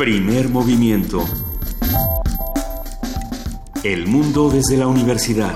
Primer movimiento. El mundo desde la universidad.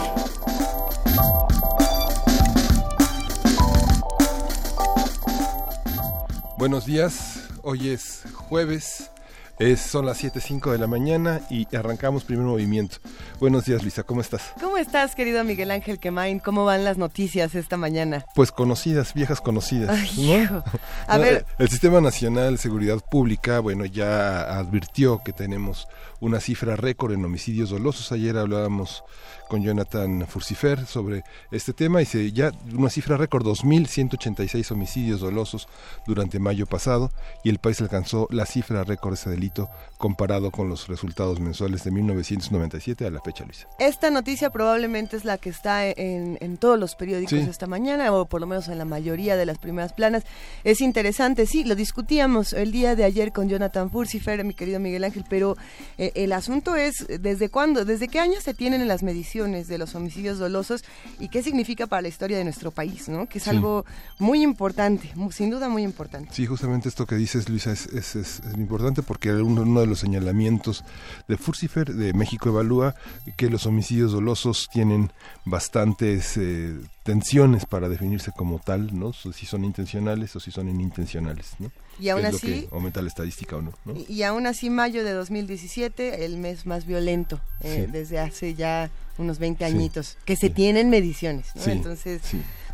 Buenos días, hoy es jueves es, son las 7.05 de la mañana y arrancamos primer movimiento. Buenos días, Luisa, ¿cómo estás? ¿Cómo estás, querido Miguel Ángel Quemain? ¿Cómo van las noticias esta mañana? Pues conocidas, viejas conocidas. Ay, A ver. El Sistema Nacional de Seguridad Pública, bueno, ya advirtió que tenemos una cifra récord en homicidios dolosos. Ayer hablábamos con Jonathan Furcifer sobre este tema y se ya una cifra récord 2186 homicidios dolosos durante mayo pasado y el país alcanzó la cifra récord de ese delito comparado con los resultados mensuales de 1997 a la fecha, Luisa. Esta noticia probablemente es la que está en, todos los periódicos esta mañana o por lo menos en la mayoría de las primeras planas. Es interesante, sí, lo discutíamos el día de ayer con Jonathan Furcifer, mi querido Miguel Ángel, pero eh, el asunto es desde cuándo, desde qué años se tienen en las mediciones de los homicidios dolosos y qué significa para la historia de nuestro país, ¿no? Que es algo muy importante, sin duda muy importante. Sí, justamente esto que dices, Luisa, es, es, es, importante porque uno, uno, de los señalamientos de Furcifer de México Evalúa que los homicidios dolosos tienen bastantes eh, tensiones para definirse como tal, ¿no? Si son intencionales o si son inintencionales, ¿no? Y aún así... aumenta la estadística o no, Y, aún así, mayo de 2017, el mes más violento eh, desde hace ya unos 20 añitos, que se tienen mediciones, ¿no? Entonces...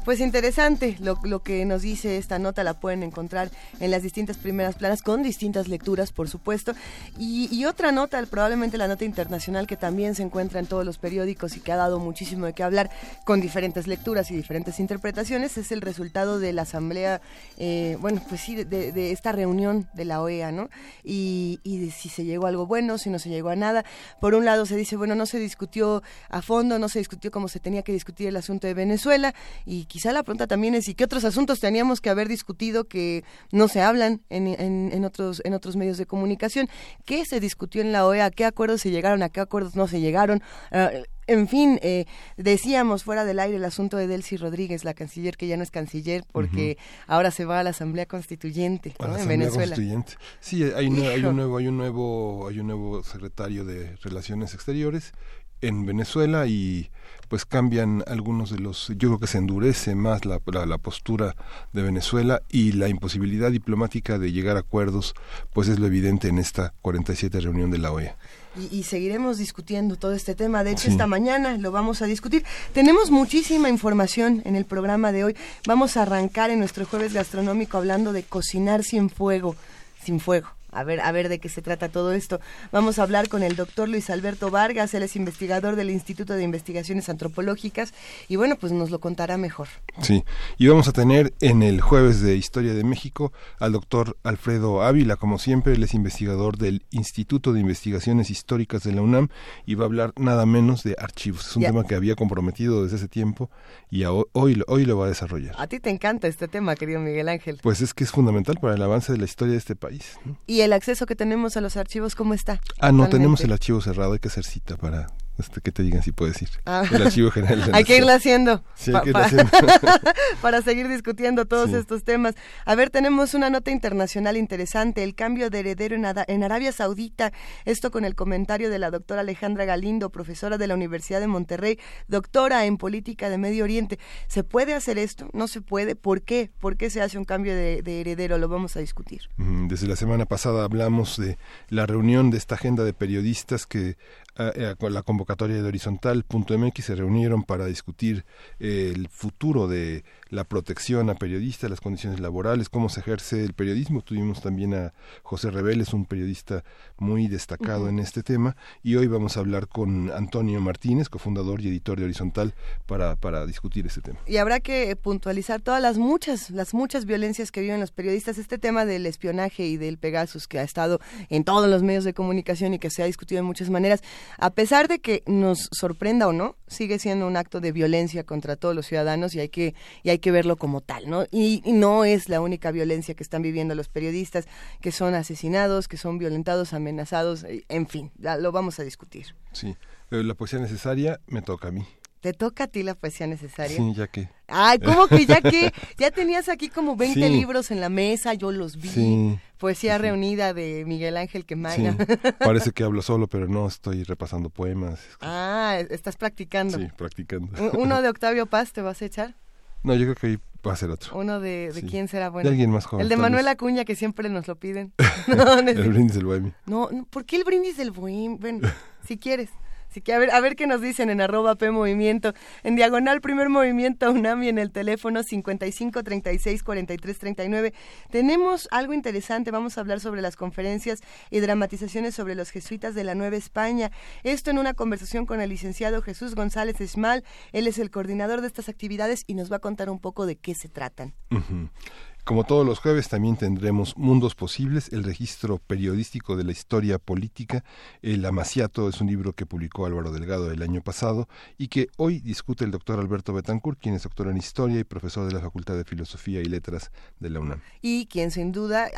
Pues interesante lo, lo, que nos dice esta nota, la pueden encontrar en las distintas primeras planas con distintas lecturas, por supuesto. Y, otra nota, probablemente la nota internacional que también se encuentra en todos los periódicos y que ha dado muchísimo de qué hablar con diferentes lecturas y diferentes interpretaciones, es el resultado de la asamblea, eh, bueno, pues sí, de, esta reunión de la OEA, ¿no? Y, y de si se llegó a algo bueno, si no se llegó a nada. Por un lado se dice, bueno, no se discutió a fondo, no se discutió como se tenía que discutir el asunto de Venezuela y quizá la pregunta también es, ¿y qué otros asuntos teníamos que haber discutido que no se hablan en, en, otros, en otros medios de comunicación? ¿Qué se discutió en la OEA? ¿A qué acuerdos se llegaron? ¿A qué acuerdos no se llegaron? Ah, en fin, eh, decíamos fuera del aire el asunto de Delcy Rodríguez, la canciller que ya no es canciller porque ahora se va a la Asamblea Constituyente en Venezuela. Sí, hay, hay, un nuevo, hay un nuevo, hay un nuevo secretario de Relaciones Exteriores en Venezuela y pues cambian algunos de los, yo creo que se endurece más la, la, postura de Venezuela y la imposibilidad diplomática de llegar a acuerdos, pues es lo evidente en esta 47 reunión de la OEA. Y, seguiremos discutiendo todo este tema. De hecho, esta mañana lo vamos a discutir. Tenemos muchísima información en el programa de hoy. Vamos a arrancar en nuestro jueves gastronómico hablando de cocinar sin fuego, sin fuego a ver, a ver de qué se trata todo esto. Vamos a hablar con el doctor Luis Alberto Vargas, él es investigador del Instituto de Investigaciones Antropológicas y bueno, pues nos lo contará mejor. Sí, y vamos a tener en el jueves de Historia de México al doctor Alfredo Ávila, como siempre, él es investigador del Instituto de Investigaciones Históricas de la UNAM y va a hablar nada menos de archivos. Es un tema que había comprometido desde ese tiempo y hoy, hoy lo va a desarrollar. A ti te encanta este tema, querido Miguel Ángel. Pues es que es fundamental para el avance de la historia de este país. ¿Y el acceso que tenemos a los archivos cómo está? Ah, no, tenemos el archivo cerrado, hay que hacer cita para este, que te digan si puedes ir. Ah. El archivo general. hay que irlo haciendo. Sí, hay que irlo haciendo. para seguir discutiendo todos estos temas. A ver, tenemos una nota internacional interesante, el cambio de heredero en, en Arabia Saudita. Esto con el comentario de la doctora Alejandra Galindo, profesora de la Universidad de Monterrey, doctora en política de Medio Oriente. ¿Se puede hacer esto? ¿No se puede? ¿Por qué? ¿Por qué se hace un cambio de, heredero? Lo vamos a discutir. Desde la semana pasada hablamos de la reunión de esta agenda de periodistas que con la convocatoria de horizontal.mx se reunieron para discutir eh, el futuro de la protección a periodistas, las condiciones laborales, cómo se ejerce el periodismo. Tuvimos también a José Reveles, un periodista muy destacado en este tema, y hoy vamos a hablar con Antonio Martínez, cofundador y editor de Horizontal, para, para discutir este tema. Y habrá que puntualizar todas las muchas, las muchas violencias que viven los periodistas. Este tema del espionaje y del Pegasus que ha estado en todos los medios de comunicación y que se ha discutido de muchas maneras, a pesar de que nos sorprenda o no, sigue siendo un acto de violencia contra todos los ciudadanos y hay que, y hay que verlo como tal, ¿no? Y, no es la única violencia que están viviendo los periodistas, que son asesinados, que son violentados, amenazados, en fin, lo vamos a discutir. Sí, la poesía necesaria me toca a mí. ¿Te toca a ti la poesía necesaria? Sí, ya que. Ay, ¿cómo que ya que? Ya tenías aquí como 20 libros en la mesa, yo los vi. Sí. Poesía reunida de Miguel Ángel Quemaina. Parece que hablo solo, pero no, estoy repasando poemas. Ah, estás practicando. Sí, practicando. ¿Uno de Octavio Paz te vas a echar? No, yo creo que ahí va a ser otro. ¿Uno de, de quién será bueno? De alguien más joven. El de Manuel Acuña, que siempre nos lo piden. el brindis del bohemio. No, ¿por qué el brindis del bohemio? Bueno, si quieres. Así que a ver, a ver qué nos dicen en arroba P Movimiento. En diagonal primer movimiento UNAMI en el teléfono 55 36 43 39. Tenemos algo interesante. Vamos a hablar sobre las conferencias y dramatizaciones sobre los jesuitas de la Nueva España. Esto en una conversación con el licenciado Jesús González Esmal. Él es el coordinador de estas actividades y nos va a contar un poco de qué se tratan. Como todos los jueves también tendremos Mundos Posibles, el registro periodístico de la historia política. El Amaciato es un libro que publicó Álvaro Delgado el año pasado y que hoy discute el doctor Alberto Betancourt, quien es doctor en historia y profesor de la Facultad de Filosofía y Letras de la UNAM. Y quien sin duda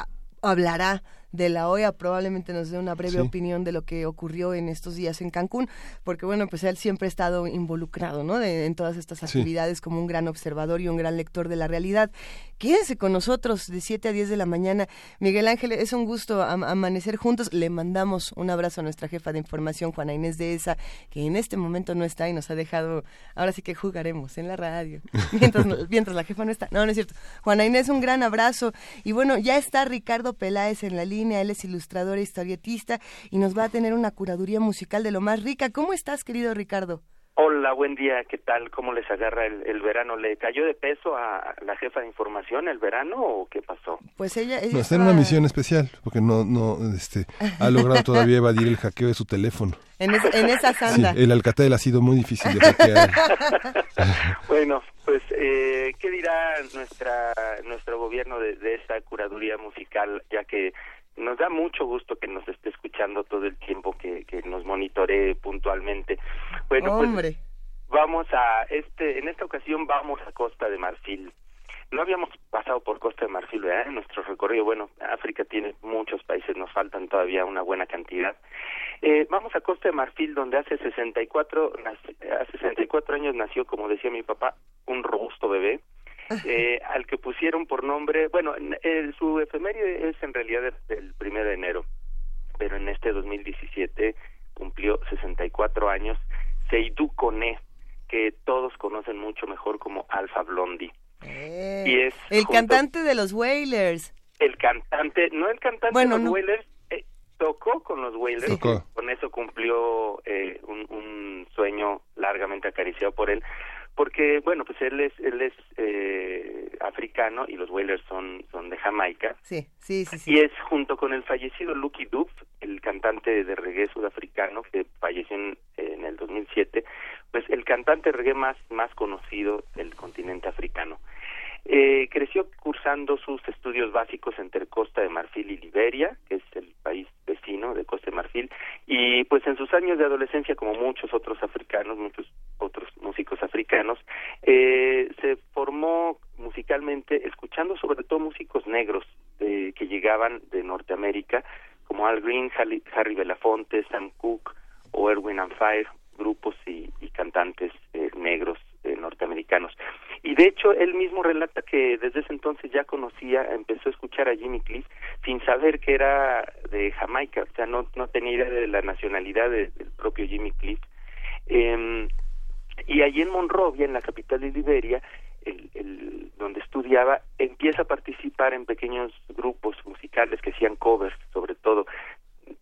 hablará de la OEA probablemente nos dé una breve opinión de lo que ocurrió en estos días en Cancún, porque bueno, pues él siempre ha estado involucrado, ¿no? en todas estas actividades como un gran observador y un gran lector de la realidad. Quédense con nosotros de 7 a 10 de la mañana. Miguel Ángel, es un gusto amanecer juntos. Le mandamos un abrazo a nuestra jefa de información, Juana Inés de ESA, que en este momento no está y nos ha dejado, ahora sí que jugaremos en la radio, mientras, mientras la jefa no está. No, no es cierto. Juana Inés, un gran abrazo. Y bueno, ya está Ricardo Peláez en la línea él es ilustrador e historietista y nos va a tener una curaduría musical de lo más rica. ¿Cómo estás, querido Ricardo? Hola, buen día, ¿qué tal? ¿Cómo les agarra el, verano? ¿Le cayó de peso a la jefa de información el verano o qué pasó? Pues ella... no, está en una misión especial, porque no, no, este, ha logrado todavía evadir el hackeo de su teléfono. En, esa sanda. el Alcatel ha sido muy difícil de hackear. bueno, pues, eh, ¿qué dirá nuestra nuestro gobierno de, de esta curaduría musical, ya que nos da mucho gusto que nos esté escuchando todo el tiempo, que, que nos monitoree puntualmente. Bueno, pues vamos a este, en esta ocasión vamos a Costa de Marfil. No habíamos pasado por Costa de Marfil, ¿verdad? En nuestro recorrido, bueno, África tiene muchos países, nos faltan todavía una buena cantidad. Eh, vamos a Costa de Marfil, donde hace 64, hace 64 años nació, como decía mi papá, un robusto bebé eh, al que pusieron por nombre, bueno, su efeméride es en realidad del primero de enero, pero en este 2017 cumplió 64 años, Seydou Kone, que todos conocen mucho mejor como Alpha Blondie. Eh, y es el cantante de los Wailers. El cantante, no el cantante de los Wailers, eh, tocó con los Wailers, con eso cumplió eh, un, un sueño largamente acariciado por él porque bueno pues él es él es eh, africano y los Wailers son son de Jamaica. Sí, sí sí y es junto con el fallecido Lucky Dube el cantante de reggae sudafricano que falleció en, en el 2007 pues el cantante reggae más más conocido del continente africano eh, creció cursando sus estudios básicos entre Costa de Marfil y Liberia, que es el país vecino de Costa de Marfil, y pues en sus años de adolescencia, como muchos otros africanos, muchos otros músicos africanos, eh, se formó musicalmente escuchando sobre todo músicos negros de, que llegaban de Norteamérica, como Al Green, Harry, Belafonte, Sam Cooke o Erwin and Fire, grupos y, cantantes eh, negros eh, norteamericanos. Y de hecho, él mismo relata que desde ese entonces ya conocía, empezó a escuchar a Jimmy Cliff sin saber que era de Jamaica, o sea, no, no tenía idea de la nacionalidad del propio Jimmy Cliff. Eh, y allí en Monrovia, en la capital de Liberia, el, donde estudiaba, empieza a participar en pequeños grupos musicales que hacían covers, sobre todo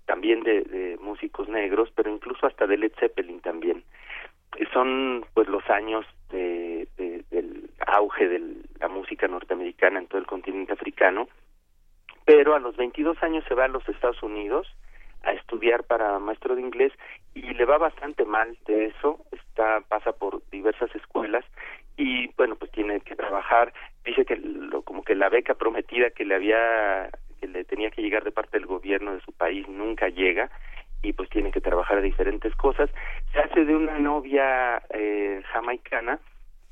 también de músicos negros, pero incluso hasta de Led Zeppelin también son pues los años de, del auge de la música norteamericana en todo el continente africano, pero a los 22 años se va a los Estados Unidos a estudiar para maestro de inglés y le va bastante mal de eso, está pasa por diversas escuelas y bueno, pues tiene que trabajar, dice que lo, como que la beca prometida que le había que le tenía que llegar de parte del gobierno de su país nunca llega y pues tiene que trabajar diferentes cosas. Se hace de una novia eh, jamaicana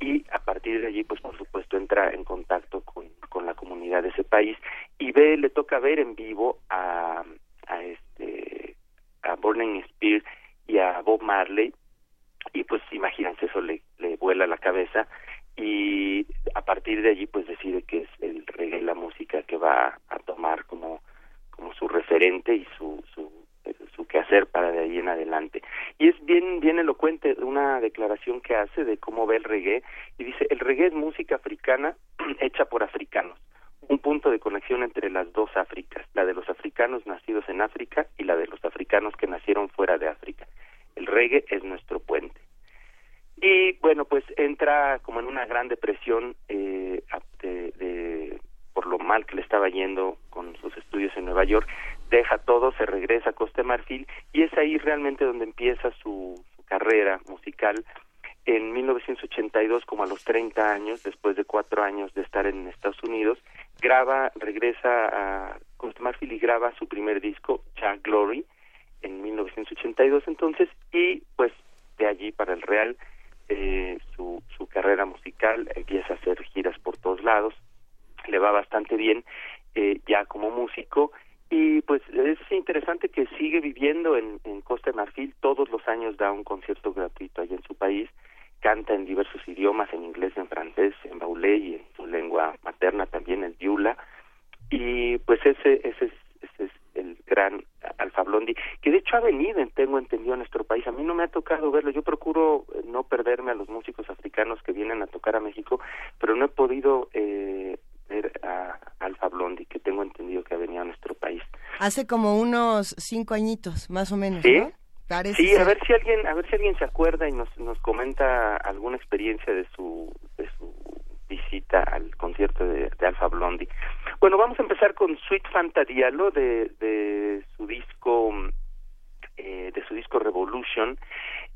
y a partir de allí, pues por supuesto, entra en contacto con, con la comunidad de ese país y ve, le toca ver en vivo a, a este a Burning Spears y a Bob Marley y pues imagínense eso le, le vuela la cabeza y a partir de allí pues decide que es el reggae la música que va a tomar como como su referente y su, su su quehacer para de ahí en adelante. Y es bien, bien elocuente una declaración que hace de cómo ve el reggae y dice, el reggae es música africana hecha por africanos, un punto de conexión entre las dos Áfricas, la de los africanos nacidos en África y la de los africanos que nacieron fuera de África. El reggae es nuestro puente. Y bueno, pues entra como en una gran depresión eh, de, por lo mal que le estaba yendo con sus estudios en Nueva York, deja todo, se regresa a Costa Marfil y es ahí realmente donde empieza su, carrera musical. En 1982, como a los 30 años, después de cuatro años de estar en Estados Unidos, graba, regresa a Costa Marfil y graba su primer disco, Jack Glory, en 1982 entonces, y pues de allí para el Real eh, su, su carrera musical, empieza a hacer giras por todos lados, le va bastante bien eh, ya como músico y pues es interesante que sigue viviendo en, en Costa de Marfil, todos los años da un concierto gratuito allá en su país, canta en diversos idiomas, en inglés, en francés, en baulé y en su lengua materna también, en diula, y pues ese, ese, es, ese es el gran Alfa Blondi, que de hecho ha venido, tengo entendido, a nuestro país. A mí no me ha tocado verlo. Yo procuro eh, no perderme a los músicos africanos que vienen a tocar a México, pero no he podido eh, ver a Alfa Blondi, que tengo entendido que ha venido a nuestro país. Hace como unos cinco añitos, más o menos, ¿Sí? ¿no? sí, a ver si alguien, a ver si alguien se acuerda y nos nos comenta alguna experiencia de su de su visita al concierto de, de Alfa Blondie. Bueno, vamos a empezar con Sweet Fantadialo de, de su disco eh, de su disco Revolution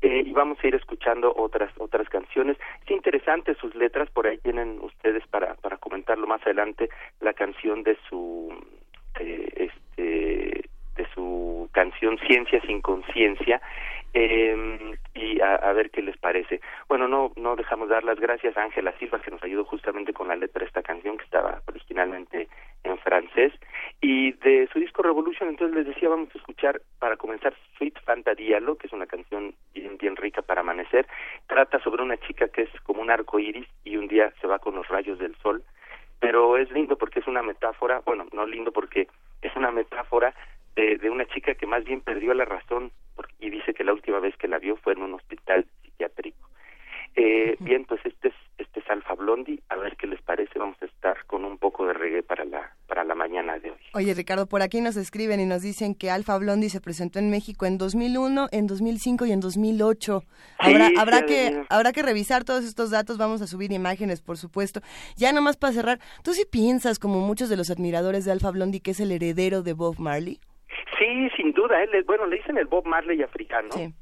eh, y vamos a ir escuchando otras otras canciones. Es interesante sus letras, por ahí tienen ustedes para para comentarlo más adelante la canción de su eh, este de su canción Ciencia sin conciencia eh, y a, a, ver qué les parece. Bueno, no no dejamos dar las gracias a Ángela Silva que nos ayudó justamente con la letra de esta canción que estaba originalmente en francés y de su disco Revolution. Entonces les decía vamos a escuchar para comenzar Sweet Fantadialo que es una canción bien, bien rica para amanecer. Trata sobre una chica que es como un arco iris y un día se va con los rayos del sol. Pero es lindo porque es una metáfora bueno no lindo porque es una metáfora de, de una chica que más bien perdió la razón y dice que la última vez que la vio fue en un hospital psiquiátrico. Eh, bien, pues este es, este es Alfa Blondi, a ver qué les parece, vamos a estar con un poco de reggae para la, para la mañana de hoy. Oye Ricardo, por aquí nos escriben y nos dicen que Alfa Blondi se presentó en México en 2001, en 2005 y en 2008. Habrá, Sí, habrá, sí, que, sí. habrá que revisar todos estos datos, vamos a subir imágenes, por supuesto. Ya nomás para cerrar, ¿tú sí piensas, como muchos de los admiradores de Alfa Blondi, que es el heredero de Bob Marley? Sí, sin duda, él es, bueno, le dicen el Bob Marley africano. Sí.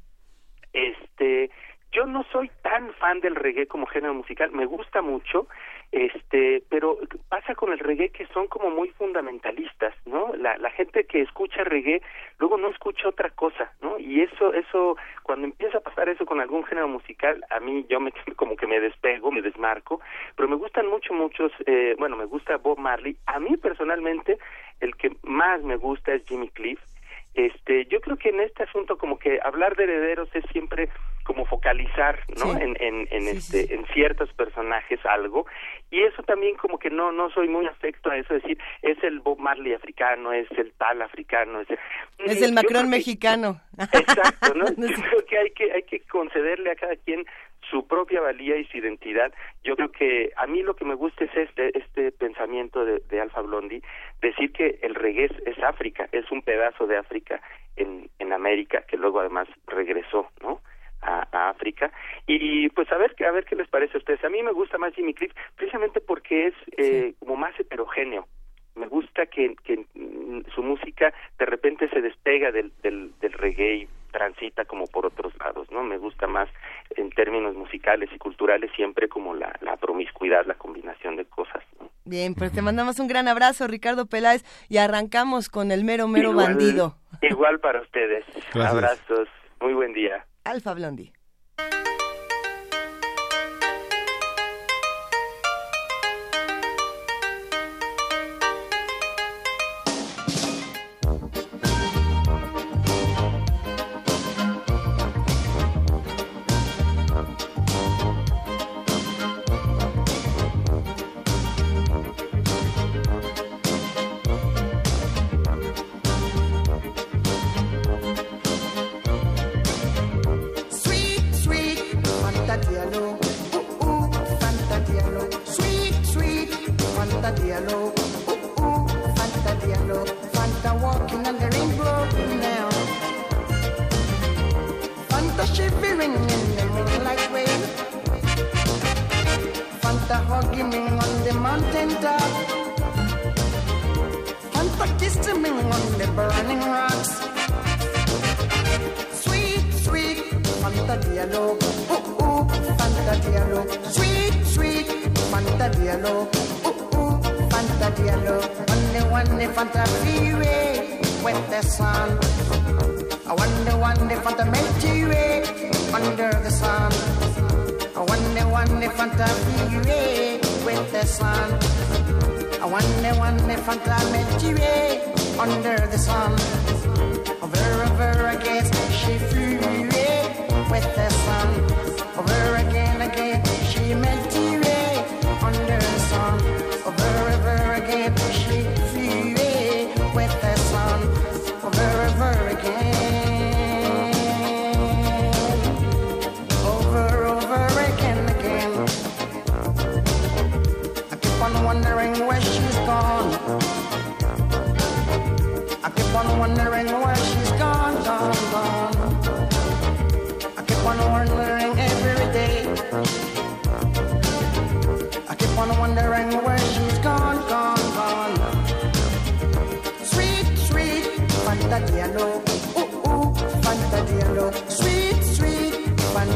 Este, yo no soy tan fan del reggae como género musical, me gusta mucho, este, pero pasa con el reggae que son como muy fundamentalistas, ¿no? La, la gente que escucha reggae luego no escucha otra cosa, ¿no? Y eso, eso, cuando empieza a pasar eso con algún género musical, a mí yo me como que me despego, me desmarco, pero me gustan mucho muchos, eh, bueno, me gusta Bob Marley, a mí personalmente el que más me gusta es Jimmy Cliff, este yo creo que en este asunto como que hablar de herederos es siempre como focalizar no Sí. en en, en Sí, este sí, en ciertos personajes algo y eso también como que no no soy muy afecto a eso decir es el Bob Marley africano es el tal africano es el, Es Macron que- mexicano. Exacto, ¿no? No Yo creo que hay que hay que concederle a cada quien su propia valía y su identidad. Yo creo que a mí lo que me gusta es este este pensamiento de, de Alfa Blondi, decir que el reggae es, es África, es un pedazo de África en, en América que luego además regresó, ¿no? A, a África y pues a ver qué a ver qué les parece a ustedes. A mí me gusta más Jimmy Cliff precisamente porque es eh, como más heterogéneo me gusta que, que mm, su música de repente se despega del, del, del reggae transita como por otros lados, ¿no? Me gusta más en términos musicales y culturales siempre como la, la promiscuidad, la combinación de cosas, ¿no? Bien, pues te mandamos un gran abrazo, Ricardo Peláez, y arrancamos con el mero, mero Igual- bandido. Igual para ustedes. Gracias. Abrazos. Muy buen día. Alfa Blondi.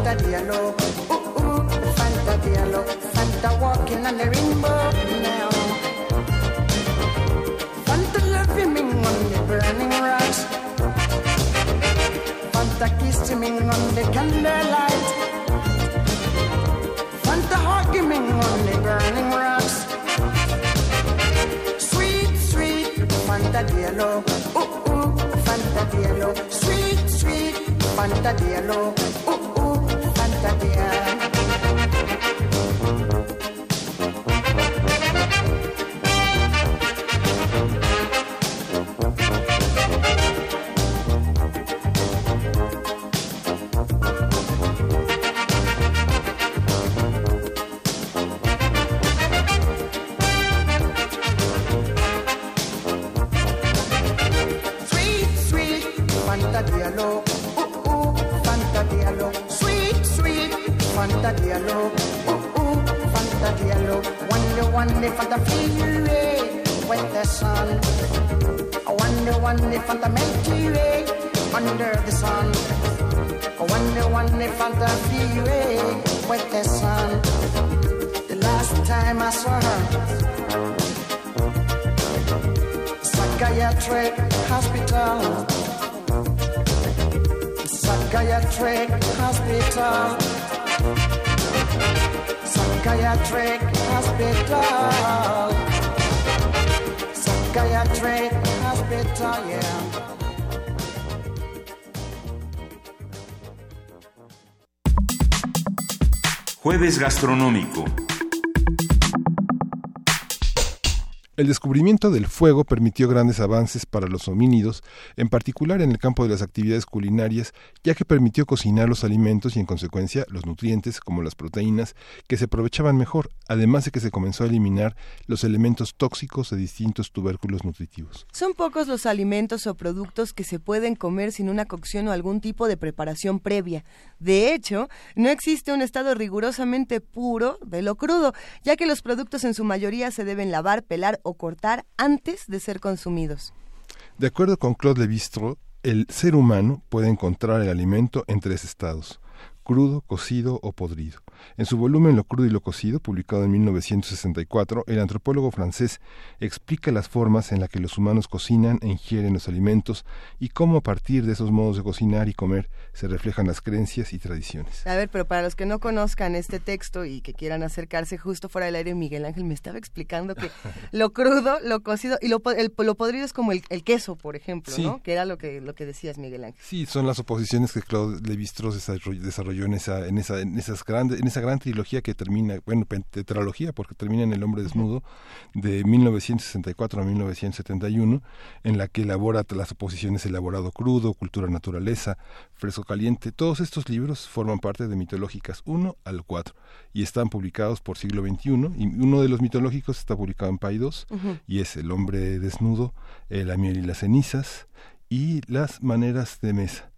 Fanta Diallo. Ooh, ooh, Fanta Diallo. Fanta walking on the rainbow now. Fanta loving me on the burning rocks. Fanta kissing me on the candlelight. Fanta hugging me on the burning rocks. Sweet, sweet Fanta Diallo. Ooh, ooh, Fanta Diallo. Sweet, sweet Fanta Diallo yeah. Gastronómico. El descubrimiento del fuego permitió grandes avances para los homínidos, en particular en el campo de las actividades culinarias, ya que permitió cocinar los alimentos y en consecuencia los nutrientes, como las proteínas, que se aprovechaban mejor, además de que se comenzó a eliminar los elementos tóxicos de distintos tubérculos nutritivos. Son pocos los alimentos o productos que se pueden comer sin una cocción o algún tipo de preparación previa. De hecho, no existe un estado rigurosamente puro de lo crudo, ya que los productos en su mayoría se deben lavar, pelar o cortar antes de ser consumidos. De acuerdo con Claude Lévi-Strauss, el ser humano puede encontrar el alimento en tres estados: crudo, cocido o podrido. En su volumen Lo crudo y lo cocido, publicado en 1964, el antropólogo francés explica las formas en las que los humanos cocinan e ingieren los alimentos y cómo a partir de esos modos de cocinar y comer se reflejan las creencias y tradiciones. A ver, pero para los que no conozcan este texto y que quieran acercarse justo fuera del aire, Miguel Ángel me estaba explicando que lo crudo, lo cocido y lo, el- lo podrido es como el, el queso, por ejemplo, Sí. ¿no? Que era lo que, lo que decías, Miguel Ángel. Sí, son las oposiciones que Claude Lévi-Strauss desarrolló, desarrolló en esa en esa en esas grandes en esa gran trilogía que termina, bueno, tetralogía porque termina en El hombre desnudo de 1964 a 1971, en la que elabora las oposiciones elaborado crudo, cultura naturaleza, fresco caliente. Todos estos libros forman parte de mitológicas 1 al 4 y están publicados por siglo XXI y uno de los mitológicos está publicado en 2 Ujú. y es El hombre desnudo, eh, La miel y las cenizas y Las maneras de mesa.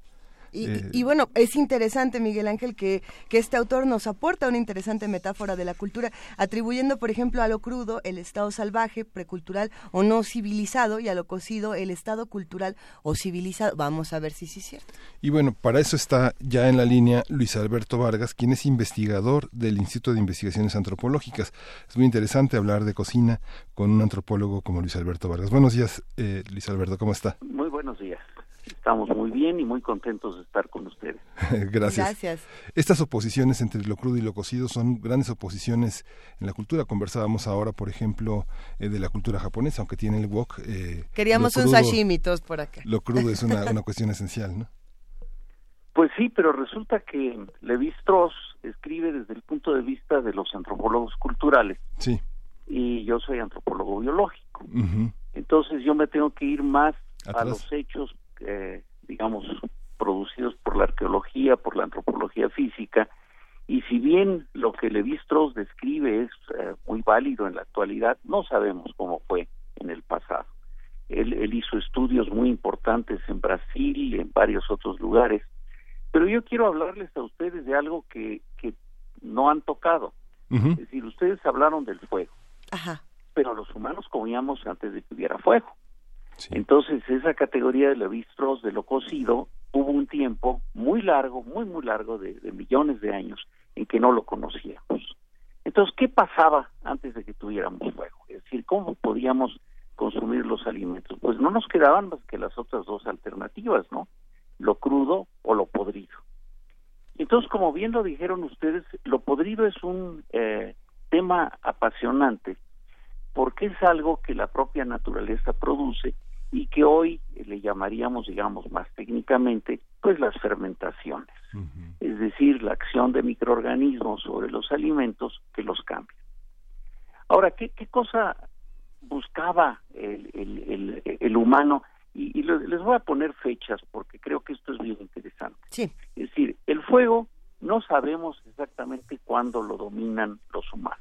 Eh, y, bueno, es interesante, Miguel Ángel, que, que este autor nos aporta una interesante metáfora de la cultura, atribuyendo, por ejemplo, a lo crudo el estado salvaje, precultural o no civilizado, y a lo cocido el estado cultural o civilizado. Vamos a ver si sí es cierto. Y bueno, para eso está ya en la línea Luis Alberto Vargas, quien es investigador del Instituto de Investigaciones Antropológicas. Es muy interesante hablar de cocina con un antropólogo como Luis Alberto Vargas. Buenos días, eh, Luis Alberto, ¿cómo está? Muy buenos días. Estamos muy bien y muy contentos de estar con ustedes. Gracias. Gracias. Estas oposiciones entre lo crudo y lo cocido son grandes oposiciones en la cultura. Conversábamos ahora, por ejemplo, eh, de la cultura japonesa, aunque tiene el wok. Eh, Queríamos un sashimi todos por acá. Lo crudo es una, una cuestión esencial, ¿no? Pues sí, pero resulta que Levi Strauss escribe desde el punto de vista de los antropólogos culturales. Sí. Y yo soy antropólogo biológico. Entonces yo me tengo que ir más a los hechos eh, digamos, producidos por la arqueología, por la antropología física, y si bien lo que Levi Strauss describe es eh, muy válido en la actualidad, no sabemos cómo fue en el pasado. Él, él, hizo estudios muy importantes en Brasil y en varios otros lugares, pero yo quiero hablarles a ustedes de algo que, que no han tocado. Es decir, ustedes hablaron del fuego, Ajá. pero los humanos comíamos antes de que hubiera fuego. Entonces, esa categoría de levistros de lo cocido hubo un tiempo muy largo, muy, muy largo, de, millones de años, en que no lo conocíamos. Entonces, ¿qué pasaba antes de que tuviéramos fuego? Es decir, ¿cómo podíamos consumir los alimentos? Pues no nos quedaban más que las otras dos alternativas, ¿no? Lo crudo o lo podrido. Entonces, como bien lo dijeron ustedes, lo podrido es un eh, tema apasionante porque es algo que la propia naturaleza produce y que hoy le llamaríamos, digamos, más técnicamente, pues las fermentaciones, es decir, la acción de microorganismos sobre los alimentos que los cambian. Ahora, ¿qué, qué cosa buscaba el, el, el, humano? Y, les voy a poner fechas porque creo que esto es bien interesante. Sí. Es decir, el fuego no sabemos exactamente cuándo lo dominan los humanos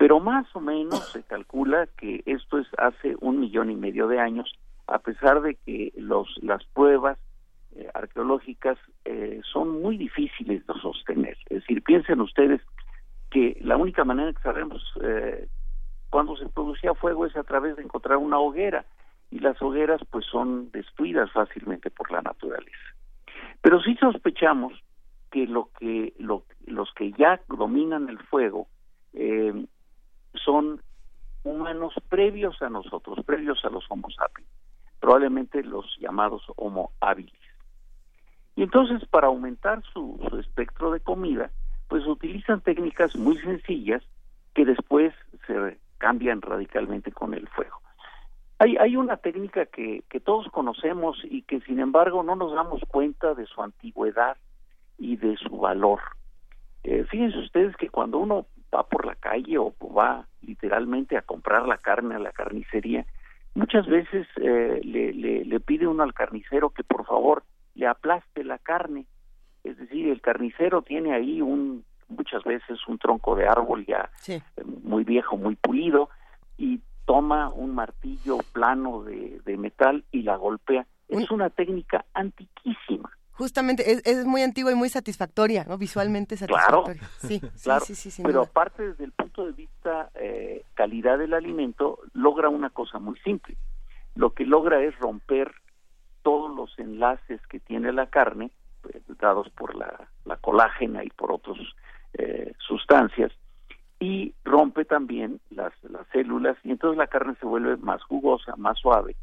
pero más o menos se calcula que esto es hace un millón y medio de años, a pesar de que los, las pruebas eh, arqueológicas eh, son muy difíciles de sostener. Es decir, piensen ustedes que la única manera que sabemos eh, cuando se producía fuego es a través de encontrar una hoguera y las hogueras pues son destruidas fácilmente por la naturaleza. Pero sí sospechamos que lo que los que ya dominan el fuego eh, son humanos previos a nosotros, previos a los Homo sapiens, probablemente los llamados Homo habilis. Y entonces para aumentar su, espectro de comida, pues utilizan técnicas muy sencillas que después se cambian radicalmente con el fuego. Hay, hay una técnica que, que todos conocemos y que sin embargo no nos damos cuenta de su antigüedad y de su valor. Eh, fíjense ustedes que cuando uno va por la calle o va literalmente a comprar la carne a la carnicería, muchas veces eh, le, le, pide uno al carnicero que por favor le aplaste la carne. Es decir, el carnicero tiene ahí un muchas veces un tronco de árbol ya muy viejo, muy pulido, y toma un martillo plano de, de metal y la golpea. Es una técnica antiquísima justamente es, es, muy antigua y muy satisfactoria, ¿no? Visualmente satisfactoria. Sí, claro. sí, sí, sí, Pero aparte desde el punto de vista eh, calidad del alimento, logra una cosa muy simple. Lo que logra es romper todos los enlaces que tiene la carne, pues, dados por la, la, colágena y por otras eh, sustancias, y rompe también las, las células y entonces la carne se vuelve más jugosa, más suave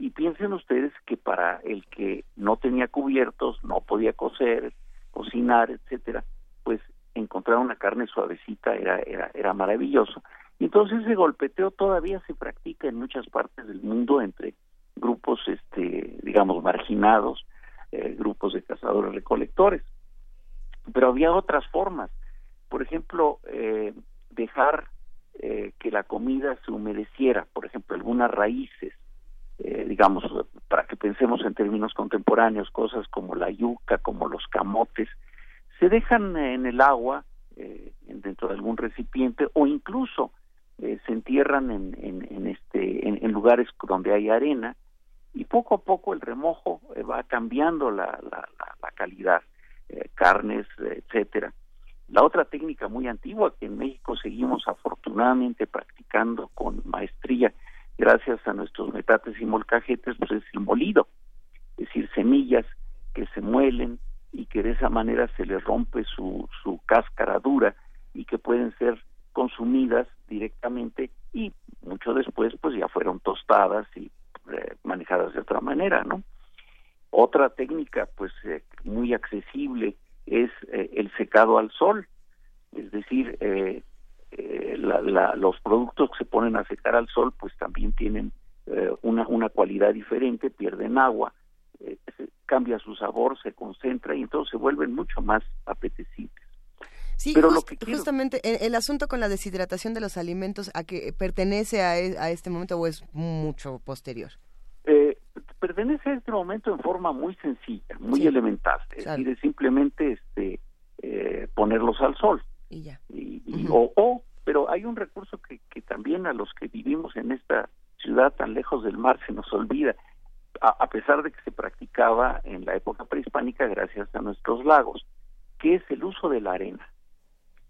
y piensen ustedes que para el que no tenía cubiertos, no podía cocer, cocinar, etcétera, pues encontrar una carne suavecita era, era, era maravilloso. Entonces ese golpeteo todavía se practica en muchas partes del mundo entre grupos, este, digamos, marginados, eh, grupos de cazadores recolectores. Pero había otras formas. Por ejemplo, eh, dejar eh, que la comida se humedeciera, por ejemplo, algunas raíces, eh, digamos, para que pensemos en términos contemporáneos, cosas como la yuca, como los camotes, se dejan en el agua, eh, dentro de algún recipiente, o incluso eh, se entierran en, en, este, en, lugares donde hay arena, y poco a poco el remojo va cambiando la, la, calidad, eh, carnes, etcétera. La otra técnica muy antigua que en México seguimos afortunadamente practicando con maestría, gracias a nuestros metates y molcajetes, pues es el molido, es decir, semillas que se muelen y que de esa manera se les rompe su, su cáscara dura y que pueden ser consumidas directamente y mucho después pues ya fueron tostadas y eh, manejadas de otra manera, ¿no? Otra técnica pues eh, muy accesible es eh, el secado al sol, es decir, los productos que se ponen a secar al sol pues también tienen una, una cualidad diferente, pierden agua, cambia su sabor, se concentra y entonces se vuelven mucho más apetecibles. Sí, Pero lo que justamente el, asunto con la deshidratación de los alimentos, ¿a que pertenece a, e, a este momento o es mucho posterior? Eh, pertenece a este momento en forma muy sencilla, muy elemental, es decir, simplemente este, eh, ponerlos al sol. Y ya. o, pero hay un recurso que, que también a los que vivimos en esta ciudad tan lejos del mar se nos olvida, a, pesar de que se practicaba en la época prehispánica gracias a nuestros lagos, que es el uso de la arena.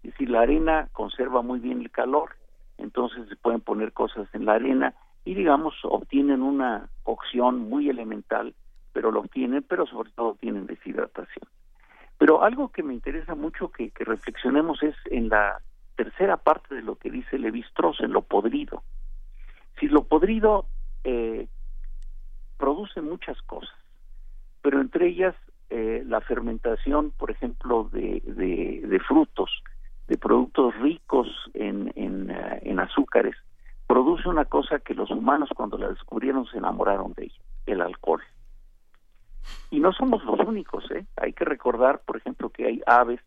Es decir, la arena conserva muy bien el calor, entonces se pueden poner cosas en la arena y digamos obtienen una cocción muy elemental, pero lo obtienen, pero sobre todo tienen deshidratación. Pero algo que me interesa mucho que, reflexionemos es en la tercera parte de lo que dice Levi Strauss, en lo podrido. Si lo podrido eh, produce muchas cosas, pero entre ellas eh, la fermentación, por ejemplo, de, frutos, de productos ricos en, eh, en, azúcares, produce una cosa que los humanos cuando la descubrieron se enamoraron de ella, el alcohol. Y no somos los únicos, ¿eh? Hay que recordar, por ejemplo, que hay aves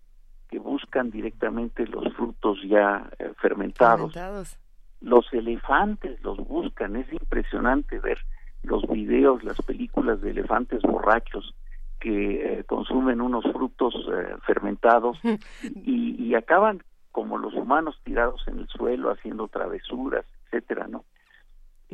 que buscan directamente los frutos ya eh, fermentados. fermentados. Los elefantes los buscan, es impresionante ver los videos, las películas de elefantes borrachos que eh, consumen unos frutos eh, fermentados y, acaban como los humanos tirados en el suelo haciendo travesuras, etcétera, ¿no?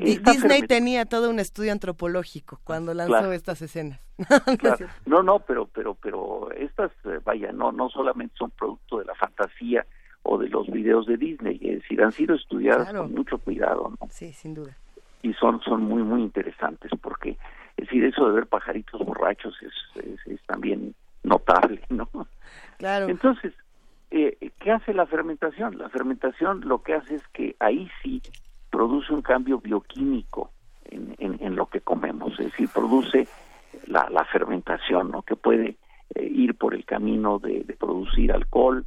Disney tenía todo un estudio antropológico cuando lanzó estas escenas. no, no, pero pero pero estas eh, vaya, no no solamente son producto de la fantasía o de los videos de Disney, es decir, han sido estudiadas con mucho cuidado, ¿no? Sí, sin duda. Y son son muy muy interesantes porque es decir, eso de ver pajaritos borrachos es, es, también notable, ¿no? Claro. Entonces, eh, ¿qué hace la fermentación? La fermentación lo que hace es que ahí sí produce un cambio bioquímico en, en, lo que comemos, es decir, produce la, la fermentación, ¿no? Que puede eh, ir por el camino de, producir alcohol,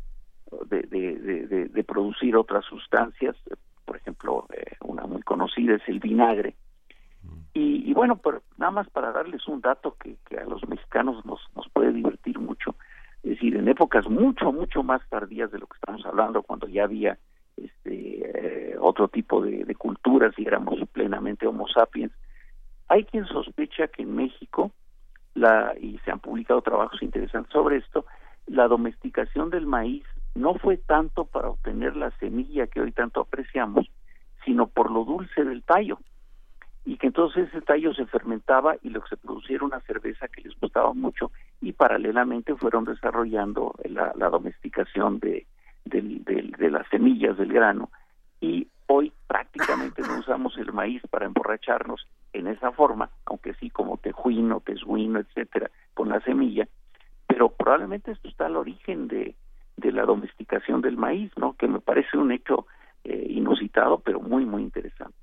de, de, de, producir otras sustancias, por ejemplo, eh, una muy conocida es el vinagre, y, bueno, pero nada más para darles un dato que, que a los mexicanos nos, nos puede divertir mucho, es decir, en épocas mucho, mucho más tardías de lo que estamos hablando, cuando ya había este eh, otro tipo de, de culturas y éramos plenamente homo sapiens, hay quien sospecha que en México, la, y se han publicado trabajos interesantes sobre esto, la domesticación del maíz no fue tanto para obtener la semilla que hoy tanto apreciamos, sino por lo dulce del tallo. Y que entonces ese tallo se fermentaba y lo que se producía era una cerveza que les gustaba mucho y paralelamente fueron desarrollando la, domesticación de, de, las semillas del grano y hoy prácticamente no usamos el maíz para emborracharnos en esa forma, aunque sí como tejuino, tezuino, etcétera, con la semilla, pero probablemente esto está al origen de, de la domesticación del maíz, ¿no? Que me parece un hecho eh, inusitado, pero muy, muy interesante.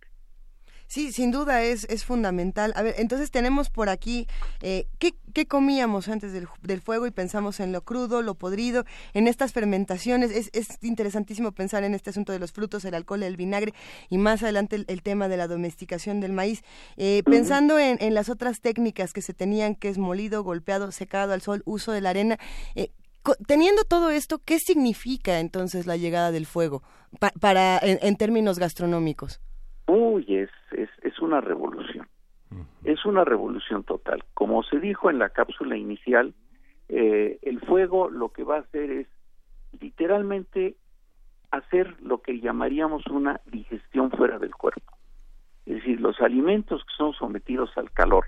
Sí, sin duda es, es fundamental. A ver, entonces tenemos por aquí, eh, ¿qué, ¿qué, comíamos antes del, del, fuego y pensamos en lo crudo, lo podrido, en estas fermentaciones? Es, es interesantísimo pensar en este asunto de los frutos, el alcohol, el vinagre y más adelante el, tema de la domesticación del maíz. Eh, pensando en, en, las otras técnicas que se tenían, que es molido, golpeado, secado al sol, uso de la arena, eh, teniendo todo esto, ¿qué significa entonces la llegada del fuego para en, en términos gastronómicos? Uy, es, es, es una revolución. Es una revolución total. Como se dijo en la cápsula inicial, eh, el fuego lo que va a hacer es literalmente hacer lo que llamaríamos una digestión fuera del cuerpo. Es decir, los alimentos que son sometidos al calor,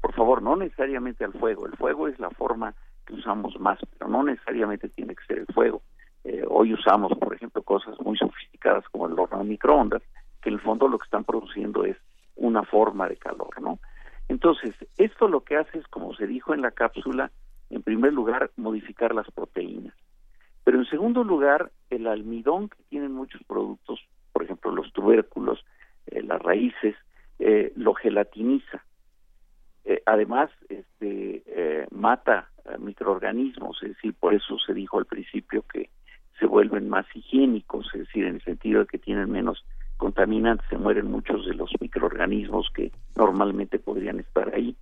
por favor, no necesariamente al fuego, el fuego es la forma que usamos más, pero no necesariamente tiene que ser el fuego. Eh, hoy usamos, por ejemplo, cosas muy sofisticadas como el horno de microondas, que en el fondo lo que están produciendo es una forma de calor, ¿no? Entonces, esto lo que hace es, como se dijo en la cápsula, en primer lugar, modificar las proteínas. Pero en segundo lugar, el almidón que tienen muchos productos, por ejemplo, los tubérculos, eh, las raíces, eh, lo gelatiniza. Eh, además, este, mata microorganismos, es decir, por eso se dijo al principio que se vuelven más higiénicos, es decir, en el sentido de que tienen menos contaminantes, se mueren muchos de los microorganismos que normalmente podrían estar ahí.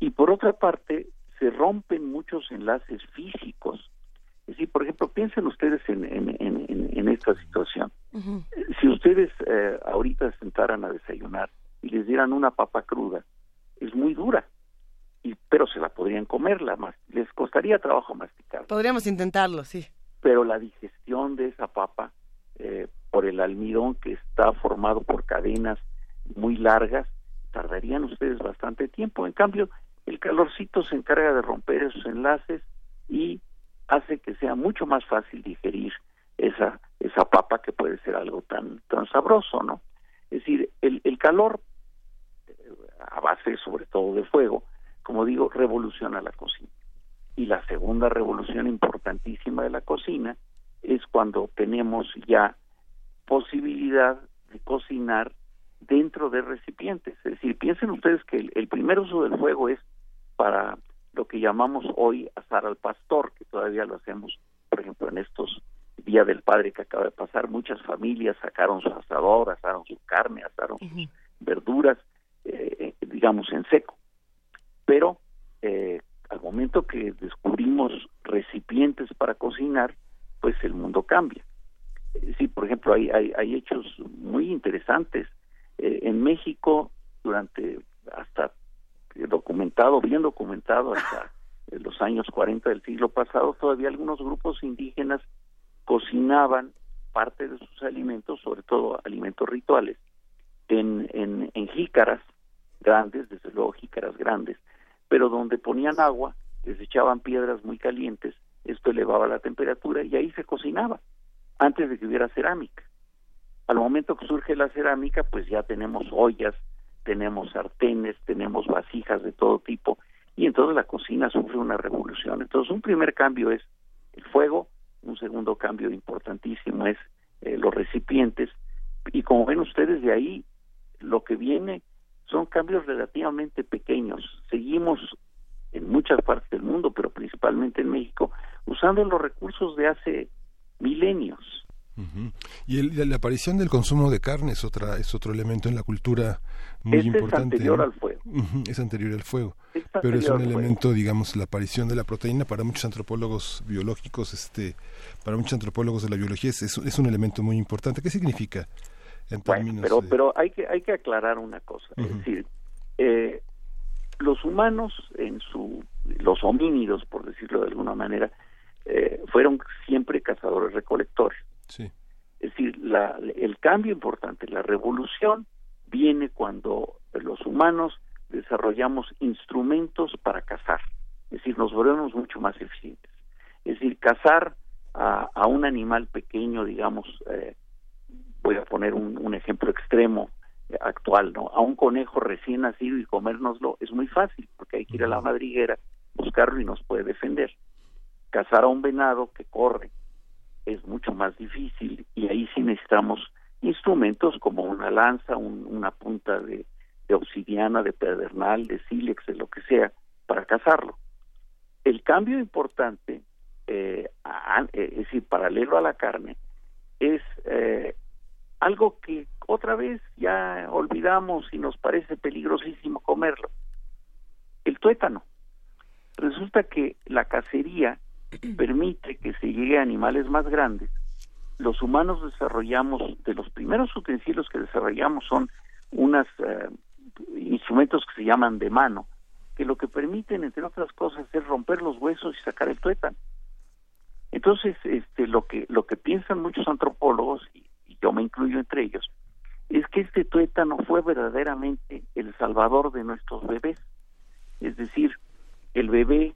y por otra parte, se rompen muchos enlaces físicos. Es decir, por ejemplo, piensen ustedes en, en, esta situación. Si ustedes eh, ahorita sentaran a desayunar y les dieran una papa cruda, es muy dura, y, pero se la podrían comer, la más, les costaría trabajo masticar. Podríamos intentarlo, sí. Pero la digestión de esa papa, eh, por el almidón que está formado por cadenas muy largas, tardarían ustedes bastante tiempo. En cambio, el calorcito se encarga de romper esos enlaces y hace que sea mucho más fácil digerir esa esa papa que puede ser algo tan tan sabroso, ¿no? Es decir, el, el calor eh, a base sobre todo de fuego, como digo, revoluciona la cocina. Y la segunda revolución importantísima de la cocina es cuando tenemos ya posibilidad de cocinar dentro de recipientes. Es decir, piensen ustedes que el primer uso del fuego es para lo que llamamos hoy asar al pastor, que todavía lo hacemos, por ejemplo, en estos días del Padre que acaba de pasar, muchas familias sacaron su asador, asaron su carne, asaron sus verduras, eh, eh, digamos, en seco. Pero eh, al momento que descubrimos recipientes para cocinar, pues el mundo cambia. Sí, por ejemplo, hay, hay, hay hechos muy interesantes. en México, durante hasta documentado, bien documentado hasta los años 40 del siglo pasado, todavía algunos grupos indígenas cocinaban parte de sus alimentos, sobre todo alimentos rituales, en, en, en jícaras grandes, desde luego jícaras grandes, pero donde ponían agua, les echaban piedras muy calientes, esto elevaba la temperatura y ahí se cocinaba, antes de que hubiera cerámica. Al momento que surge la cerámica, pues ya tenemos ollas, tenemos sartenes, tenemos vasijas de todo tipo y entonces la cocina sufre una revolución. Entonces un primer cambio es el fuego, un segundo cambio importantísimo es eh, los recipientes y como ven ustedes de ahí lo que viene son cambios relativamente pequeños. Seguimos en muchas partes del mundo, pero principalmente en México, usando los recursos de hace milenios. Y la aparición del consumo de carne es otra es otro elemento en la cultura muy importante. Es anterior al fuego. Es anterior al fuego. pero es un elemento, digamos, la aparición de la proteína para muchos antropólogos biológicos, este, para muchos antropólogos de la biología es, es, un elemento muy importante. ¿Qué significa en términos? pero pero hay que hay que aclarar una cosa, es decir, eh, los humanos en su los homínidos, por decirlo de alguna manera, eh, fueron siempre cazadores recolectores es decir, la, el cambio importante, la revolución, viene cuando los humanos desarrollamos instrumentos para cazar, es decir, nos volvemos mucho más eficientes. Es decir, cazar a, a un animal pequeño, digamos, eh, voy a poner un, un ejemplo extremo actual, ¿no? A un conejo recién nacido y comérnoslo es muy fácil, porque hay que ir a la madriguera, buscarlo y nos puede defender. Cazar a un venado que corre, es mucho más difícil y ahí sí necesitamos instrumentos como una lanza, una punta de, obsidiana, de pedernal, de sílex, de lo que sea, para cazarlo. El cambio importante, eh, eh, es decir, paralelo a la carne, es eh, algo que otra vez ya olvidamos y nos parece peligrosísimo comerlo. El tuétano. Resulta que la cacería permite que se llegue a animales más grandes. Los humanos desarrollamos, de los primeros utensilios que desarrollamos son unos eh, instrumentos que se llaman de mano, que lo que permiten, entre otras cosas, es romper los huesos y sacar el tuétano. Entonces, este, lo que lo que piensan muchos antropólogos y, y yo me incluyo entre ellos, es que este tuétano fue verdaderamente el salvador de nuestros bebés. Es decir, el bebé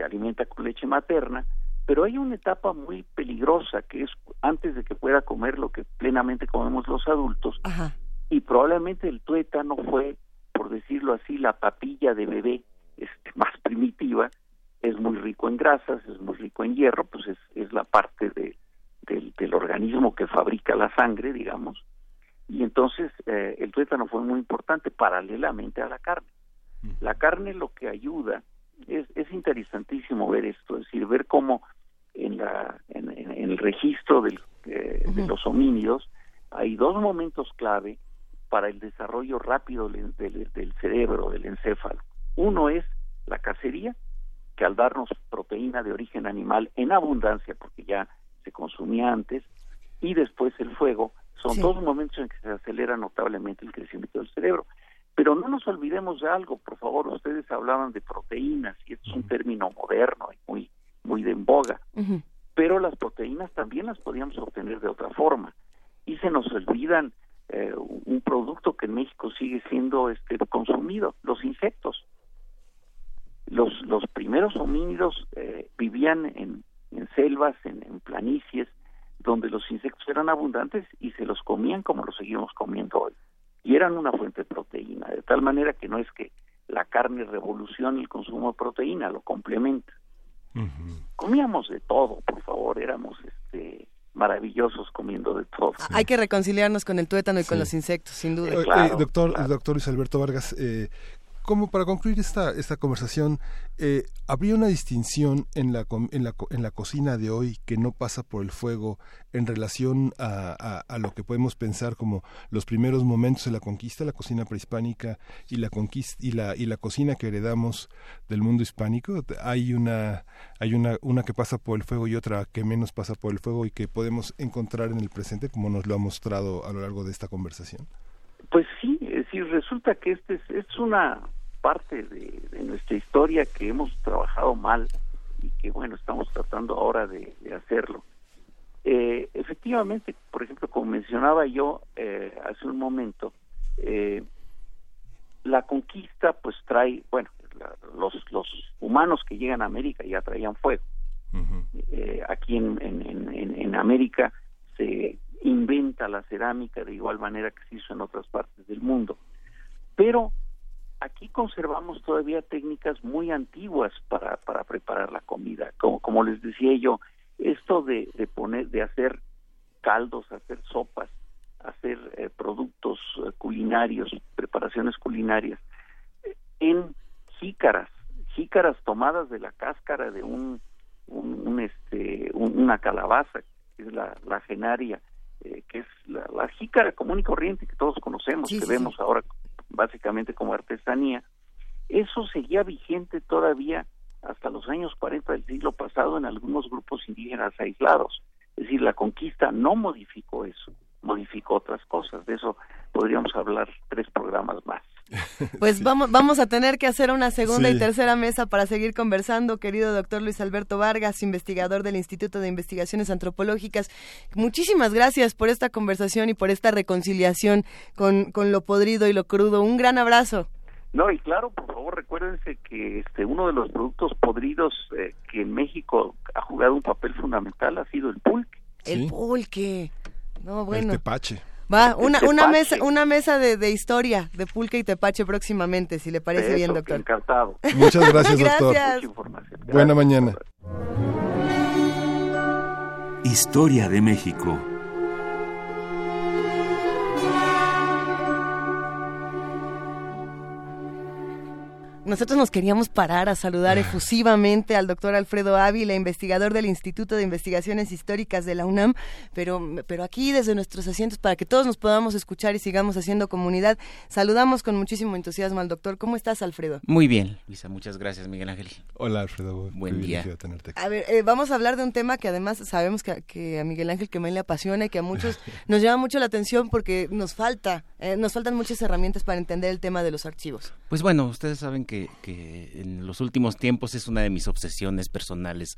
se alimenta con leche materna, pero hay una etapa muy peligrosa que es antes de que pueda comer lo que plenamente comemos los adultos, y probablemente el tuétano fue, por decirlo así, la papilla de bebé este, más primitiva, es muy rico en grasas, es muy rico en hierro, pues es, es la parte de, del, organismo que fabrica la sangre, digamos, y entonces eh, el tuétano fue muy importante paralelamente a la carne. La carne lo que ayuda es, es interesantísimo ver esto, es decir, ver cómo en, la, en, el registro del, eh, de los homínidos hay dos momentos clave para el desarrollo rápido del, del, cerebro, del encéfalo. Uno es la cacería, que al darnos proteína de origen animal en abundancia, porque ya se consumía antes, y después el fuego, son dos momentos en que se acelera notablemente el crecimiento del cerebro. Pero no nos olvidemos de algo, por favor, ustedes hablaban de proteínas, y esto es un término moderno y muy, muy de en boga, pero las proteínas también las podíamos obtener de otra forma, y se nos olvidan eh, un producto que en México sigue siendo este consumido, los insectos. Los, los primeros homínidos eh, vivían en, en selvas, en, en, planicies, donde los insectos eran abundantes y se los comían como los seguimos comiendo hoy. Y eran una fuente de proteína, de tal manera que no es que la carne revolucione el consumo de proteína, lo complementa. Comíamos de todo, por favor, éramos este maravillosos comiendo de todo. Hay que reconciliarnos con el tuétano y con los insectos, sin duda. Eh, doctor, doctor Luis Alberto Vargas, eh, como para concluir esta, esta conversación, eh, ¿habría una distinción en la, en, la, en la cocina de hoy que no pasa por el fuego en relación a, a, lo que podemos pensar como los primeros momentos de la conquista, la cocina prehispánica y la conquista y la, y la cocina que heredamos del mundo hispánico? ¿Hay una, hay una, una que pasa por el fuego y otra que menos pasa por el fuego y que podemos encontrar en el presente como nos lo ha mostrado a lo largo de esta conversación? Pues sí, es decir, resulta que este es, es una parte de, nuestra historia que hemos trabajado mal y que bueno estamos tratando ahora de, hacerlo. Eh, efectivamente por ejemplo como mencionaba yo eh, hace un momento eh, la conquista pues trae bueno los los humanos que llegan a América ya traían fuego. Aquí en, en, en América se inventa la cerámica de igual manera que se hizo en otras partes del mundo. Pero aquí conservamos todavía técnicas muy antiguas para, para preparar la comida. Como, como les decía yo, esto de, de poner, de hacer caldos, hacer sopas, hacer eh, productos eh, culinarios, preparaciones culinarias, en jícaras, jícaras tomadas de la cáscara de un, un, este, una calabaza, que es la, la genaria, eh, que es la, la, jícara común y corriente que todos conocemos, que vemos ahora básicamente como artesanía, eso seguía vigente todavía hasta los años 40 del siglo pasado en algunos grupos indígenas aislados. Es decir, la conquista no modificó eso, modificó otras cosas. De eso podríamos hablar tres programas más. Pues vamos, vamos a tener que hacer una segunda y tercera mesa para seguir conversando, querido doctor Luis Alberto Vargas, investigador del Instituto de Investigaciones Antropológicas. Muchísimas gracias por esta conversación y por esta reconciliación con, con lo podrido y lo crudo. Un gran abrazo. No, y claro, por favor, recuérdense que este uno de los productos podridos eh, que en México ha jugado un papel fundamental ha sido el pulque. El pulque. No, bueno. El tepache. Va, una, una mesa, una mesa de, de, historia de pulque y tepache próximamente, si le parece bien, doctor. Encantado. Muchas gracias, doctor. Buena mañana. Historia de México. Nosotros nos queríamos parar a saludar ah. efusivamente al doctor Alfredo Ávila, investigador del Instituto de Investigaciones Históricas de la UNAM, pero, pero aquí desde nuestros asientos para que todos nos podamos escuchar y sigamos haciendo comunidad, saludamos con muchísimo entusiasmo al doctor. ¿Cómo estás, Alfredo? Muy bien, Luisa, muchas gracias, Miguel Ángel. Hola, Alfredo. Buen día. A ver, eh, vamos a hablar de un tema que además sabemos que, a Miguel Ángel que me le apasiona y que a muchos nos llama mucho la atención porque nos falta, eh, nos faltan muchas herramientas para entender el tema de los archivos. Pues bueno, ustedes saben que que, en los últimos tiempos es una de mis obsesiones personales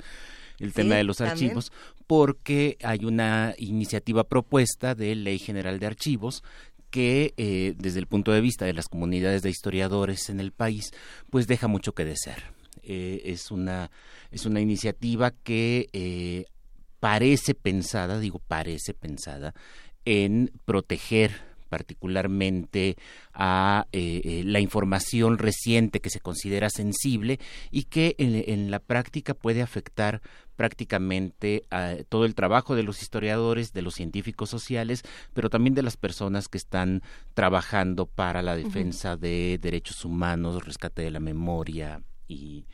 el tema de los archivos, porque hay una iniciativa propuesta de Ley General de Archivos que eh, desde el punto de vista de las comunidades de historiadores en el país, pues deja mucho que desear. es una es una iniciativa que parece pensada, digo parece pensada, en proteger particularmente a eh, eh, la información reciente que se considera sensible y que en, la práctica puede afectar prácticamente a todo el trabajo de los historiadores, de los científicos sociales, pero también de las personas que están trabajando para la defensa de derechos humanos, rescate de la memoria y,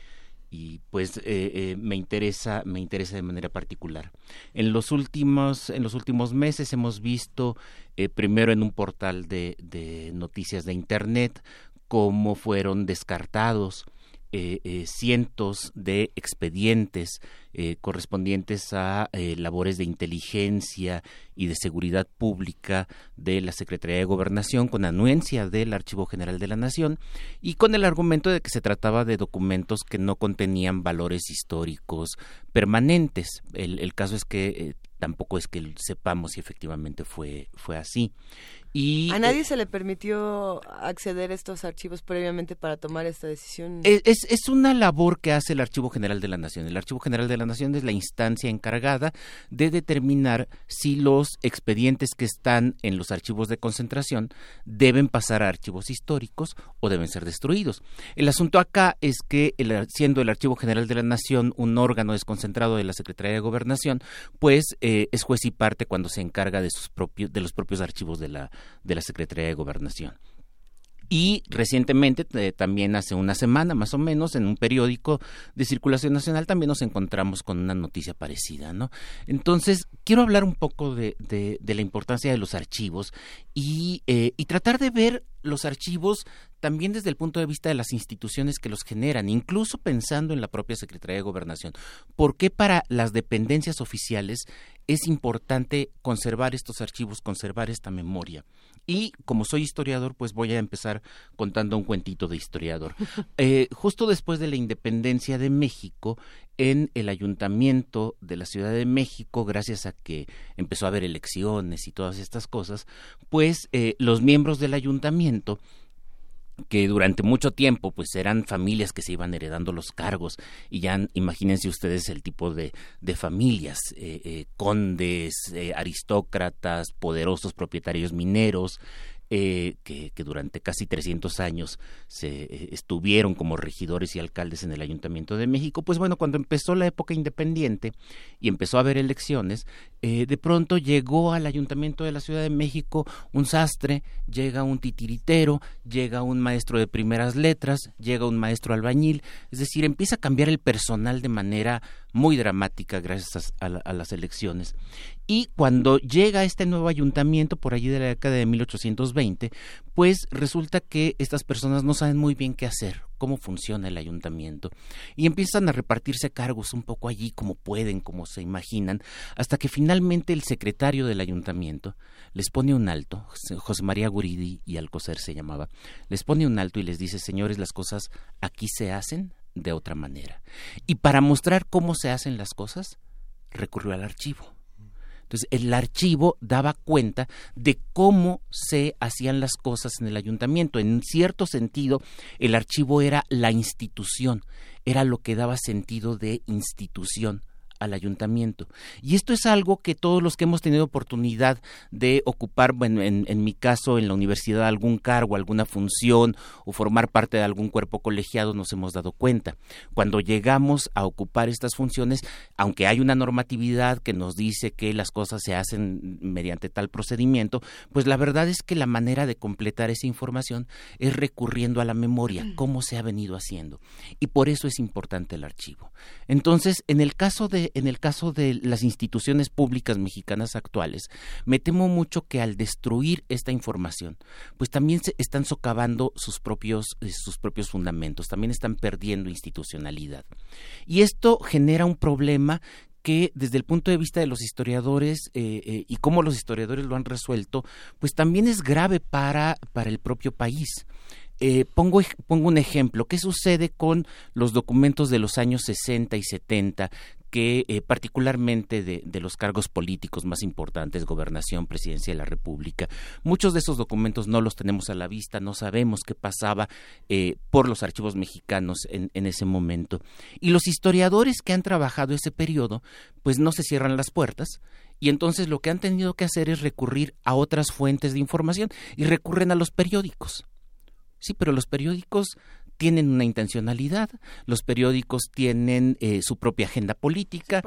y pues eh, eh, me interesa me interesa de manera particular. En los últimos en los últimos meses hemos visto eh, primero en un portal de, de noticias de internet cómo fueron descartados eh, eh, cientos de expedientes eh, correspondientes a labores de inteligencia y de seguridad pública de la Secretaría de Gobernación con anuencia del Archivo General de la Nación y con el argumento de que se trataba de documentos que no contenían valores históricos permanentes. El, el caso es que tampoco es que sepamos si efectivamente fue, fue así. Y, ¿A nadie se le permitió acceder a estos archivos previamente para tomar esta decisión? Es, es, una labor que hace el Archivo General de la Nación. El Archivo General de la Nación es la instancia encargada de determinar si los expedientes que están en los archivos de concentración deben pasar a archivos históricos o deben ser destruidos. El asunto acá es que, el, siendo el Archivo General de la Nación un órgano desconcentrado de la Secretaría de Gobernación, pues eh, es juez y parte cuando se encarga de, sus propios, de los propios archivos de la de la Secretaría de Gobernación. Y recientemente, eh, también hace una semana más o menos, en un periódico de circulación nacional también nos encontramos con una noticia parecida, ¿no? Entonces, quiero hablar un poco de, de, la importancia de los archivos y, eh, y tratar de ver los archivos también desde el punto de vista de las instituciones que los generan, incluso pensando en la propia Secretaría de Gobernación. ¿Por qué para las dependencias oficiales es importante conservar estos archivos, conservar esta memoria? Y como soy historiador, pues voy a empezar contando un cuentito de historiador. Eh, justo después de la independencia de México, en el ayuntamiento de la Ciudad de México, gracias a que empezó a haber elecciones y todas estas cosas, pues eh, los miembros del ayuntamiento que durante mucho tiempo pues eran familias que se iban heredando los cargos. Y ya imagínense ustedes el tipo de, de familias eh, eh, condes eh, aristócratas poderosos propietarios mineros eh, que, durante casi 300 años se estuvieron como regidores y alcaldes en el Ayuntamiento de México, pues bueno, cuando empezó la época independiente y empezó a haber elecciones, eh, de pronto llegó al Ayuntamiento de la Ciudad de México un sastre, llega un titiritero, llega un maestro de primeras letras, llega un maestro albañil, es decir, empieza a cambiar el personal de manera muy dramática gracias a, las elecciones. Y cuando llega este nuevo ayuntamiento, por allí de la década de 1820, pues resulta que estas personas no saben muy bien qué hacer, cómo funciona el ayuntamiento, y empiezan a repartirse cargos un poco allí como pueden, como se imaginan, hasta que finalmente el secretario del ayuntamiento les pone un alto, José María Guridi y Alcocer se llamaba, les pone un alto y les dice, señores, las cosas aquí se hacen de otra manera. Y para mostrar cómo se hacen las cosas, recurrió al archivo. Entonces, el archivo daba cuenta de cómo se hacían las cosas en el ayuntamiento. En cierto sentido, el archivo era la institución, era lo que daba sentido de institución al ayuntamiento. Y esto es algo que todos los que hemos tenido oportunidad de ocupar, bueno, en, en, mi caso, en la universidad, algún cargo, alguna función o formar parte de algún cuerpo colegiado, nos hemos dado cuenta. Cuando llegamos a ocupar estas funciones, aunque hay una normatividad que nos dice que las cosas se hacen mediante tal procedimiento, pues la verdad es que la manera de completar esa información es recurriendo a la memoria, mm. cómo se ha venido haciendo. Y por eso es importante el archivo. Entonces, en el caso de en el caso de las instituciones públicas mexicanas actuales, me temo mucho que al destruir esta información, pues también se están socavando sus propios, eh, sus propios fundamentos, también están perdiendo institucionalidad. Y esto genera un problema que desde el punto de vista de los historiadores eh, eh, y cómo los historiadores lo han resuelto, pues también es grave para, para el propio país. Eh, pongo, pongo un ejemplo. ¿Qué sucede con los documentos de los años 60 y 70 que eh, particularmente de, los cargos políticos más importantes, gobernación, presidencia de la República, muchos de esos documentos no los tenemos a la vista, no sabemos qué pasaba eh, por los archivos mexicanos en, en, ese momento. Y los historiadores que han trabajado ese periodo, pues no se cierran las puertas. Y entonces lo que han tenido que hacer es recurrir a otras fuentes de información y recurren a los periódicos. Sí, pero los periódicos tienen una intencionalidad, los periódicos tienen eh, su propia agenda política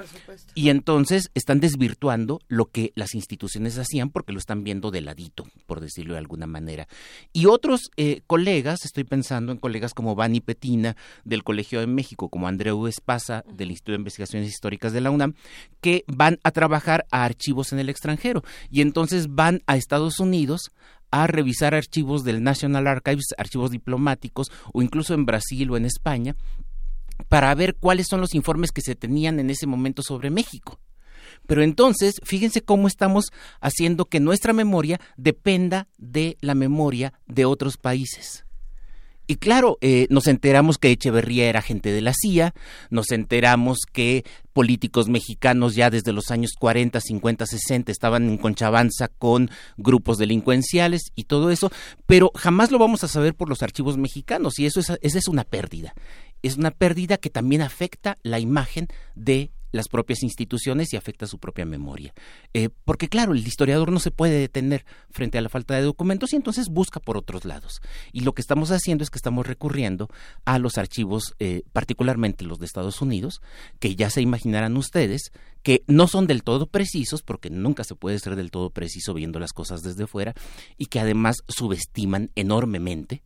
y entonces están desvirtuando lo que las instituciones hacían porque lo están viendo de ladito, por decirlo de alguna manera. Y otros eh, colegas, estoy pensando en colegas como Vani Petina del Colegio de México, como Andreu Espasa del Instituto de Investigaciones Históricas de la UNAM, que van a trabajar a archivos en el extranjero. Y entonces van a Estados Unidos a revisar archivos del National Archives, archivos diplomáticos o incluso en Brasil o en España, para ver cuáles son los informes que se tenían en ese momento sobre México. Pero entonces, fíjense cómo estamos haciendo que nuestra memoria dependa de la memoria de otros países. Y claro, eh, nos enteramos que Echeverría era agente de la CIA, nos enteramos que políticos mexicanos ya desde los años 40, 50, 60 estaban en conchavanza con grupos delincuenciales y todo eso, pero jamás lo vamos a saber por los archivos mexicanos y eso es, esa es una pérdida. Es una pérdida que también afecta la imagen de las propias instituciones y afecta su propia memoria. Eh, porque claro, el historiador no se puede detener frente a la falta de documentos y entonces busca por otros lados. Y lo que estamos haciendo es que estamos recurriendo a los archivos, eh, particularmente los de Estados Unidos, que ya se imaginarán ustedes que no son del todo precisos, porque nunca se puede ser del todo preciso viendo las cosas desde fuera, y que además subestiman enormemente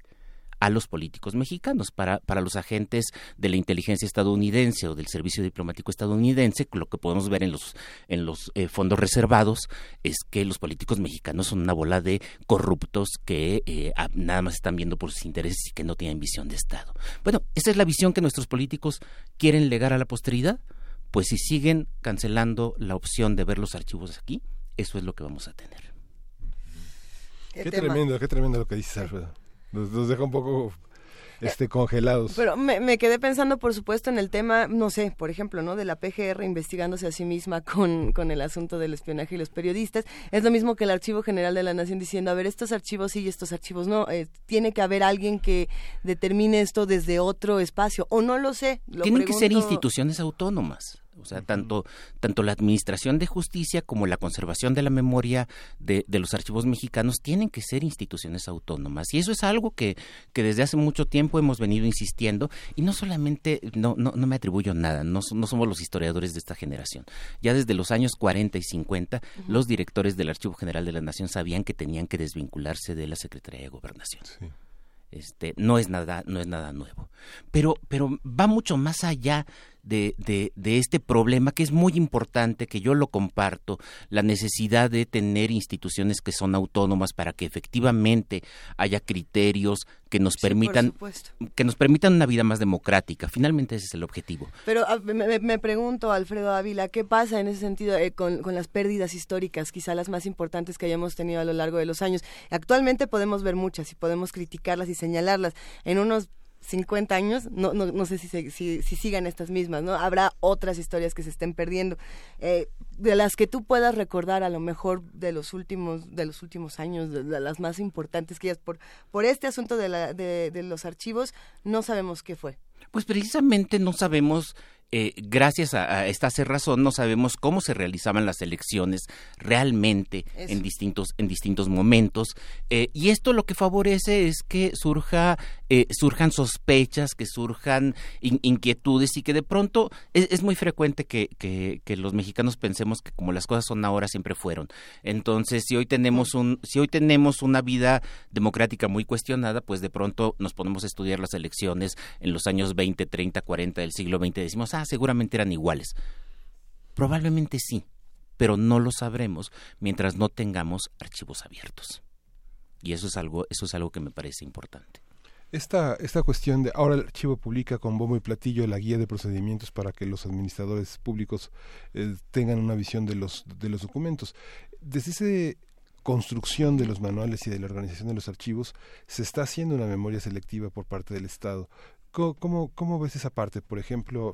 a los políticos mexicanos. Para, para los agentes de la inteligencia estadounidense o del servicio diplomático estadounidense, lo que podemos ver en los, en los eh, fondos reservados es que los políticos mexicanos son una bola de corruptos que eh, nada más están viendo por sus intereses y que no tienen visión de Estado. Bueno, esa es la visión que nuestros políticos quieren legar a la posteridad. Pues si siguen cancelando la opción de ver los archivos aquí, eso es lo que vamos a tener. Qué, tremendo, qué tremendo lo que dices, Alfredo. Nos, deja un poco este, congelados. Pero me, quedé pensando, por supuesto, en el tema, no sé, por ejemplo, ¿no? De la PGR investigándose a sí misma con, con el asunto del espionaje y los periodistas. Es lo mismo que el Archivo General de la Nación diciendo, a ver, estos archivos sí y estos archivos no. Eh, tiene que haber alguien que determine esto desde otro espacio. O no lo sé. Tienen que ser instituciones autónomas. O sea, tanto, tanto la Administración de Justicia como la conservación de la memoria de, de, los archivos mexicanos tienen que ser instituciones autónomas. Y eso es algo que, que desde hace mucho tiempo hemos venido insistiendo. Y no solamente, no, no, no me atribuyo nada, no, no somos los historiadores de esta generación. Ya desde los años 40 y 50, los directores del Archivo General de la Nación sabían que tenían que desvincularse de la Secretaría de Gobernación. Este, no es nada, no es nada nuevo. Pero, pero va mucho más allá de, de, de, este problema que es muy importante, que yo lo comparto, la necesidad de tener instituciones que son autónomas para que efectivamente haya criterios que nos permitan que nos permitan una vida más democrática. Finalmente ese es el objetivo. Pero ah, me, pregunto, Alfredo Ávila, ¿qué pasa en ese sentido eh, con, con las pérdidas históricas, quizá las más importantes que hayamos tenido a lo largo de los años? Actualmente podemos ver muchas y podemos criticarlas y señalarlas. En unos 50 años, no, no, no sé si, si, si, sigan estas mismas, ¿no? Habrá otras historias que se estén perdiendo, eh, de las que tú puedas recordar a lo mejor de los últimos, de los últimos años, de, las más importantes que ellas, por, por este asunto de, la, de, de los archivos, no sabemos qué fue. Pues precisamente no sabemos eh, gracias a, esta cerrazón no sabemos cómo se realizaban las elecciones realmente en distintos en distintos momentos. Eh, y esto lo que favorece es que surja eh, surjan sospechas que surjan inquietudes y que de pronto es, muy frecuente que, que, los mexicanos pensemos que como las cosas son ahora siempre fueron. Entonces si hoy tenemos un si hoy tenemos una vida democrática muy cuestionada pues de pronto nos ponemos a estudiar las elecciones en los años 20 30 40 del siglo XX decimos seguramente eran iguales. Probablemente sí, pero no lo sabremos mientras no tengamos archivos abiertos. Y eso es algo, eso es algo que me parece importante. Esta, esta cuestión de ahora el archivo publica con bombo y platillo la guía de procedimientos para que los administradores públicos eh, tengan una visión de los, de los documentos. Desde ese construcción de los manuales y de la organización de los archivos, se está haciendo una memoria selectiva por parte del Estado. ¿Cómo, ¿Cómo, ves esa parte? Por ejemplo,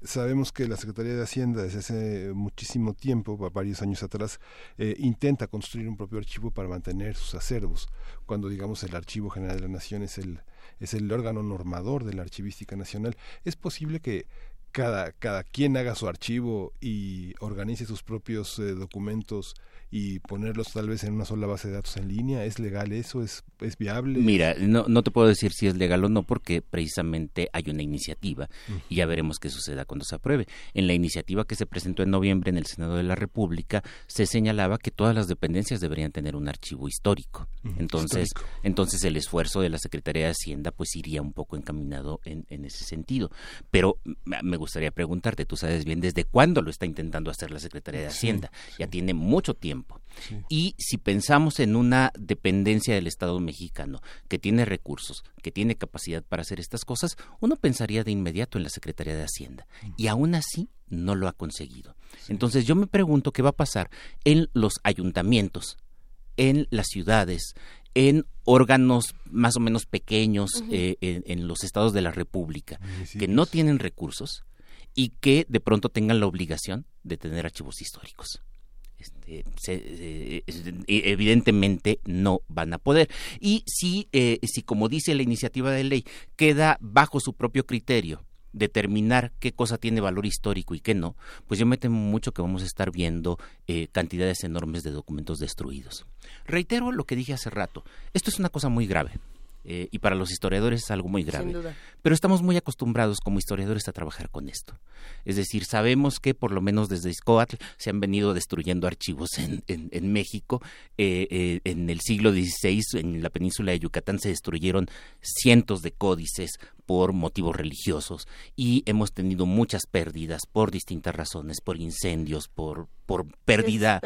sabemos que la Secretaría de Hacienda desde hace muchísimo tiempo, varios años atrás, eh, intenta construir un propio archivo para mantener sus acervos. Cuando, digamos, el Archivo General de la Nación es el, es el órgano normador de la archivística nacional, es posible que cada, cada quien haga su archivo y organice sus propios eh, documentos y ponerlos tal vez en una sola base de datos en línea? ¿Es legal eso? ¿Es, es viable? Mira, no, no te puedo decir si es legal o no porque precisamente hay una iniciativa y ya veremos qué suceda cuando se apruebe. En la iniciativa que se presentó en noviembre en el Senado de la República se señalaba que todas las dependencias deberían tener un archivo histórico. Entonces, entonces el esfuerzo de la Secretaría de Hacienda pues iría un poco encaminado en, en ese sentido. Pero me gustaría preguntarte, tú sabes bien desde cuándo lo está intentando hacer la Secretaría de Hacienda. Ya tiene mucho tiempo y si pensamos en una dependencia del Estado mexicano que tiene recursos, que tiene capacidad para hacer estas cosas, uno pensaría de inmediato en la Secretaría de Hacienda. Y aún así no lo ha conseguido. Entonces yo me pregunto qué va a pasar en los ayuntamientos, en las ciudades, en órganos más o menos pequeños eh, en, los estados de la República, que no tienen recursos y que de pronto tengan la obligación de tener archivos históricos este, eh, evidentemente no van a poder. Y si, eh, si, como dice la iniciativa de ley, queda bajo su propio criterio determinar qué cosa tiene valor histórico y qué no, pues yo me temo mucho que vamos a estar viendo eh, cantidades enormes de documentos destruidos. Reitero lo que dije hace rato, esto es una cosa muy grave. Eh, y para los historiadores es algo muy grave. Pero estamos muy acostumbrados como historiadores a trabajar con esto. Es decir, sabemos que por lo menos desde Iscoatl se han venido destruyendo archivos en, en, México. Eh, eh, en el siglo XVI, en la península de Yucatán, se destruyeron cientos de códices por motivos religiosos y hemos tenido muchas pérdidas por distintas razones, por incendios, por, por pérdida,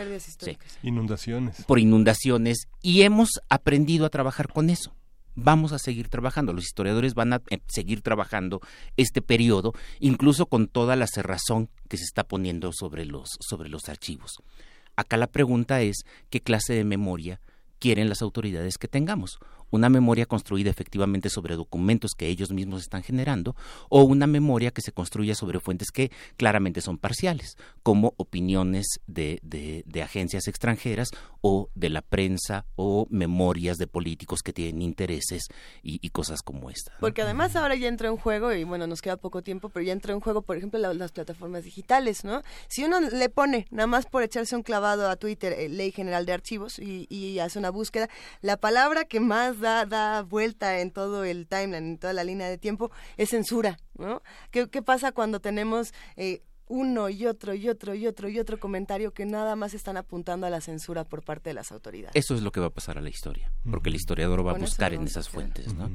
inundaciones. Por inundaciones y hemos aprendido a trabajar con eso vamos a seguir trabajando, los historiadores van a eh, seguir trabajando este periodo, incluso con toda la cerrazón que se está poniendo sobre los, sobre los archivos. Acá la pregunta es qué clase de memoria quieren las autoridades que tengamos una memoria construida efectivamente sobre documentos que ellos mismos están generando o una memoria que se construya sobre fuentes que claramente son parciales, como opiniones de, de, agencias extranjeras o de la prensa o memorias de políticos que tienen intereses y, cosas como esta. Porque además ahora ya entra en juego, y bueno, nos queda poco tiempo, pero ya entra en juego, por ejemplo, las plataformas digitales, ¿no? Si uno le pone, nada más por echarse un clavado a Twitter, eh, Ley General de Archivos, y, y hace una búsqueda, la palabra que más da, vuelta en todo el timeline, en toda la línea de tiempo, es censura, ¿no? ¿Qué, pasa cuando tenemos... Eh, uno y otro y otro y otro y otro comentario que nada más están apuntando a la censura por parte de las autoridades. Eso es lo que va a pasar a la historia, porque el historiador va a buscar en esas fuentes, ¿no?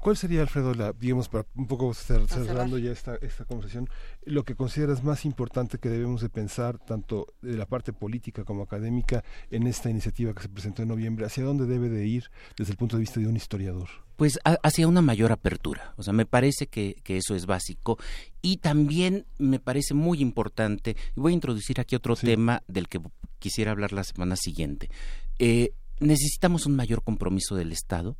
¿Cuál sería, Alfredo, la, digamos, para un poco cerrando ya esta, esta conversación, lo que consideras más importante que debemos de pensar, tanto de la parte política como académica, en esta iniciativa que se presentó en noviembre? ¿Hacia dónde debe de ir desde el punto de vista de un historiador? Pues hacia una mayor apertura. O sea, me parece que, que eso es básico. Y también me parece muy importante, y voy a introducir aquí otro tema del que quisiera hablar la semana siguiente. Eh, necesitamos un mayor compromiso del Estado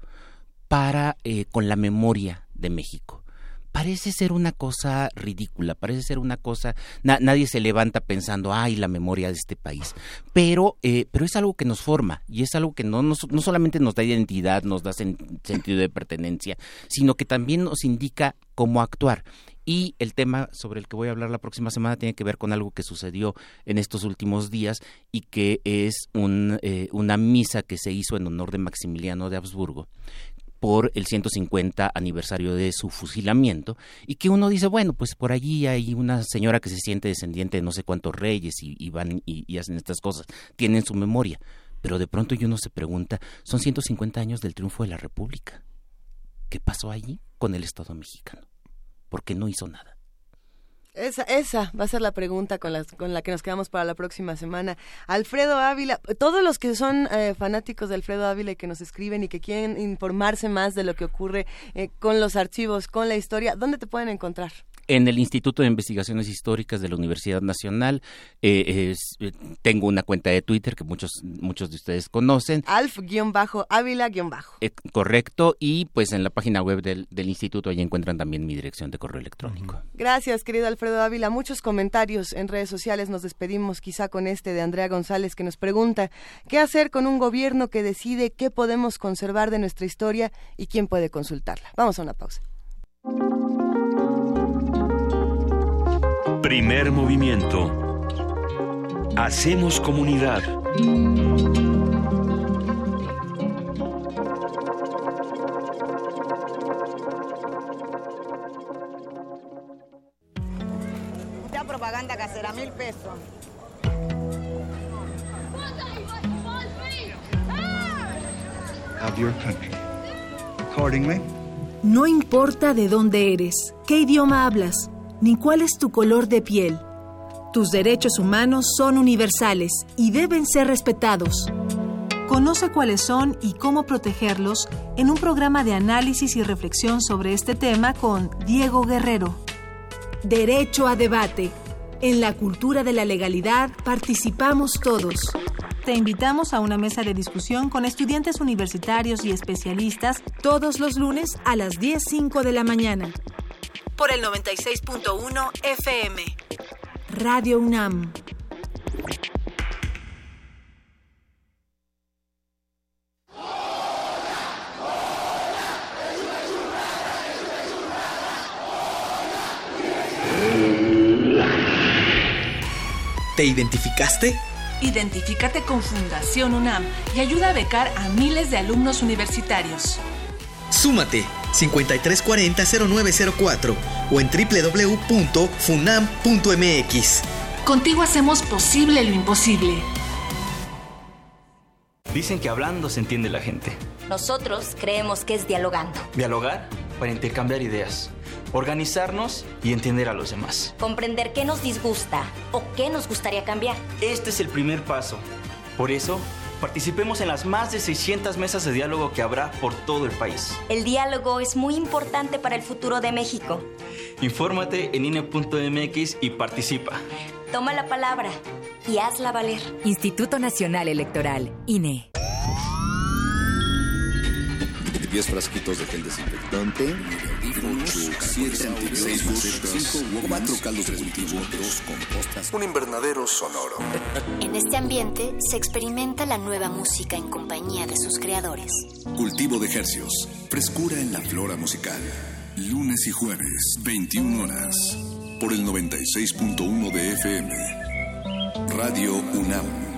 para eh, con la memoria de México. Parece ser una cosa ridícula, parece ser una cosa, nadie se levanta pensando, ay, la memoria de este país, pero, eh, pero es algo que nos forma y es algo que no, no, solamente nos da identidad, nos da sentido de pertenencia, sino que también nos indica cómo actuar. Y el tema sobre el que voy a hablar la próxima semana tiene que ver con algo que sucedió en estos últimos días y que es un, eh, una misa que se hizo en honor de Maximiliano de Habsburgo, por el 150 aniversario de su fusilamiento y que uno dice, bueno, pues por allí hay una señora que se siente descendiente de no sé cuántos reyes y, van y, hacen estas cosas, tienen su memoria, pero de pronto uno se pregunta, son 150 años del triunfo de la República. ¿Qué pasó allí con el Estado mexicano? ¿Por qué no hizo nada? Esa, esa va a ser la pregunta con la, con la que nos quedamos para la próxima semana. Alfredo Ávila, todos los que son eh, fanáticos de Alfredo Ávila y que nos escriben y que quieren informarse más de lo que ocurre eh, con los archivos, con la historia, ¿dónde te pueden encontrar? En el Instituto de Investigaciones Históricas de la Universidad Nacional. Eh, eh, tengo una cuenta de Twitter que muchos, muchos de ustedes conocen. Alf-Ávila- eh, correcto, y pues en la página web del, del instituto ahí encuentran también mi dirección de correo electrónico. Gracias, querido Alfredo Ávila. Muchos comentarios en redes sociales. Nos despedimos quizá con este de Andrea González que nos pregunta, ¿qué hacer con un gobierno que decide qué podemos conservar de nuestra historia y quién puede consultarla? Vamos a una pausa. Primer movimiento. Hacemos comunidad. Mucha propaganda casera, mil pesos. of your country. Accordingly, No importa de dónde eres, qué idioma hablas, ni cuál es tu color de piel. Tus derechos humanos son universales y deben ser respetados. Conoce cuáles son y cómo protegerlos en un programa de análisis y reflexión sobre este tema con Diego Guerrero. Derecho a debate. En la cultura de la legalidad participamos todos. Te invitamos a una mesa de discusión con estudiantes universitarios y especialistas todos los lunes a las 10.05 de la mañana. Por el 96.1 FM. Radio UNAM. ¿Te identificaste? Identifícate con Fundación UNAM y ayuda a becar a miles de alumnos universitarios. Súmate 5340-0904 o en www.funam.mx. Contigo hacemos posible lo imposible. Dicen que hablando se entiende la gente. Nosotros creemos que es dialogando. Dialogar para intercambiar ideas, organizarnos y entender a los demás. Comprender qué nos disgusta o qué nos gustaría cambiar. Este es el primer paso. Por eso, participemos en las más de 600 mesas de diálogo que habrá por todo el país. El diálogo es muy importante para el futuro de México. Infórmate en INE.mx y participa. Toma la palabra y hazla valer. Instituto Nacional Electoral, INE. 10 frasquitos de gel desinfectante, 8, 7, 6 5 4 caldos de cultivo, 2 compostas, un invernadero sonoro. En este ambiente se experimenta la nueva música en compañía de sus creadores. Cultivo de hercios, frescura en la flora musical. Lunes y jueves, 21 horas, por el 96.1 de FM. Radio UNAM.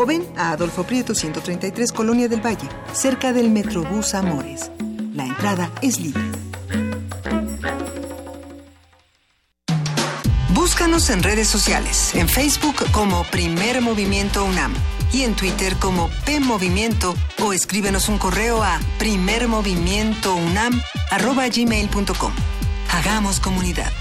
o ven a Adolfo Prieto 133 Colonia del Valle, cerca del Metrobús Amores. La entrada es libre. Búscanos en redes sociales, en Facebook como Primer Movimiento UNAM y en Twitter como P Movimiento o escríbenos un correo a primermovimientounam@gmail.com. Hagamos comunidad.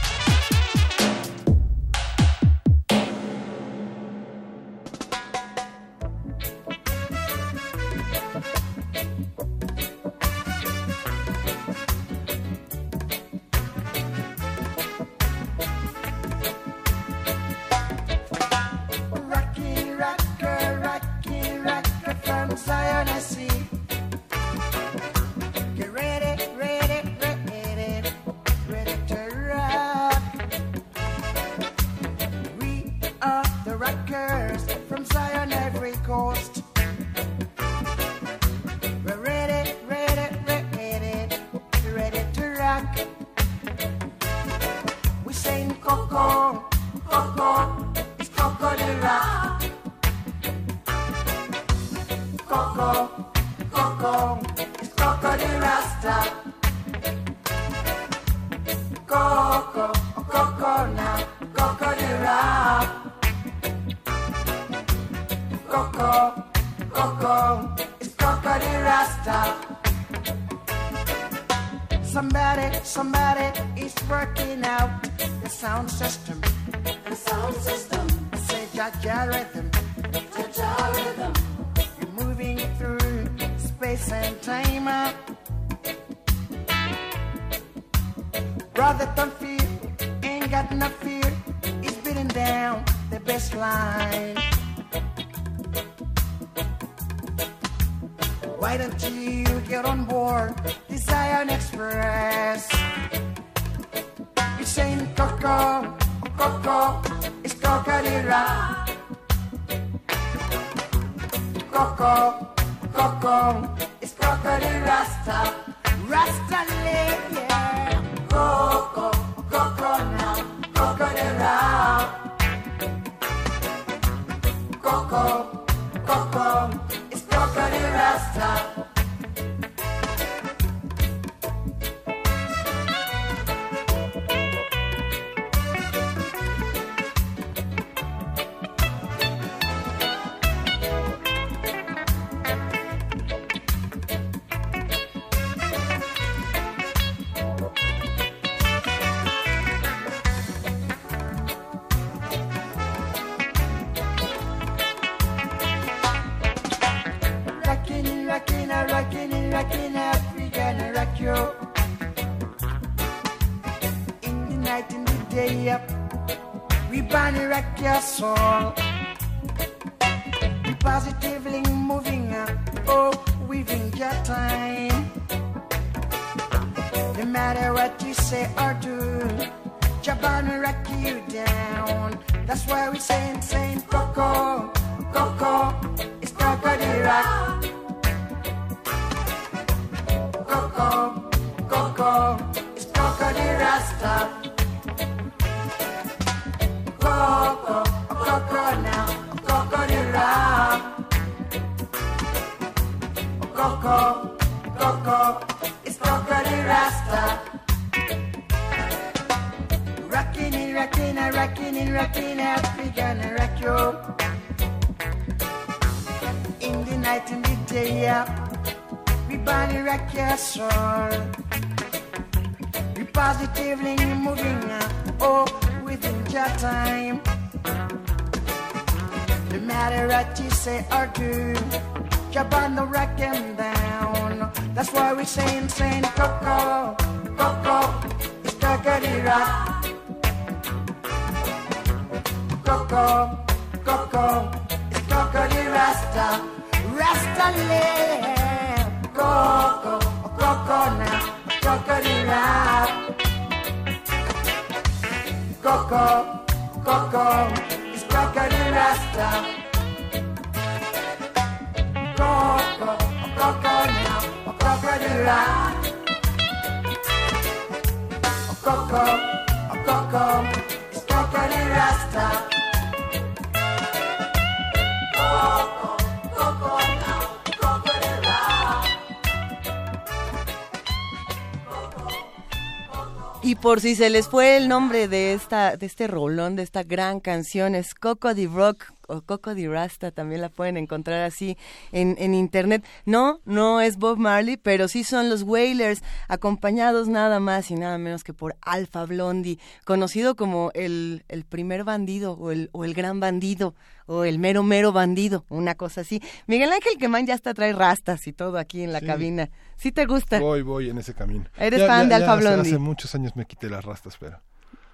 Por si se les fue el nombre de esta de este rolón, de esta gran canción, es Coco the Rock o Coco the Rasta, también la pueden encontrar así en, en internet. No, no es Bob Marley, pero sí son los Wailers, acompañados nada más y nada menos que por Alpha Blondie, conocido como el, el primer bandido o el, o el gran bandido o el mero mero bandido, una cosa así. Miguel Ángel Quemán ya hasta trae rastas y todo aquí en la Sí. cabina. ¿Sí te gusta? Voy, voy en ese camino. Eres fan de Alfa Blondie. Hace muchos años me quité las rastas, pero...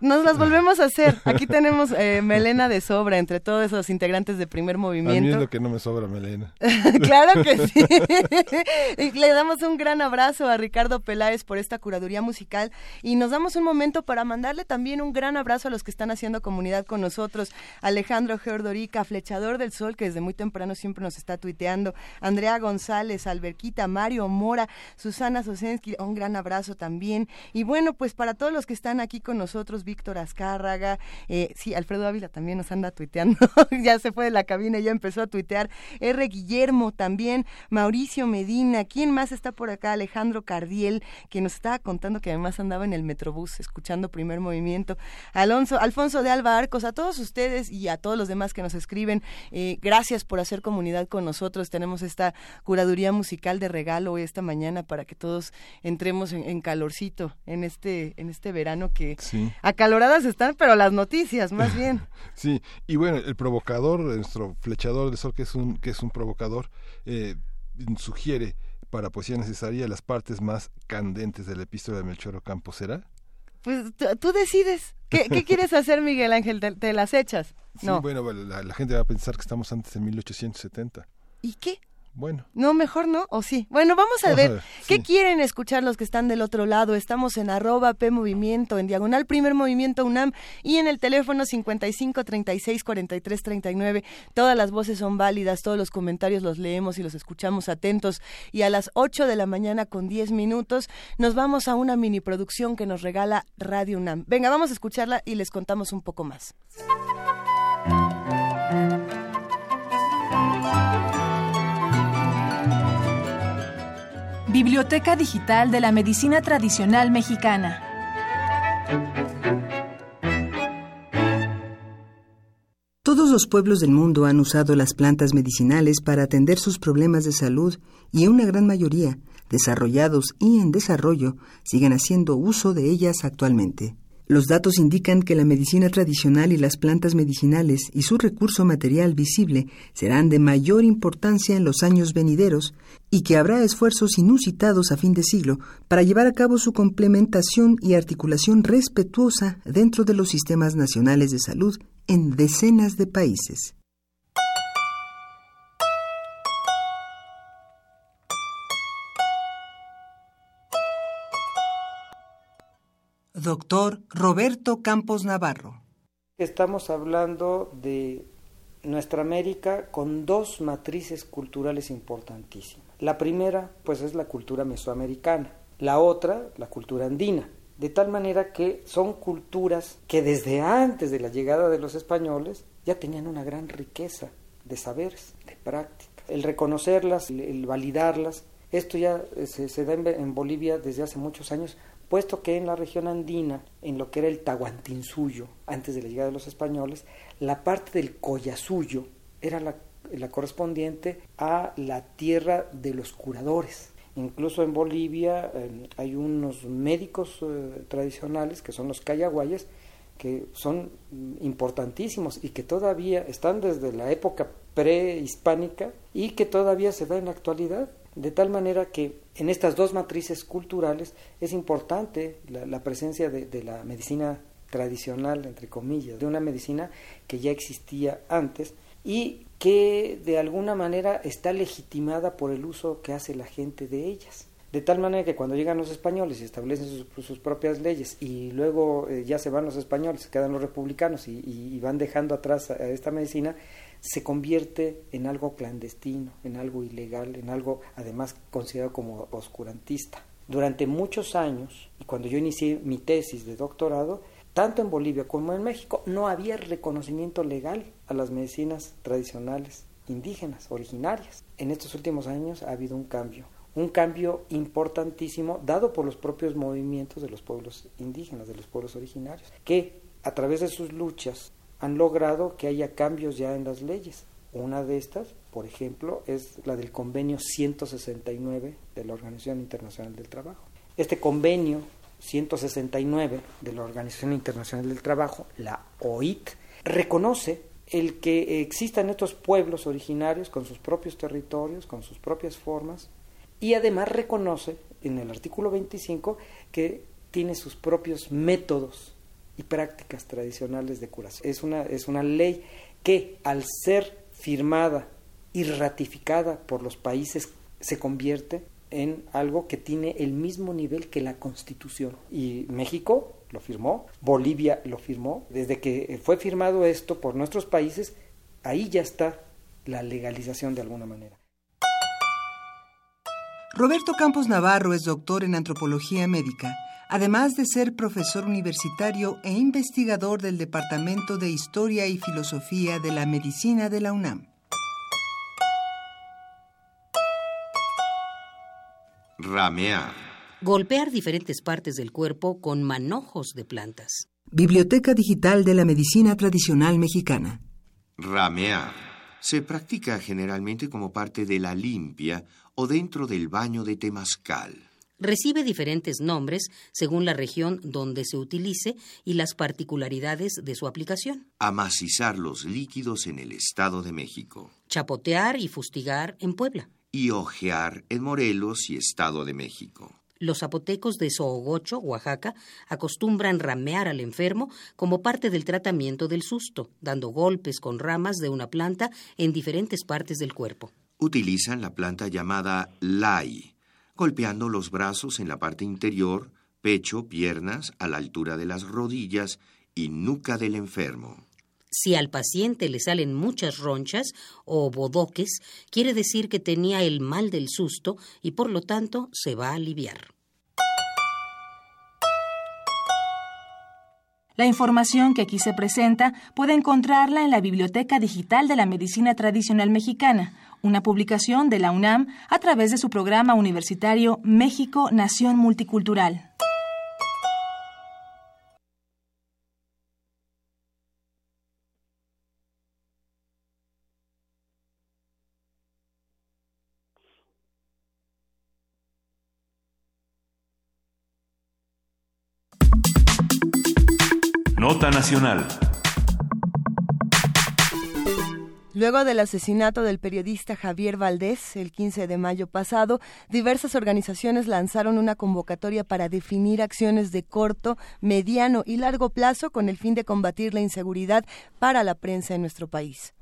Nos las volvemos a hacer. Aquí tenemos eh, melena de sobra entre todos esos integrantes de primer A mí es movimiento. lo que no me sobra, Melena. claro que sí. Y Le damos un gran abrazo a Ricardo Peláez por esta curaduría musical y nos damos un momento para mandarle también un gran abrazo a los que están haciendo comunidad con nosotros. Alejandro Geordorica, Flechador del Sol, que desde muy temprano siempre nos está tuiteando. Andrea González, Alberquita, Mario Mora, Susana Sosensky, un gran abrazo también. Y bueno, pues para todos los que están aquí con nosotros Víctor Azcárraga, eh, sí, Alfredo Ávila también nos anda tuiteando, ya se fue de la cabina y ya empezó a tuitear, R. Guillermo también, Mauricio Medina, ¿quién más está por acá? Alejandro Cardiel, que nos estaba contando que además andaba en el Metrobús escuchando primer movimiento, Alonso, Alfonso de Alba Arcos, a todos ustedes y a todos los demás que nos escriben, eh, gracias por hacer comunidad con nosotros, tenemos esta curaduría musical de regalo esta mañana para que todos entremos en, calorcito en este, en este verano que acaloradas están, pero las noticias más bien. sí, y bueno, el provocador, nuestro flechador de sol, que es un, que es un provocador, eh, sugiere para poesía necesaria las partes más candentes de la epístola de Melchor Ocampo, ¿será? Pues tú decides. ¿Qué, quieres hacer, Miguel Ángel? ¿Te, las echas? Sí, bueno, la, la, gente va a pensar que estamos antes de 1870. ¿Y qué? Bueno. No, mejor no, o sí. Bueno, vamos a ver, qué quieren escuchar los que están del otro lado. Estamos en arroba P Movimiento, en diagonal Primer Movimiento UNAM y en el teléfono 55 36 43 39. Todas las voces son válidas, todos los comentarios los leemos y los escuchamos atentos. Y a las 8 de la mañana con 10 minutos nos vamos a una mini producción que nos regala Radio UNAM. Venga, vamos a escucharla y les contamos un poco más. Biblioteca Digital de la Medicina Tradicional Mexicana. Todos los pueblos del mundo han usado las plantas medicinales para atender sus problemas de salud y una gran mayoría, desarrollados y en desarrollo, siguen haciendo uso de ellas actualmente. Los datos indican que la medicina tradicional y las plantas medicinales y su recurso material visible serán de mayor importancia en los años venideros y que habrá esfuerzos inusitados a fin de siglo para llevar a cabo su complementación y articulación respetuosa dentro de los sistemas nacionales de salud en decenas de países. Doctor Roberto Campos Navarro. Estamos hablando de nuestra América con dos matrices culturales importantísimas. La primera, pues, es la cultura mesoamericana. La otra, la cultura andina. De tal manera que son culturas que desde antes de la llegada de los españoles ya tenían una gran riqueza de saberes, de práctica. El reconocerlas, el validarlas, esto ya se, da en Bolivia desde hace muchos años puesto que en la región andina, en lo que era el Tahuantinsuyo, antes de la llegada de los españoles, la parte del Collasuyo era la, correspondiente a la tierra de los curadores. Incluso en Bolivia hay unos médicos eh, tradicionales que son los cayaguayas, que son importantísimos y que todavía están desde la época prehispánica y que todavía se da en la actualidad. De tal manera que en estas dos matrices culturales es importante la, presencia de, la medicina tradicional, entre comillas, de una medicina que ya existía antes y que de alguna manera está legitimada por el uso que hace la gente de ellas. De tal manera que cuando llegan los españoles y establecen sus, propias leyes y luego eh, ya se van los españoles, quedan los republicanos y van dejando atrás a esta medicina, se convierte en algo clandestino, en algo ilegal, en algo además considerado como oscurantista. Durante muchos años, y cuando yo inicié mi tesis de doctorado, tanto en Bolivia como en México no había reconocimiento legal a las medicinas tradicionales indígenas, originarias. En estos últimos años ha habido un cambio, un cambio importantísimo dado por los propios movimientos de los pueblos indígenas, de los pueblos originarios, que a través de sus luchas han logrado que haya cambios ya en las leyes. Una de estas, por ejemplo, es la del convenio 169 de la Organización Internacional del Trabajo. Este convenio 169 de la Organización Internacional del Trabajo, la OIT, reconoce el que existan estos pueblos originarios con sus propios territorios, con sus propias formas, y además reconoce en el artículo 25 que tiene sus propios métodos y prácticas tradicionales de curación. Es una, es una ley que al ser firmada y ratificada por los países se convierte en algo que tiene el mismo nivel que la Constitución. Y México lo firmó, Bolivia lo firmó. Desde que fue firmado esto por nuestros países, ahí ya está la legalización de alguna manera. Roberto Campos Navarro es doctor en antropología médica además de ser profesor universitario e investigador del Departamento de Historia y Filosofía de la Medicina de la UNAM. Ramear. Golpear diferentes partes del cuerpo con manojos de plantas. Biblioteca Digital de la Medicina Tradicional Mexicana. Ramear. Se practica generalmente como parte de la limpia o dentro del baño de temazcal. Recibe diferentes nombres según la región donde se utilice y las particularidades de su aplicación. Amacizar los líquidos en el Estado de México. Chapotear y fustigar en Puebla. Y ojear en Morelos y Estado de México. Los zapotecos de Sohogocho, Oaxaca, acostumbran ramear al enfermo como parte del tratamiento del susto, dando golpes con ramas de una planta en diferentes partes del cuerpo. Utilizan la planta llamada lai, golpeando los brazos en la parte interior, pecho, piernas, a la altura de las rodillas y nuca del enfermo. Si al paciente le salen muchas ronchas o bodoques, quiere decir que tenía el mal del susto y por lo tanto se va a aliviar. La información que aquí se presenta puede encontrarla en la Biblioteca Digital de la Medicina Tradicional Mexicana, una publicación de la UNAM a través de su programa universitario México Nación Multicultural. Nota Nacional. Luego del asesinato del periodista Javier Valdés el 15 de mayo pasado, diversas organizaciones lanzaron una convocatoria para definir acciones de corto, mediano y largo plazo con el fin de combatir la inseguridad para la prensa en nuestro país.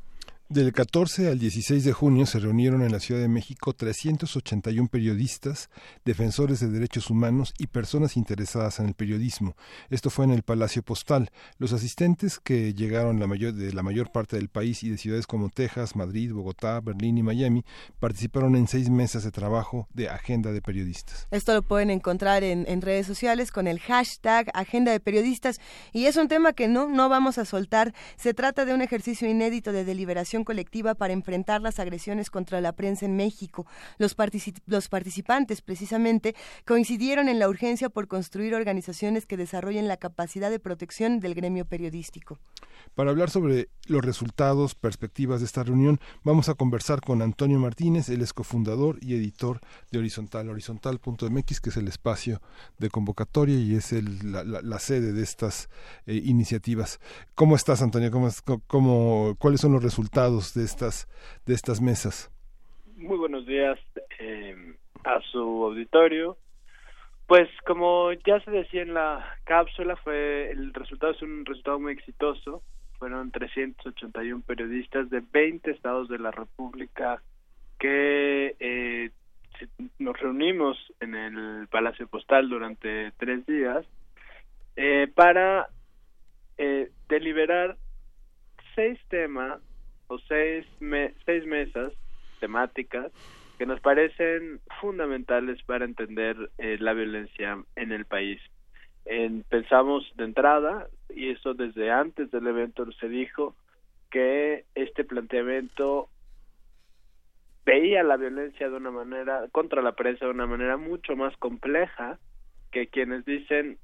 Del 14 al 16 de junio se reunieron en la Ciudad de México 381 periodistas, defensores de derechos humanos y personas interesadas en el periodismo. Esto fue en el Palacio Postal. Los asistentes que llegaron la mayor, de la mayor parte del país y de ciudades como Texas, Madrid, Bogotá, Berlín y Miami participaron en seis mesas de trabajo de Agenda de Periodistas. Esto lo pueden encontrar en, redes sociales con el hashtag Agenda de Periodistas y es un tema que no, no vamos a soltar. Se trata de un ejercicio inédito de deliberación colectiva para enfrentar las agresiones contra la prensa en México. Los, particip los, participantes, precisamente, coincidieron en la urgencia por construir organizaciones que desarrollen la capacidad de protección del gremio periodístico. Para hablar sobre los resultados, perspectivas de esta reunión, vamos a conversar con Antonio Martínez, el es cofundador y editor de Horizontal, horizontal.mx, que es el espacio de convocatoria y es la, sede de estas eh, iniciativas. ¿Cómo estás, Antonio? ¿Cómo, cómo, ¿Cuáles son los resultados de estas, de estas mesas? Muy buenos días eh, a su auditorio. Pues como ya se decía en la cápsula, fue el resultado es un resultado muy exitoso. Fueron 381 periodistas de 20 estados de la República que eh, nos reunimos en el Palacio Postal durante tres días eh, para eh, deliberar seis temas seis, me seis mesas temáticas que nos parecen fundamentales para entender eh, la violencia en el país. En, pensamos de entrada, y eso desde antes del evento se dijo, que este planteamiento veía la violencia de una manera, contra la prensa de una manera mucho más compleja que quienes dicen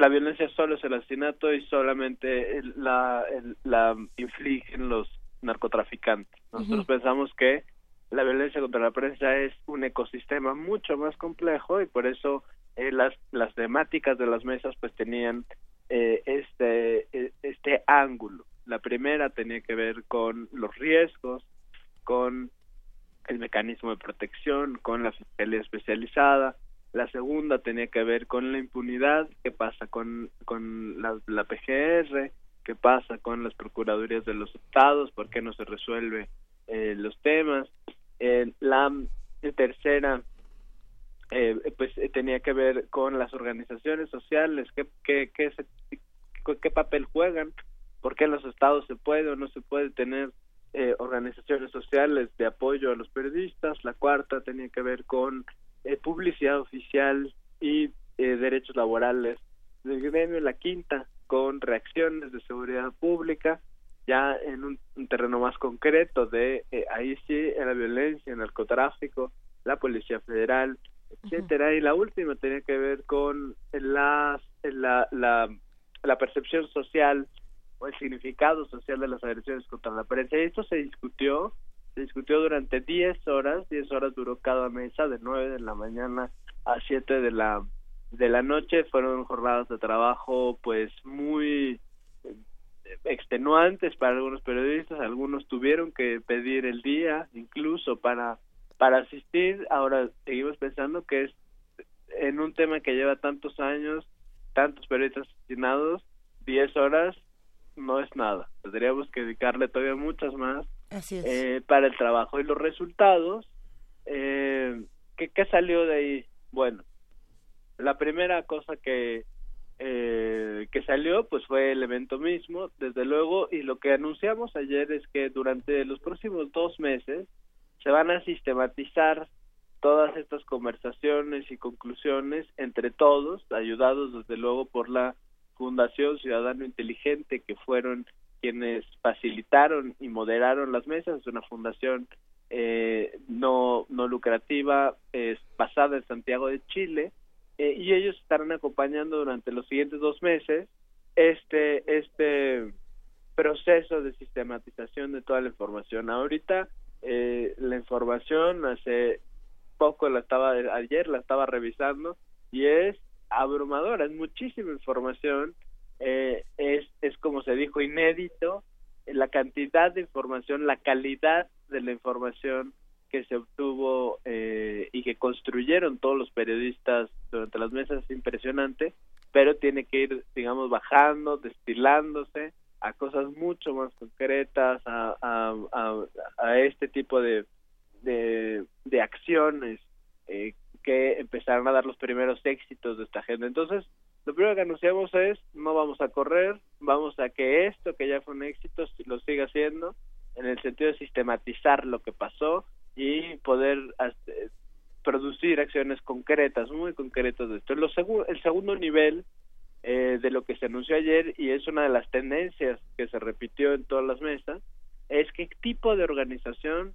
la violencia solo es el asesinato y solamente la, la infligen los narcotraficantes. Nosotros uh -huh. pensamos que la violencia contra la prensa es un ecosistema mucho más complejo y por eso eh, las las temáticas de las mesas pues tenían eh, este este ángulo la primera tenía que ver con los riesgos con el mecanismo de protección con la fiscalía especializada la segunda tenía que ver con la impunidad qué pasa con con la, PGR qué pasa con las procuradurías de los estados por qué no se resuelve eh, los temas. Eh, la tercera eh, pues eh, tenía que ver con las organizaciones sociales qué qué qué, se, qué papel juegan por qué en los estados se puede o no se puede tener eh, organizaciones sociales de apoyo a los periodistas. La cuarta tenía que ver con eh, publicidad oficial y eh, derechos laborales del gremio, la quinta con reacciones de seguridad pública, ya en un, terreno más concreto de eh, ahí sí la violencia, el narcotráfico, la policía federal, etcétera, y la última tenía que ver con las, la, la, la percepción social o el significado social de las agresiones contra la prensa. Y esto se discutió, se discutió durante 10 horas, 10 horas duró cada mesa, de 9 de la mañana a 7 de la de la noche fueron jornadas de trabajo pues muy eh, extenuantes para algunos periodistas, algunos tuvieron que pedir el día incluso para para asistir. Ahora seguimos pensando que es en un tema que lleva tantos años, tantos periodistas asesinados, 10 horas no es nada. Tendríamos que dedicarle todavía muchas más eh, para el trabajo y los resultados. Eh, ¿qué, ¿Qué salió de ahí? Bueno, la primera cosa que eh, que salió pues fue el evento mismo desde luego y lo que anunciamos ayer es que durante los próximos dos meses se van a sistematizar todas estas conversaciones y conclusiones entre todos ayudados desde luego por la Fundación Ciudadano Inteligente que fueron quienes facilitaron y moderaron las mesas es una fundación eh, no no lucrativa es basada en Santiago de Chile eh, y ellos estarán acompañando durante los siguientes dos meses este este proceso de sistematización de toda la información. Ahorita eh, la información hace poco la estaba ayer la estaba revisando y es abrumadora, es muchísima información, eh, es es como se dijo inédito la cantidad de información, la calidad de la información que se obtuvo eh, y que construyeron todos los periodistas durante las mesas es impresionante, pero tiene que ir, digamos, bajando, destilándose a cosas mucho más concretas, a, a, a, este tipo de, de, de acciones eh, que empezaron a dar los primeros éxitos de esta agenda. Entonces, lo primero que anunciamos es, no vamos a correr, vamos a que esto que ya fue un éxito lo siga haciendo, en el sentido de sistematizar lo que pasó, y poder producir acciones concretas, muy concretas de esto. Lo el segundo nivel eh, de lo que se anunció ayer y es una de las tendencias que se repitió en todas las mesas es qué tipo de organización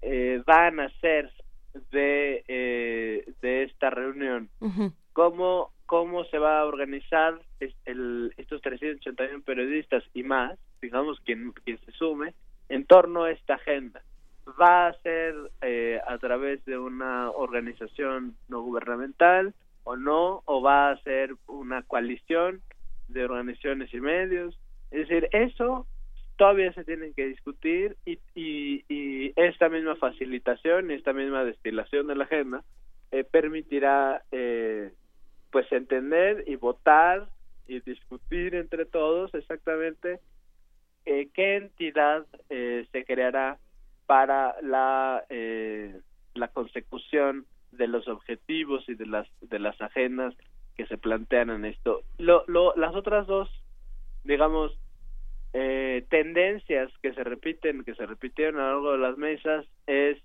eh, van a ser de eh, de esta reunión cómo cómo se va a organizar el, estos 381 periodistas y más digamos quien quien se sume en torno a esta agenda va a ser eh, a través de una organización no gubernamental o no, o va a ser una coalición de organizaciones y medios. Es decir, eso todavía se tiene que discutir y, y, y esta misma facilitación y esta misma destilación de la agenda eh, permitirá eh, pues entender y votar y discutir entre todos exactamente eh, qué entidad eh, se creará para la eh, la consecución de los objetivos y de las de las agendas que se plantean en esto. Lo, lo, las otras dos digamos eh, tendencias que se repiten que se repitieron a lo largo de las mesas es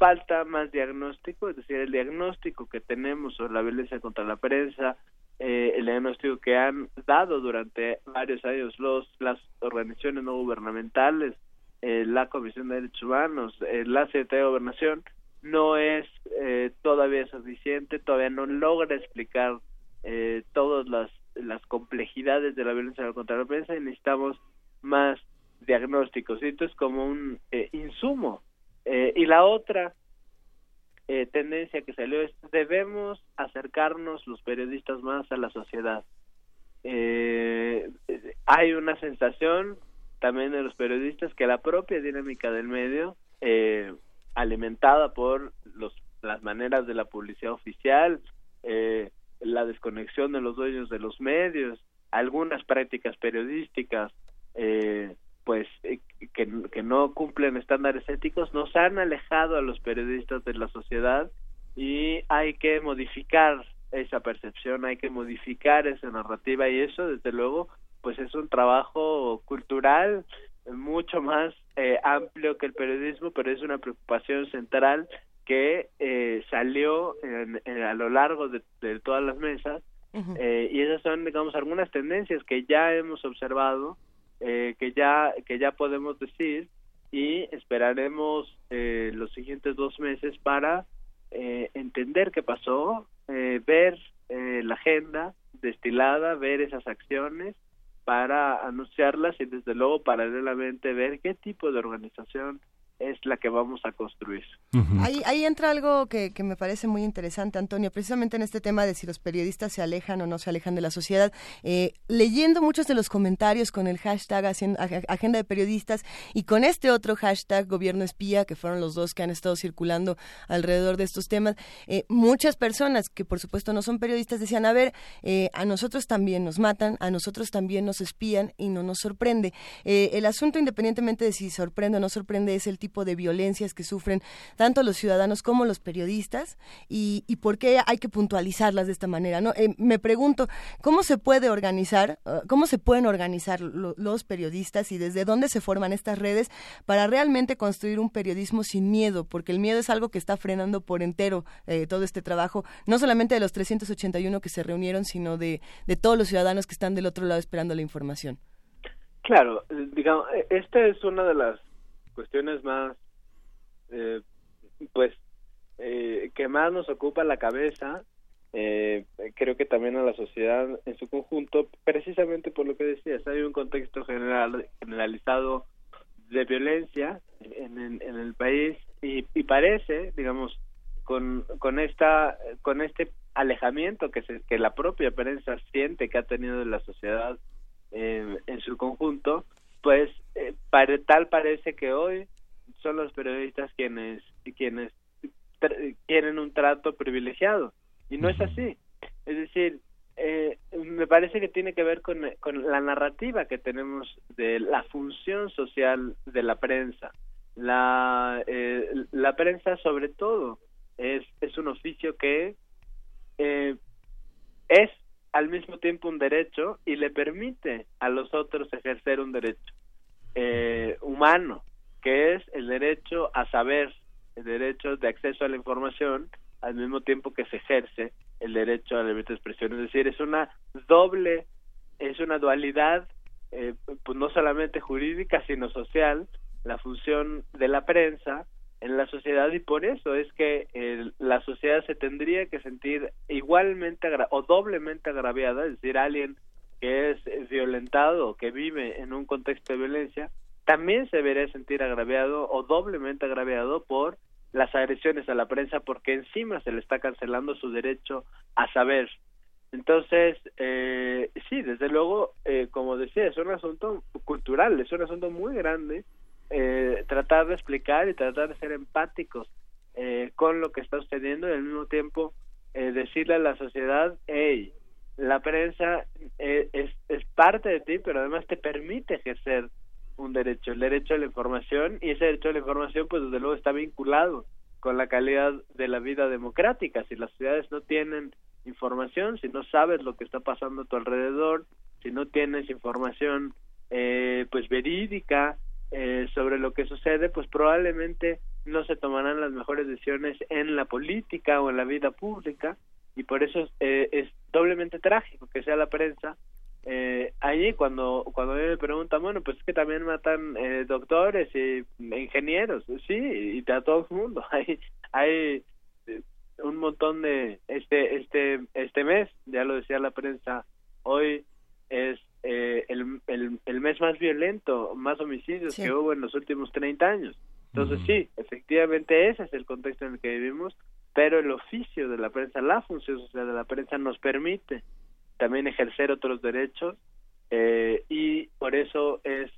falta más diagnóstico es decir el diagnóstico que tenemos sobre la violencia contra la prensa eh, el diagnóstico que han dado durante varios años los las organizaciones no gubernamentales eh, la Comisión de Derechos Humanos, eh, la Secretaría de Gobernación, no es eh, todavía suficiente, todavía no logra explicar eh, todas las, las complejidades de la violencia contra la prensa y necesitamos más diagnósticos. Y esto es como un insumo. Y la otra tendencia que salió es debemos acercarnos los periodistas más a la sociedad. hay una sensación también de los periodistas que la propia dinámica del medio, eh, alimentada por los, las maneras de la publicidad oficial, eh, la desconexión de los dueños de los medios, algunas prácticas periodísticas, eh, pues que, que no cumplen estándares éticos, nos han alejado a los periodistas de la sociedad y hay que modificar esa percepción, hay que modificar esa narrativa y eso desde luego pues es un trabajo cultural mucho más eh, amplio que el periodismo, pero es una preocupación central que eh, salió a lo largo de, todas las mesas eh, y esas son digamos algunas tendencias que ya hemos observado eh, que ya que ya podemos decir y esperaremos los siguientes dos meses para entender qué pasó ver la agenda destilada ver esas acciones para anunciarlas y desde luego paralelamente ver qué tipo de organización es la que vamos a construir. ahí, ahí, entra algo que, que, me parece muy interesante, Antonio, precisamente en este tema de si los periodistas se alejan o no se alejan de la sociedad. Eh, leyendo muchos de los comentarios con el hashtag Agenda de Periodistas y con este otro hashtag Gobierno Espía, que fueron los dos que han estado circulando alrededor de estos temas, eh, muchas personas que por supuesto no son periodistas decían, a ver, eh, a nosotros también nos matan, a nosotros también nos espían y no nos sorprende. el asunto, independientemente de si sorprende o no sorprende, es el tipo de violencias que sufren tanto los ciudadanos como los periodistas y, por qué hay que puntualizarlas de esta manera. ¿no? Eh, me pregunto, ¿cómo se puede organizar, uh, cómo se pueden organizar los periodistas y desde dónde se forman estas redes para realmente construir un periodismo sin miedo? Porque el miedo es algo que está frenando por entero eh, todo este trabajo, no solamente de los 381 que se reunieron, sino de, de todos los ciudadanos que están del otro lado esperando la información. Claro, digamos, esta es una de las cuestiones más, eh, pues, eh, que más nos ocupa la cabeza, eh, creo que también a la sociedad en su conjunto, precisamente por lo que decías, hay un contexto general generalizado de violencia en, en, el país y, y, parece, digamos, con, con esta con este alejamiento que se, que la propia prensa siente que ha tenido de la sociedad en su conjunto, pues eh, tal parece que hoy son los periodistas quienes quienes tienen un trato privilegiado y no es así. Es decir eh, me parece que tiene que ver con, con la narrativa que tenemos de la función social de la prensa. La eh, la prensa sobre todo es es un oficio que eh, es al mismo tiempo un derecho y le permite a los otros ejercer un derecho eh, humano, que es el derecho a saber, el derecho de acceso a la información, al mismo tiempo que se ejerce el derecho a la libertad de expresión. Es decir, es una doble, es una dualidad, eh, pues no solamente jurídica, sino social, la función de la prensa en la sociedad y por eso es que la sociedad se tendría que sentir igualmente o doblemente agraviada, es decir, alguien que es violentado o que vive en un contexto de violencia, también se debería sentir agraviado o doblemente agraviado por las agresiones a la prensa porque encima se le está cancelando su derecho a saber. Entonces, eh, sí, desde luego, eh, como decía, es un asunto cultural, es un asunto muy grande eh, tratar de explicar y tratar de ser empáticos eh, con lo que está sucediendo y al mismo tiempo eh, decirle a la sociedad, hey, la prensa es, es parte de ti, pero además te permite ejercer un derecho, el derecho a la información, y ese derecho a la información, pues desde luego está vinculado con la calidad de la vida democrática. Si las ciudades no tienen información, si no sabes lo que está pasando a tu alrededor, si no tienes información eh, pues verídica, eh, sobre lo que sucede, pues probablemente no se tomarán las mejores decisiones en la política o en la vida pública y por eso eh, es doblemente trágico que sea la prensa eh, allí cuando cuando me preguntan bueno pues es que también matan eh, doctores y ingenieros sí y a todo el mundo. Hay hay un montón de este este este mes ya lo decía la prensa hoy es eh, el, el, mes más violento, más homicidios que hubo en los últimos 30 años. Entonces sí, efectivamente ese es el contexto en el que vivimos, pero el oficio de la prensa, la función social de la prensa nos permite también ejercer otros derechos eh, y por eso es,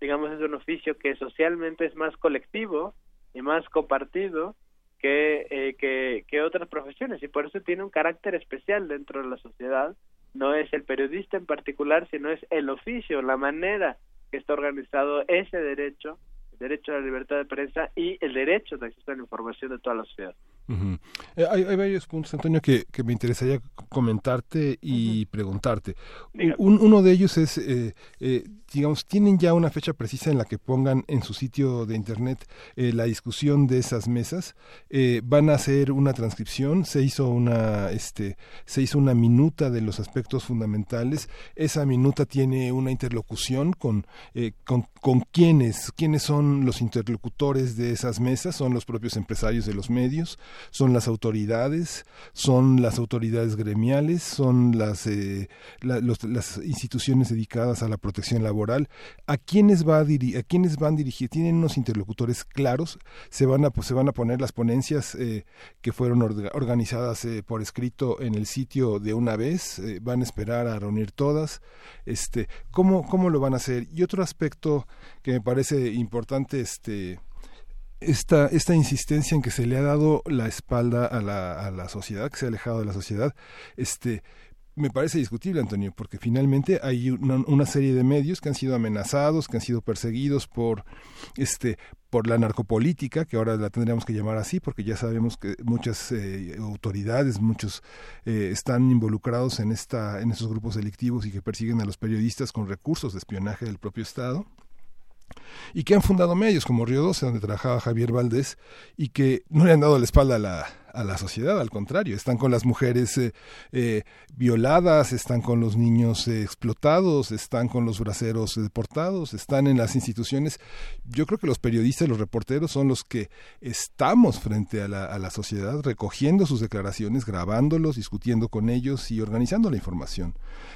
digamos, es un oficio que socialmente es más colectivo y más compartido que, eh, que, que otras profesiones y por eso tiene un carácter especial dentro de la sociedad no es el periodista en particular, sino es el oficio, la manera que está organizado ese derecho, el derecho a la libertad de prensa y el derecho de acceso a la información de toda la sociedad. Eh, hay, varios puntos, Antonio, que, me interesaría comentarte y preguntarte. uno de ellos es, eh, eh, digamos, ¿tienen ya una fecha precisa en la que pongan en su sitio de Internet la discusión de esas mesas? ¿Van a hacer una transcripción? ¿Se hizo una, este, se hizo una minuta de los aspectos fundamentales? ¿Esa minuta tiene una interlocución con, con, con quiénes? ¿Quiénes son los interlocutores de esas mesas? ¿Son los propios empresarios de los medios? son las autoridades, son las autoridades gremiales, son las, eh, las instituciones dedicadas a la protección laboral. ¿A quiénes, va a, a quiénes van dirigidos? ¿Tienen unos interlocutores claros? ¿Se van a, pues, se van a poner las ponencias eh, que fueron organizadas eh, por escrito en el sitio de una vez? ¿Van a esperar a reunir todas? Este, ¿cómo, ¿Cómo lo van a hacer? Y otro aspecto que me parece importante, este, esta, esta insistencia en que se le ha dado la espalda a la, a la sociedad, que se ha alejado de la sociedad, este, me parece discutible, Antonio, porque finalmente hay una, serie de medios que han sido amenazados, que han sido perseguidos por este por la narcopolítica, que ahora la tendríamos que llamar así, porque ya sabemos que muchas eh, autoridades, muchos eh, están involucrados en esta en estos grupos delictivos y que persiguen a los periodistas con recursos de espionaje del propio Estado y que han fundado medios como Río 12, donde trabajaba Javier Valdés, y que no le han dado la espalda a la, a la sociedad, al contrario, están con las mujeres eh, eh, violadas, están con los niños eh, explotados, están con los braceros deportados, están en las instituciones. Yo creo que los periodistas, los reporteros son los que estamos frente a la, a la sociedad, recogiendo sus declaraciones, grabándolos, discutiendo con ellos y organizando la información.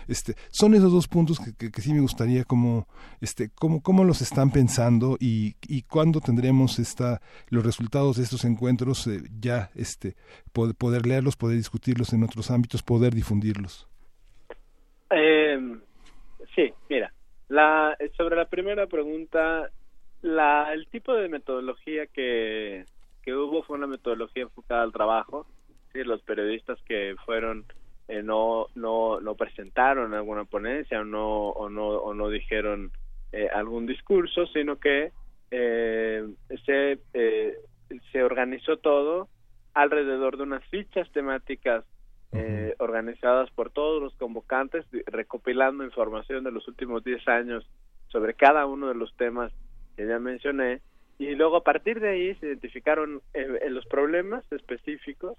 Este, son esos dos puntos que, que, sí me gustaría como, este, cómo, cómo los están pensando y, y cuándo tendremos esta, los resultados de estos encuentros ya este, este, poder, leerlos, poder discutirlos en otros ámbitos, poder difundirlos. Eh, sí, mira, la, sobre la primera pregunta, la, el tipo de metodología que, que hubo fue una metodología enfocada al trabajo. ¿sí? Los periodistas que fueron eh, no, no, no presentaron alguna ponencia o no, o no, o no dijeron eh, algún discurso, sino que eh, se, eh, se organizó todo alrededor de unas fichas temáticas eh, organizadas por todos los convocantes, recopilando información de los últimos 10 años sobre cada uno de los temas que ya mencioné, y luego a partir de ahí se identificaron eh, los problemas específicos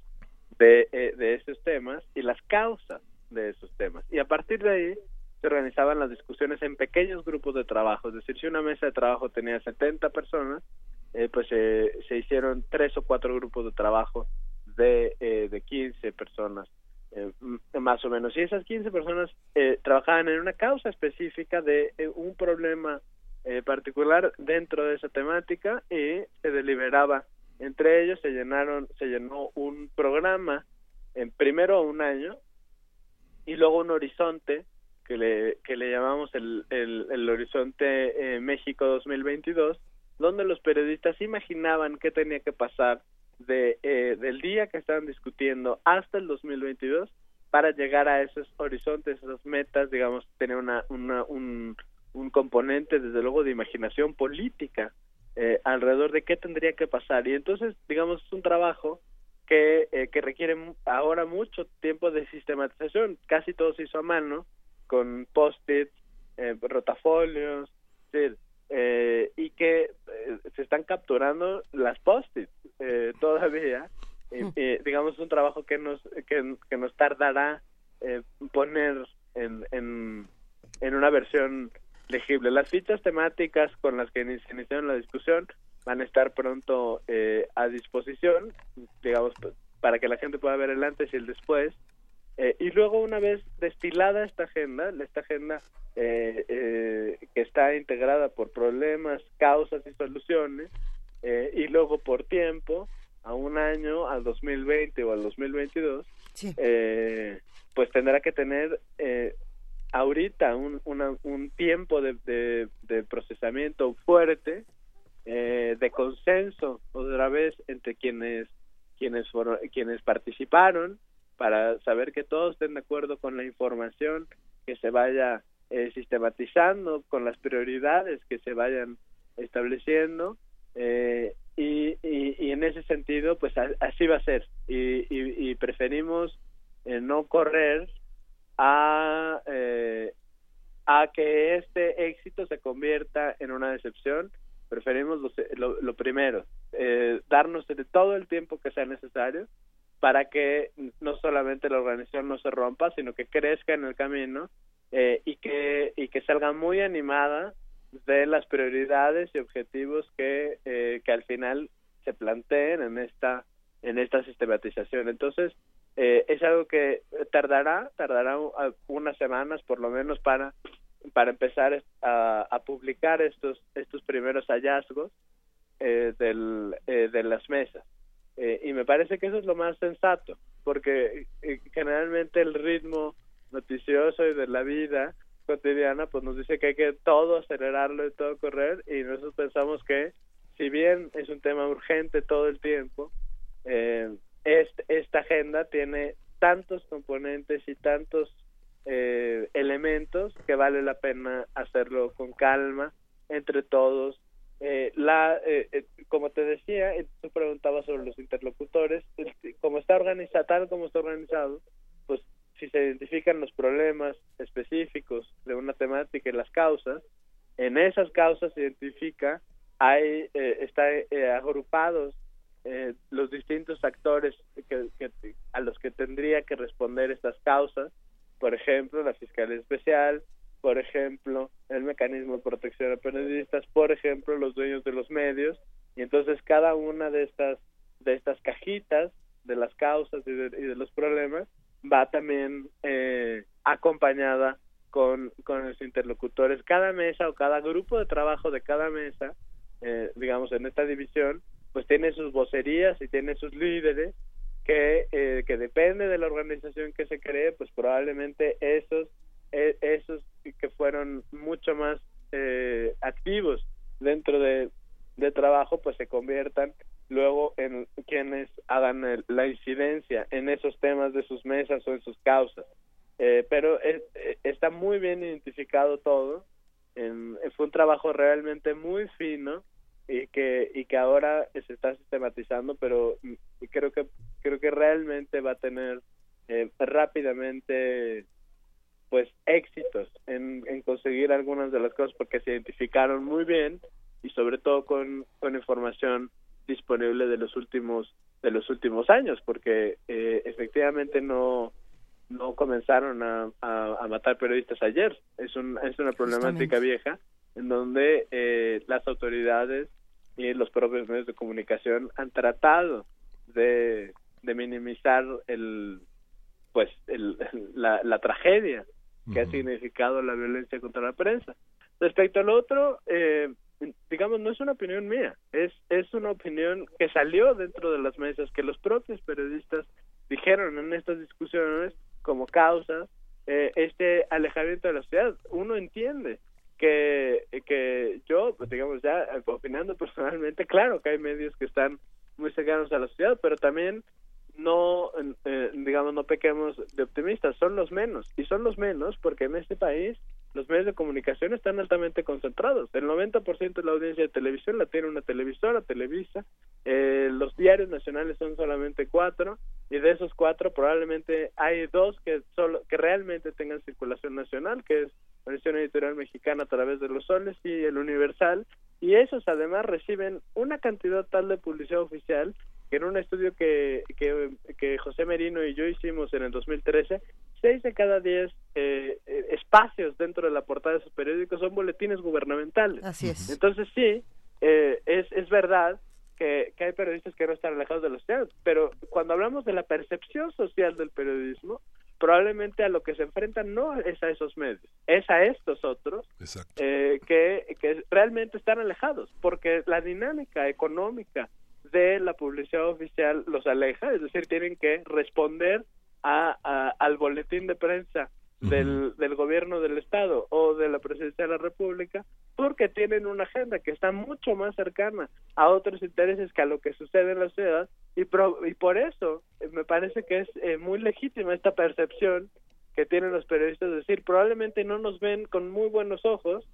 de, eh, de esos temas y las causas de esos temas. Y a partir de ahí se organizaban las discusiones en pequeños grupos de trabajo, es decir, si una mesa de trabajo tenía 70 personas, eh, pues eh, se hicieron tres o cuatro grupos de trabajo de, eh, de 15 personas, eh, más o menos. Y esas 15 personas trabajaban en una causa específica de un problema particular dentro de esa temática y se deliberaba. Entre ellos se llenaron, se llenó un programa, en primero un año y luego un horizonte que le, que le llamamos el, el, el Horizonte México 2022 donde los periodistas imaginaban qué tenía que pasar de, eh, del día que estaban discutiendo hasta el 2022 para llegar a esos horizontes, esas metas, digamos, tener una, una un, un componente, desde luego, de imaginación política eh, alrededor de qué tendría que pasar. Y entonces, digamos, es un trabajo que, eh, que requiere ahora mucho tiempo de sistematización. Casi todo se hizo a mano, con post-its, eh, rotafolios, es eh, y que eh, se están capturando las post-its eh, todavía. Mm. digamos, un trabajo que nos, que, que nos tardará poner en, en, en una versión legible. Las fichas temáticas con las que se iniciaron la discusión van a estar pronto a disposición, digamos, para que la gente pueda ver el antes y el después. Eh, y luego una vez destilada esta agenda, esta agenda eh, eh, que está integrada por problemas, causas y soluciones, y luego por tiempo, a un año, al 2020 o al 2022, pues tendrá que tener ahorita un, un tiempo de, de, procesamiento fuerte, de consenso otra vez entre quienes quienes fueron, quienes participaron para saber que todos estén de acuerdo con la información que se vaya eh, sistematizando, con las prioridades que se vayan estableciendo, eh, y, y, en ese sentido, pues así va a ser. Y, y preferimos eh, no correr a, eh, a que este éxito se convierta en una decepción. Preferimos lo, lo, primero, eh, darnos todo el tiempo que sea necesario para que no solamente la organización no se rompa, sino que crezca en el camino eh, y que y que salga muy animada de las prioridades y objetivos que, eh, que al final se planteen en esta en esta sistematización. Entonces, eh, es algo que tardará, tardará unas semanas por lo menos para para empezar a, a publicar estos estos primeros hallazgos eh, del, eh, de las mesas. Eh, y me parece que eso es lo más sensato, porque eh, generalmente el ritmo noticioso y de la vida cotidiana pues nos dice que hay que todo acelerarlo y todo correr y nosotros pensamos que si bien es un tema urgente todo el tiempo eh, esta agenda tiene tantos componentes y tantos eh, elementos que vale la pena hacerlo con calma entre todos eh, la eh, eh como te decía tú preguntabas sobre los interlocutores como está organizado tal como está organizado pues si se identifican los problemas específicos de una temática y las causas, en esas causas se identifica, hay, eh, está eh, agrupados eh, los distintos actores que, a los que tendría que responder estas causas, por ejemplo, la Fiscalía Especial, por ejemplo, el mecanismo de protección a periodistas, por ejemplo, los dueños de los medios, y entonces cada una de estas de estas cajitas de las causas y de los problemas va también eh, acompañada con, con los interlocutores. Cada mesa o cada grupo de trabajo de cada mesa, eh, digamos, en esta división, pues tiene sus vocerías y tiene sus líderes que, eh, que depende de la organización que se cree, pues probablemente esos, e, esos que fueron mucho más activos dentro de, de trabajo, pues se conviertan luego en quienes hagan la incidencia en esos temas de sus mesas o en sus causas. Eh, pero eh, está muy bien identificado todo. fue un trabajo realmente muy fino y que y que ahora se está sistematizando, pero creo que creo que realmente va a tener eh, rápidamente pues éxitos en, en conseguir algunas de las cosas porque se identificaron muy bien y sobre todo con, con información disponible de los últimos de los últimos años porque eh, efectivamente no no comenzaron a, a, matar periodistas ayer. Es un es una problemática vieja en donde eh, las autoridades y los propios medios de comunicación han tratado de, de minimizar el pues el, la, la tragedia que ha significado la violencia contra la prensa respecto al otro eh, digamos, no es una opinión mía, es, es una opinión que salió dentro de las mesas, que los propios periodistas dijeron en estas discusiones como causa eh, este alejamiento de la sociedad. Uno entiende que, que yo, pues, digamos, ya opinando personalmente, claro que hay medios que están muy cercanos a la sociedad, pero también no, eh, digamos, no pequemos de optimistas, son los menos, y son los menos porque en este país los medios de comunicación están altamente concentrados. El 90% de la audiencia de televisión la tiene una televisora, Televisa. Eh, los diarios nacionales son solamente cuatro y de esos cuatro probablemente hay dos que solo que realmente tengan circulación nacional, que es la Edición Editorial Mexicana a través de los soles y el Universal. Y esos además reciben una cantidad tal de publicidad oficial que en un estudio que, que, que José Merino y yo hicimos en el 2013 seis de cada diez eh, eh, espacios dentro de la portada de sus periódicos son boletines gubernamentales. Así es. Entonces sí, eh, es, es verdad que, que hay periodistas que no están alejados de la sociedad, pero cuando hablamos de la percepción social del periodismo, probablemente a lo que se enfrentan no es a esos medios, es a estos otros que, que realmente están alejados, porque la dinámica económica de la publicidad oficial los aleja, es decir, tienen que responder a, al boletín de prensa del, del gobierno del estado o de la presidencia de la república porque tienen una agenda que está mucho más cercana a otros intereses que a lo que sucede en la ciudad y, y por eso eh, me parece que es eh, muy legítima esta percepción que tienen los periodistas de decir probablemente no nos ven con muy buenos ojos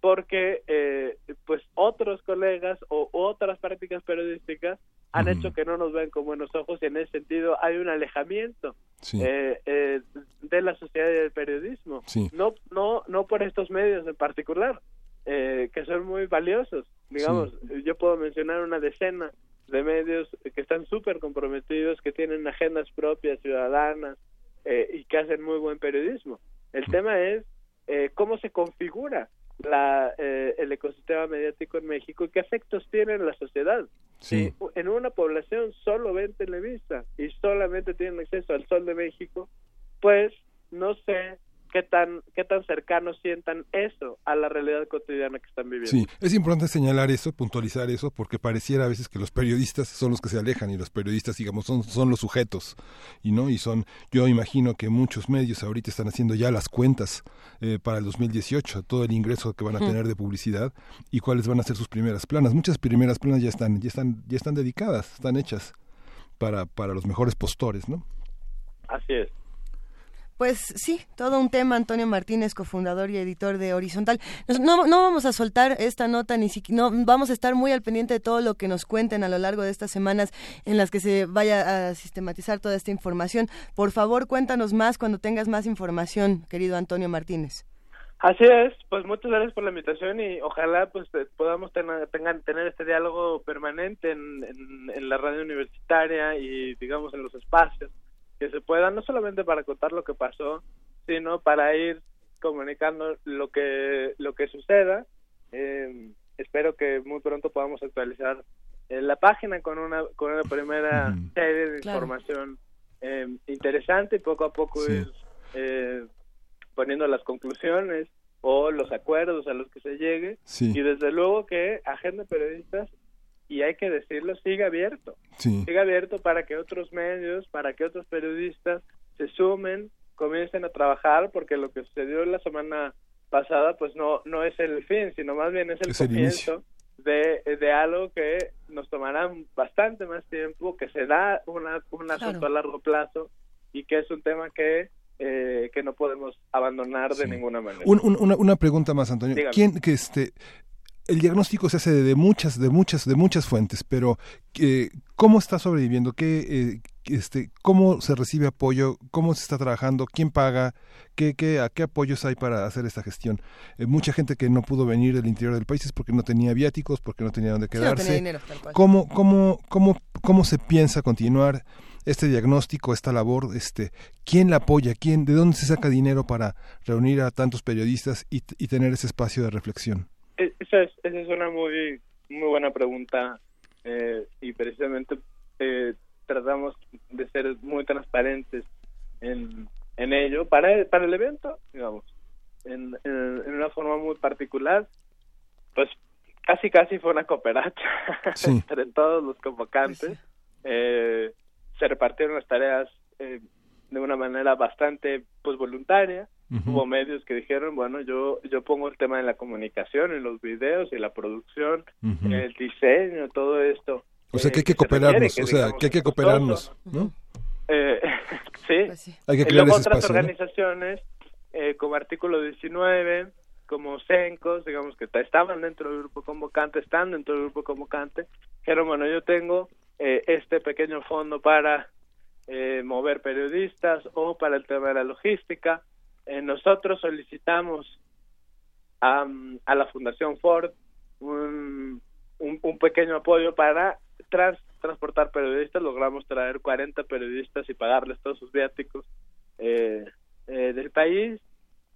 porque eh, pues otros colegas o otras prácticas periodísticas han hecho que no nos ven con buenos ojos y en ese sentido hay un alejamiento eh, eh, de la sociedad y del periodismo. No, no, no por estos medios en particular, eh, que son muy valiosos. Digamos, yo puedo mencionar una decena de medios que están súper comprometidos, que tienen agendas propias, ciudadanas y que hacen muy buen periodismo. El tema es cómo se configura la, eh, el ecosistema mediático en México y qué efectos tiene en la sociedad. Si en una población solo ven Televisa y solamente tienen acceso al Sol de México, pues no sé qué tan qué tan cercanos sientan eso a la realidad cotidiana que están viviendo. Sí, es importante señalar eso, puntualizar eso, porque pareciera a veces que los periodistas son los que se alejan y los periodistas, digamos, son, son los sujetos y no y son. Yo imagino que muchos medios ahorita están haciendo ya las cuentas eh, para el 2018, todo el ingreso que van a tener de publicidad y cuáles van a ser sus primeras planas. Muchas primeras planas ya están ya están ya están dedicadas, están hechas para para los mejores postores, ¿no? Así es. Pues sí, todo un tema, Antonio Martínez, cofundador y editor de Horizontal. No, vamos a soltar esta nota, ni siquiera, no, vamos a estar muy al pendiente de todo lo que nos cuenten a lo largo de estas semanas en las que se vaya a sistematizar toda esta información. Por favor, cuéntanos más cuando tengas más información, querido Antonio Martínez. Así es, pues muchas gracias por la invitación y ojalá pues podamos tener, tener este diálogo permanente en, en la radio universitaria y digamos en los espacios que se pueda, no solamente para contar lo que pasó, sino para ir comunicando lo que lo que suceda. Eh, espero que muy pronto podamos actualizar eh, la página con una con una primera serie de información eh, interesante y poco a poco ir poniendo las conclusiones o los acuerdos a los que se llegue. Y desde luego que Agenda Periodistas y hay que decirlo, sigue abierto. Sigue abierto para que otros medios, para que otros periodistas se sumen, comiencen a trabajar, porque lo que sucedió la semana pasada, pues no, no es el fin, sino más bien es el comienzo de, de algo que nos tomará bastante más tiempo, que se da una, un asunto a largo plazo y que es un tema que eh, que no podemos abandonar de ninguna manera. una, una, pregunta más, Antonio. ¿Quién que este el diagnóstico se hace de muchas, de muchas, de muchas fuentes, pero eh, ¿cómo está sobreviviendo? ¿Qué, eh, este, ¿Cómo se recibe apoyo? ¿Cómo se está trabajando? ¿Quién paga? ¿Qué, qué, ¿A qué apoyos hay para hacer esta gestión? Eh, mucha gente que no pudo venir del interior del país es porque no tenía viáticos, porque no tenía dónde quedarse. ¿Cómo, cómo, cómo, ¿Cómo se piensa continuar este diagnóstico, esta labor? Este, ¿Quién la apoya? ¿Quién, ¿De dónde se saca dinero para reunir a tantos periodistas y, y tener ese espacio de reflexión? Esa es, esa es una muy, muy buena pregunta eh, y precisamente eh, tratamos de ser muy transparentes en, en ello. Para, para el evento, digamos, en, en, una forma muy particular, pues casi casi fue una cooperacha entre todos los convocantes. Eh, se repartieron las tareas eh, de una manera bastante pues voluntaria Hubo medios que dijeron, bueno, yo yo pongo el tema de la comunicación, en los videos y la producción, el diseño, todo esto. O sea, que hay que cooperarnos, o sea, que hay que cooperarnos, ¿no? Eh, sí. sí. Hay que y luego otras organizaciones, eh, como Artículo 19, como CENCOS, digamos que estaban dentro del grupo convocante, están dentro del grupo convocante, dijeron, bueno, yo tengo eh, este pequeño fondo para eh, mover periodistas o para el tema de la logística, eh, nosotros solicitamos a, a, la Fundación Ford un, un, pequeño apoyo para transportar periodistas, logramos traer 40 periodistas y pagarles todos sus viáticos eh, eh, del país.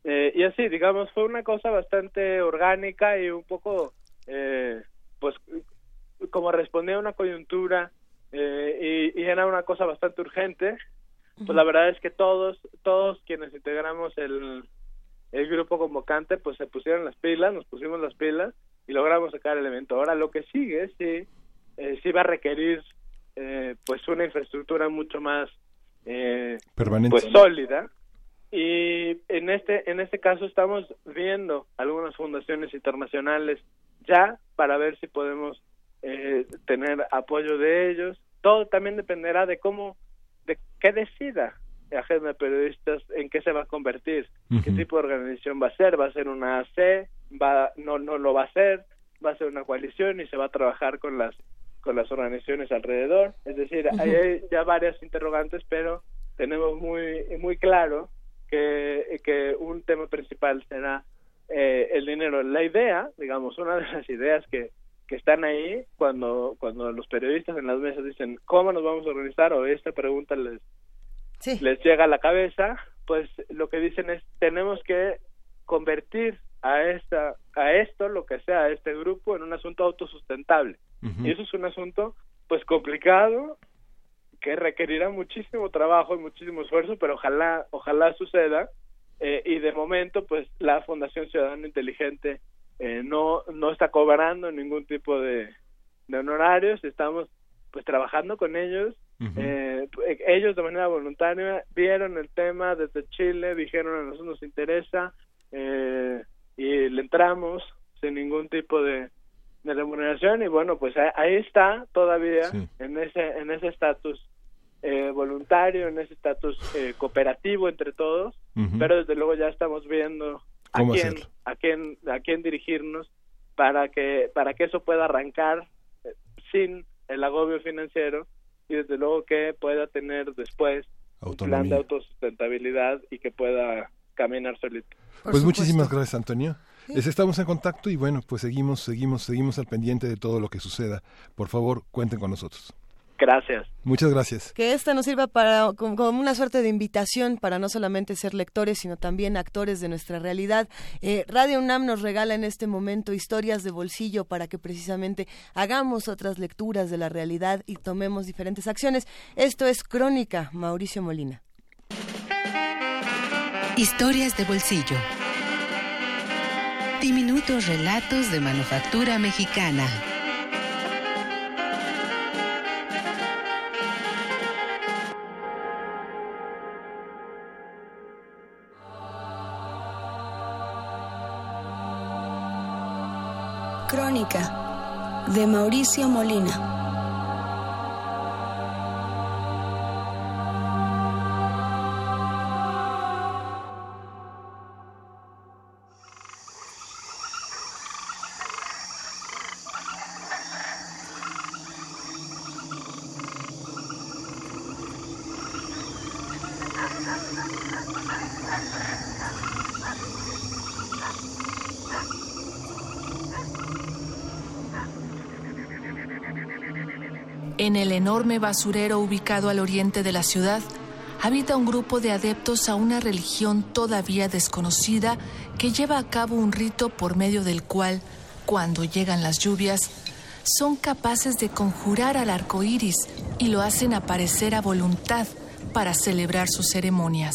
y así, digamos, fue una cosa bastante orgánica y un poco, pues, como respondía a una coyuntura y, y, era una cosa bastante urgente, pues la verdad es que todos, todos quienes integramos el, el grupo convocante, pues se pusieron las pilas, nos pusimos las pilas y logramos sacar el evento. Ahora lo que sigue, sí, eh, sí va a requerir eh, pues una infraestructura mucho más eh, pues sólida. Y en este en este caso estamos viendo algunas fundaciones internacionales ya para ver si podemos eh, tener apoyo de ellos. Todo también dependerá de cómo de qué decida la agenda de periodistas en qué se va a convertir, qué tipo de organización va a ser, va a ser una AC, va no no lo va a ser, va a ser una coalición y se va a trabajar con las con las organizaciones alrededor. Es decir, hay ya varias interrogantes, pero tenemos muy muy claro que, que un tema principal será eh, el dinero. La idea, digamos, una de las ideas que, que están ahí cuando, cuando los periodistas en las mesas dicen cómo nos vamos a organizar o esta pregunta les, les llega a la cabeza, pues lo que dicen es tenemos que convertir a esta a esto lo que sea a este grupo en un asunto autosustentable. Y eso es un asunto pues complicado que requerirá muchísimo trabajo y muchísimo esfuerzo pero ojalá ojalá suceda eh, y de momento pues la Fundación Ciudadano Inteligente eh, no no está cobrando ningún tipo de, de honorarios estamos pues trabajando con ellos. Eh, ellos de manera voluntaria vieron el tema desde Chile dijeron a nosotros nos interesa eh, y le entramos sin ningún tipo de, de remuneración y bueno pues ahí, está todavía en ese en ese estatus eh, voluntario en ese estatus eh, cooperativo entre todos pero desde luego ya estamos viendo a quién a quién a quién dirigirnos para que para que eso pueda arrancar eh, sin el agobio financiero y desde luego que pueda tener después un plan de autosustentabilidad y que pueda caminar solito. pues muchísimas gracias, Antonio. estamos en contacto y bueno, pues seguimos, seguimos, seguimos al pendiente de todo lo que suceda. Por favor, cuenten con nosotros. Gracias. Muchas gracias. Que esta nos sirva para como, una suerte de invitación para no solamente ser lectores, sino también actores de nuestra realidad. Eh, Radio UNAM nos regala en este momento historias de bolsillo para que precisamente hagamos otras lecturas de la realidad y tomemos diferentes acciones. Esto es Crónica, Mauricio Molina. Historias de bolsillo. Diminutos relatos de manufactura mexicana. De Mauricio Molina. Enorme basurero ubicado al oriente de la ciudad, habita un grupo de adeptos a una religión todavía desconocida que lleva a cabo un rito por medio del cual, cuando llegan las lluvias, son capaces de conjurar al arco iris y lo hacen aparecer a voluntad para celebrar sus ceremonias.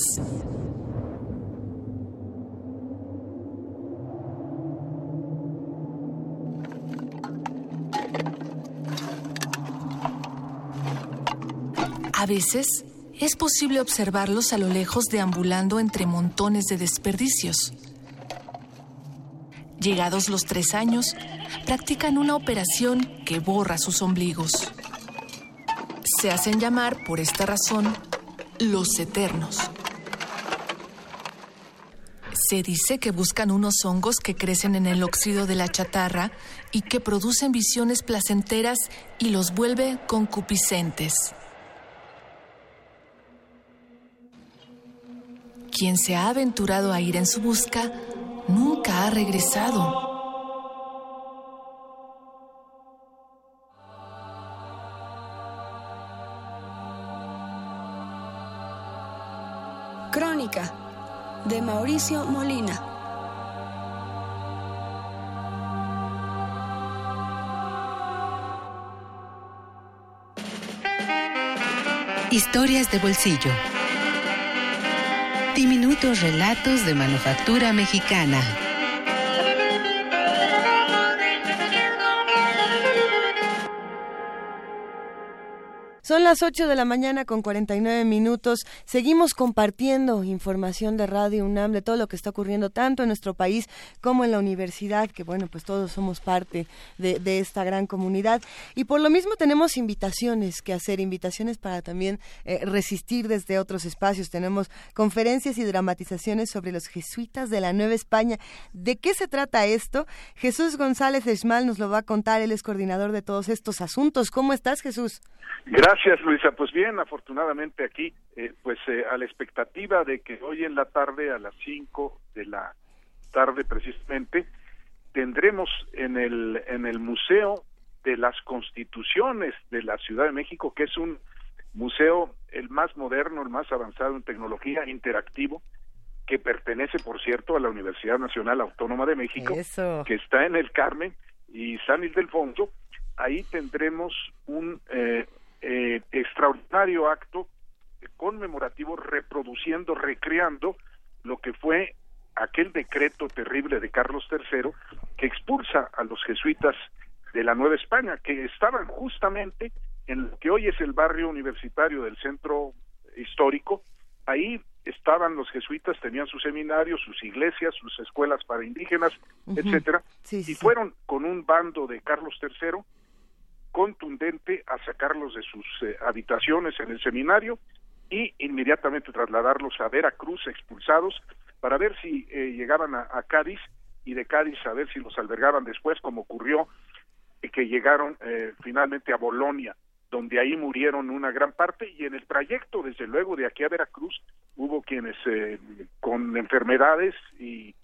Veces es posible observarlos a lo lejos deambulando entre montones de desperdicios. Llegados los tres años, practican una operación que borra sus ombligos. Se hacen llamar, por esta razón, los eternos. Se dice que buscan unos hongos que crecen en el óxido de la chatarra y que producen visiones placenteras y los vuelve concupiscentes. Quien se ha aventurado a ir en su busca nunca ha regresado. Crónica de Mauricio Molina. Historias de bolsillo. Diminutos relatos de manufactura mexicana. Son las 8 de la mañana con 49 minutos. Seguimos compartiendo información de Radio UNAM de todo lo que está ocurriendo tanto en nuestro país como en la universidad, que bueno, pues todos somos parte de, esta gran comunidad. Y por lo mismo tenemos invitaciones que hacer, invitaciones para también eh, resistir desde otros espacios. Tenemos conferencias y dramatizaciones sobre los jesuitas de la Nueva España. ¿De qué se trata esto? Jesús González Esmal nos lo va a contar, él es coordinador de todos estos asuntos. ¿Cómo estás, Jesús? Gracias, Luisa. Pues bien, afortunadamente aquí, eh, pues eh, a la expectativa de que hoy en la tarde, a las 5 de la tarde precisamente, tendremos en el, en el Museo de las Constituciones de la Ciudad de México, que es un museo el más moderno, el más avanzado en tecnología, interactivo, que pertenece, por cierto, a la Universidad Nacional Autónoma de México, que está en el Carmen y San Ildefonso. Ahí tendremos un eh, eh, extraordinario acto conmemorativo reproduciendo, recreando lo que fue aquel decreto terrible de Carlos III que expulsa a los jesuitas de la Nueva España, que estaban justamente en lo que hoy es el barrio universitario del centro histórico. Ahí estaban los jesuitas, tenían sus seminarios, sus iglesias, sus escuelas para indígenas, etcétera, y fueron con un bando de Carlos III contundente a sacarlos de sus eh, habitaciones en el seminario y inmediatamente trasladarlos a Veracruz expulsados para ver si eh, llegaban a, Cádiz y de Cádiz a ver si los albergaban después como ocurrió eh, que llegaron finalmente a Bolonia donde ahí murieron una gran parte. Y en el trayecto desde luego de aquí a Veracruz hubo quienes con enfermedades y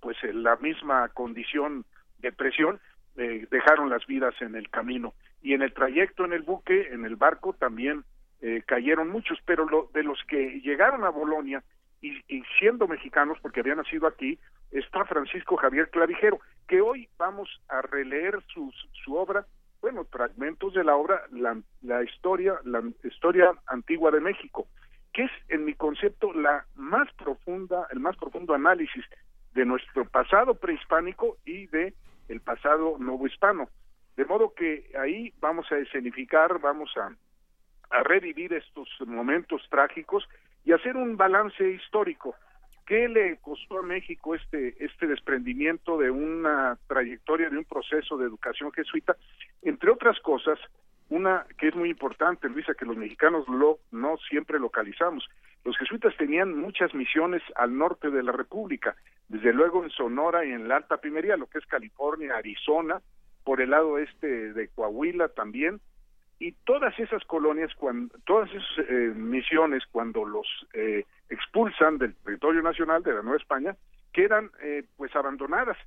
pues la misma condición de presión dejaron las vidas en el camino y en el trayecto en el buque, en el barco también eh, cayeron muchos, pero lo, de los que llegaron a Bolonia y, y, siendo mexicanos, porque habían nacido aquí, está Francisco Javier Clavijero, que hoy vamos a releer su, su obra, bueno, fragmentos de la obra, la, la historia, la historia antigua de México, que es, en mi concepto, la más profunda, el más profundo análisis de nuestro pasado prehispánico y de el pasado novohispano. De modo que ahí vamos a escenificar, vamos a, revivir estos momentos trágicos y hacer un balance histórico. ¿Qué le costó a México este, este desprendimiento de una trayectoria, de un proceso de educación jesuita? Entre otras cosas, una que es muy importante, Luisa, que los mexicanos lo, no siempre localizamos. Los jesuitas tenían muchas misiones al norte de la República, desde luego en Sonora y en la Alta Primería, lo que es California, Arizona, por el lado este de Coahuila también, y todas esas colonias, cuando, todas esas eh, misiones, cuando los eh, expulsan del territorio nacional de la Nueva España, quedan eh, pues abandonadas.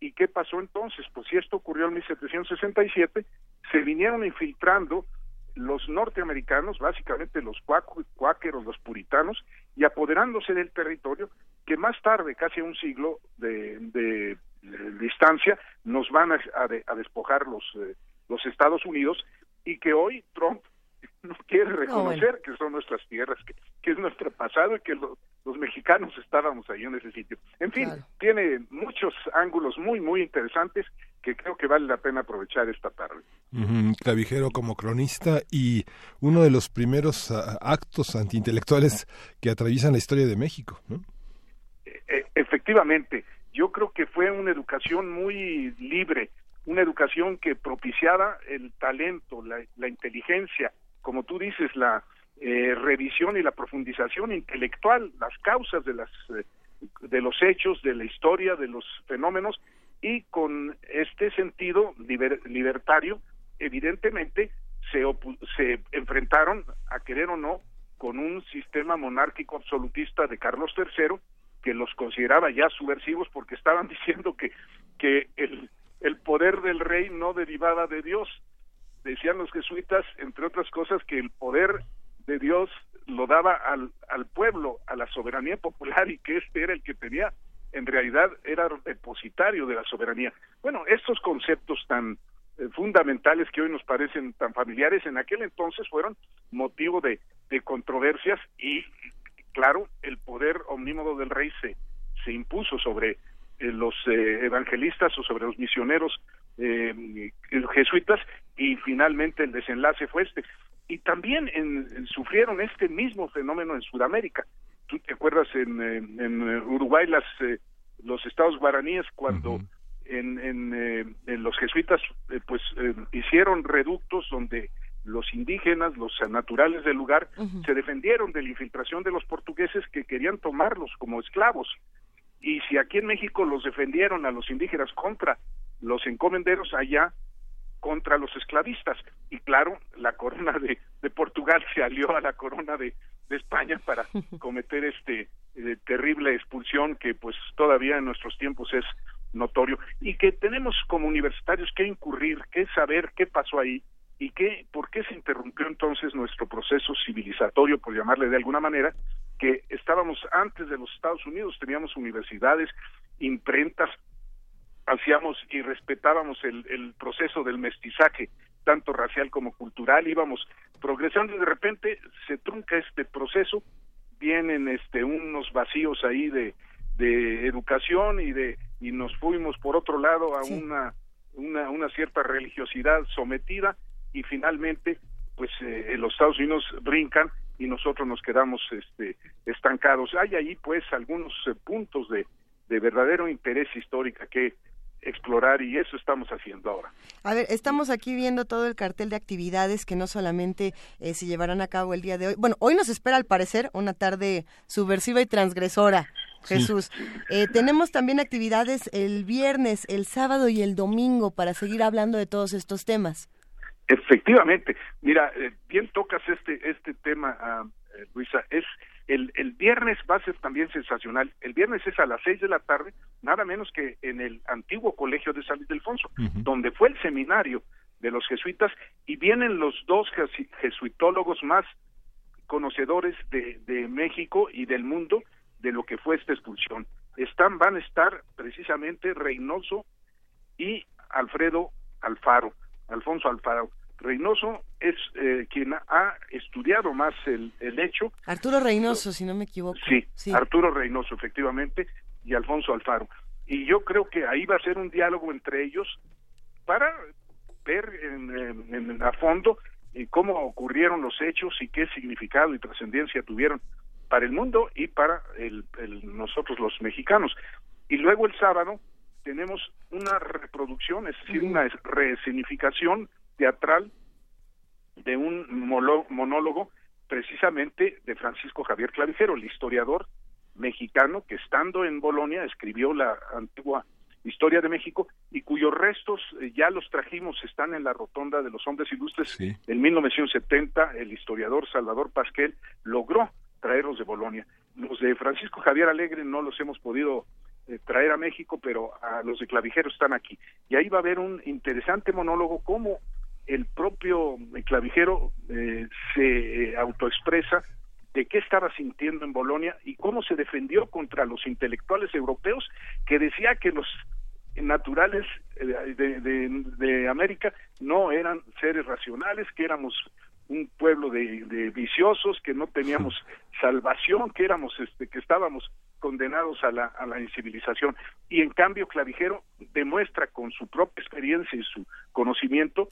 ¿Y qué pasó entonces? Pues si esto ocurrió en 1767, se vinieron infiltrando los norteamericanos, básicamente los cuáqueros, los puritanos, y apoderándose del territorio que más tarde, casi un siglo de, de distancia nos van a, a, despojar los, eh, los Estados Unidos y que hoy Trump no quiere reconocer no, que son nuestras tierras, que, que, es nuestro pasado y que lo, los mexicanos estábamos ahí en ese sitio. En fin, claro. tiene muchos ángulos muy, muy interesantes que creo que vale la pena aprovechar esta tarde. Uh -huh. Clavijero como cronista y uno de los primeros uh, actos antiintelectuales que atraviesan la historia de México, ¿no? E efectivamente, yo creo que fue una educación muy libre, una educación que propiciaba el talento, la, inteligencia, como tú dices, la eh, revisión y la profundización intelectual, las causas de las eh, de los hechos, de la historia, de los fenómenos y con este sentido liber, libertario, evidentemente se, se enfrentaron a querer o no con un sistema monárquico absolutista de Carlos III que los consideraba ya subversivos porque estaban diciendo que, que el, el poder del rey no derivaba de Dios. Decían los jesuitas, entre otras cosas, que el poder de Dios lo daba al, al pueblo, a la soberanía popular y que este era el que tenía, en realidad era depositario de la soberanía. Bueno, estos conceptos tan eh, fundamentales que hoy nos parecen tan familiares, en aquel entonces fueron motivo de, de controversias y claro, el poder omnímodo del rey se, se impuso sobre eh, los eh, evangelistas o sobre los misioneros eh, jesuitas y finalmente el desenlace fue este. Y también sufrieron este mismo fenómeno en Sudamérica. Tú te acuerdas en, en, Uruguay las eh, los estados guaraníes cuando en, en, los jesuitas pues hicieron reductos donde los indígenas, los naturales del lugar, se defendieron de la infiltración de los portugueses que querían tomarlos como esclavos. Y si aquí en México los defendieron a los indígenas contra los encomenderos, allá contra los esclavistas. Y claro, la corona de, de Portugal se alió a la corona de, de España para cometer este eh, terrible expulsión que pues todavía en nuestros tiempos es notorio y que tenemos como universitarios que incurrir, que saber qué pasó ahí y qué, por qué se interrumpió entonces nuestro proceso civilizatorio, por llamarle de alguna manera, que estábamos antes de los Estados Unidos, teníamos universidades, imprentas, hacíamos y respetábamos el, el proceso del mestizaje, tanto racial como cultural, íbamos progresando y de repente se trunca este proceso, vienen este unos vacíos ahí de, de educación y de y nos fuimos por otro lado a una, una una cierta religiosidad sometida y finalmente pues eh, los Estados Unidos brincan y nosotros nos quedamos este estancados hay ahí pues algunos eh, puntos de, de verdadero interés histórico que explorar y eso estamos haciendo ahora. A ver, estamos aquí viendo todo el cartel de actividades que no solamente eh, se llevarán a cabo el día de hoy. Bueno, hoy nos espera al parecer una tarde subversiva y transgresora. Jesús, eh, tenemos también actividades el viernes, el sábado y el domingo para seguir hablando de todos estos temas. Efectivamente, mira, eh, bien tocas este este tema, ah, Luisa. Es el, el viernes va a ser también sensacional. El viernes es a las seis de la tarde, nada menos que en el antiguo colegio de San Luis Delfonso, donde fue el seminario de los jesuitas y vienen los dos jesuitólogos más conocedores de, de México y del mundo de lo que fue esta expulsión. Están, van a estar precisamente Reynoso y Alfredo Alfaro, Alfonso Alfaro. Reynoso es eh, quien ha estudiado más el, el, hecho. Arturo Reynoso, si no me equivoco. Sí, Arturo Reynoso, efectivamente, y Alfonso Alfaro. Y yo creo que ahí va a ser un diálogo entre ellos para ver en, a fondo eh, cómo ocurrieron los hechos y qué significado y trascendencia tuvieron para el mundo y para el, nosotros los mexicanos. Y luego el sábado tenemos una reproducción, es decir, una resignificación teatral de un monólogo precisamente de Francisco Javier Clavijero, el historiador mexicano que estando en Bolonia escribió la antigua historia de México y cuyos restos eh, ya los trajimos, están en la rotonda de los hombres ilustres. En 1970 el historiador Salvador Pasquel logró traerlos de Bolonia. Los de Francisco Javier Alegre no los hemos podido eh, traer a México, pero a los de Clavijero están aquí. Y ahí va a haber un interesante monólogo como el propio clavijero eh, se autoexpresa de qué estaba sintiendo en Bolonia y cómo se defendió contra los intelectuales europeos que decía que los naturales eh, de, América no eran seres racionales, que éramos un pueblo de, viciosos, que no teníamos salvación, que éramos este, que estábamos condenados a la, a la incivilización. Y en cambio Clavijero demuestra con su propia experiencia y su conocimiento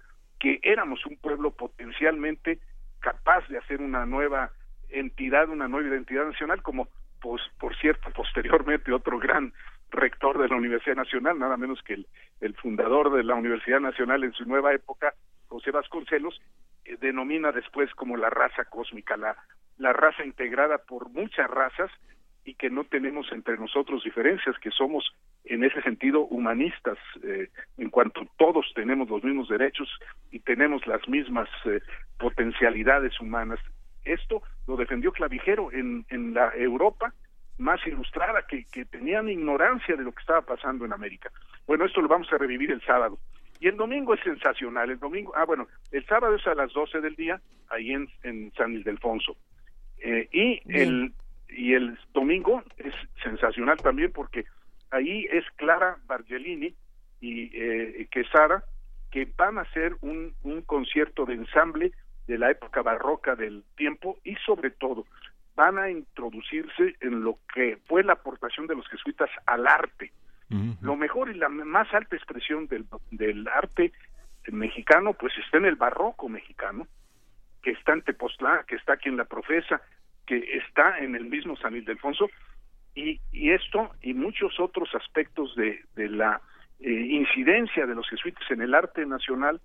que éramos un pueblo potencialmente capaz de hacer una nueva entidad, una nueva identidad nacional, como pues, por cierto posteriormente otro gran rector de la Universidad Nacional, nada menos que el, fundador de la Universidad Nacional en su nueva época, José Vasconcelos, eh, denomina después como la raza cósmica, la, la raza integrada por muchas razas y que no tenemos entre nosotros diferencias, que somos en ese sentido humanistas, eh, en cuanto todos tenemos los mismos derechos y tenemos las mismas eh, potencialidades humanas. Esto lo defendió Clavijero en, en la Europa más ilustrada, que, que tenían ignorancia de lo que estaba pasando en América. Bueno, esto lo vamos a revivir el sábado. Y el domingo es sensacional. El domingo, ah, bueno, el sábado es a las 12 del día, ahí en, en San Ildefonso. Eh, y el y el domingo es sensacional también porque ahí es Clara Bargelini y eh, Quesada que van a hacer un, un concierto de ensamble de la época barroca del tiempo y sobre todo van a introducirse en lo que fue la aportación de los jesuitas al arte. Lo mejor y la más alta expresión del, del arte mexicano pues está en el barroco mexicano, que está en Tepoztlán, que está aquí en la Profesa, que está en el mismo San Ildefonso, y, y esto y muchos otros aspectos de, de la eh, incidencia de los jesuitas en el arte nacional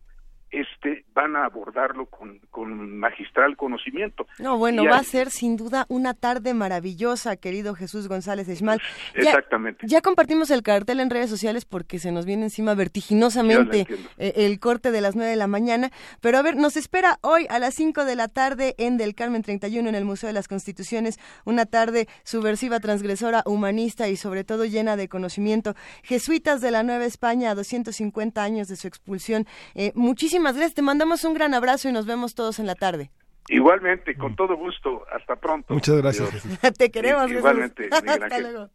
este van a abordarlo con, con magistral conocimiento. No, bueno, Y va hay- a ser sin duda una tarde maravillosa, querido Jesús González Esmal. Exactamente. Ya compartimos el cartel en redes sociales porque se nos viene encima vertiginosamente eh, el corte de las 9 de la mañana. Pero a ver, nos espera hoy a las 5 de la tarde en Del Carmen 31 en el Museo de las Constituciones. Una tarde subversiva, transgresora, humanista y sobre todo llena de conocimiento. Jesuitas de la Nueva España a 250 años de su expulsión. Eh, muchísimas gracias. Te mandamos un gran abrazo y nos vemos todos en la tarde. Igualmente, con todo gusto, hasta pronto. Muchas gracias. Te queremos, igualmente, Hasta luego.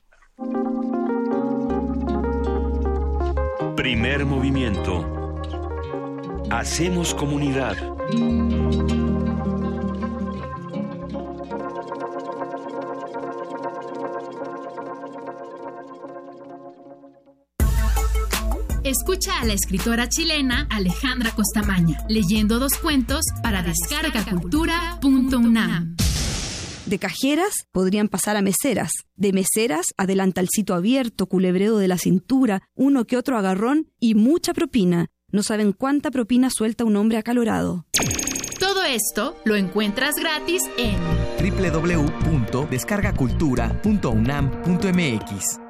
Primer movimiento. Hacemos comunidad. Escucha a la escritora chilena Alejandra Costamaña leyendo dos cuentos para descargacultura.unam. De cajeras podrían pasar a meseras, de meseras a delantalcito abierto, culebreo de la cintura, uno que otro agarrón y mucha propina. No saben cuánta propina suelta un hombre acalorado. Todo esto lo encuentras gratis en www.descargacultura.unam.mx.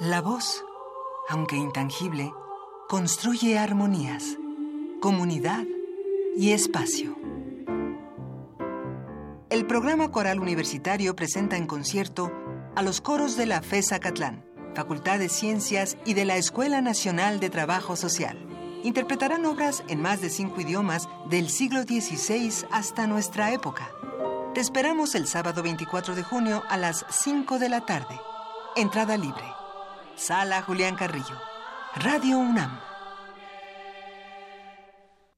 La voz, aunque intangible, construye armonías, comunidad y espacio. El programa coral universitario presenta en concierto a los coros de la FESA Catlán, Facultad de Ciencias y de la Escuela Nacional de Trabajo Social. Interpretarán obras en más de cinco idiomas del siglo XVI hasta nuestra época. Te esperamos el sábado 24 de junio a las 5 de la tarde. Entrada libre. Sala Julián Carrillo. Radio UNAM.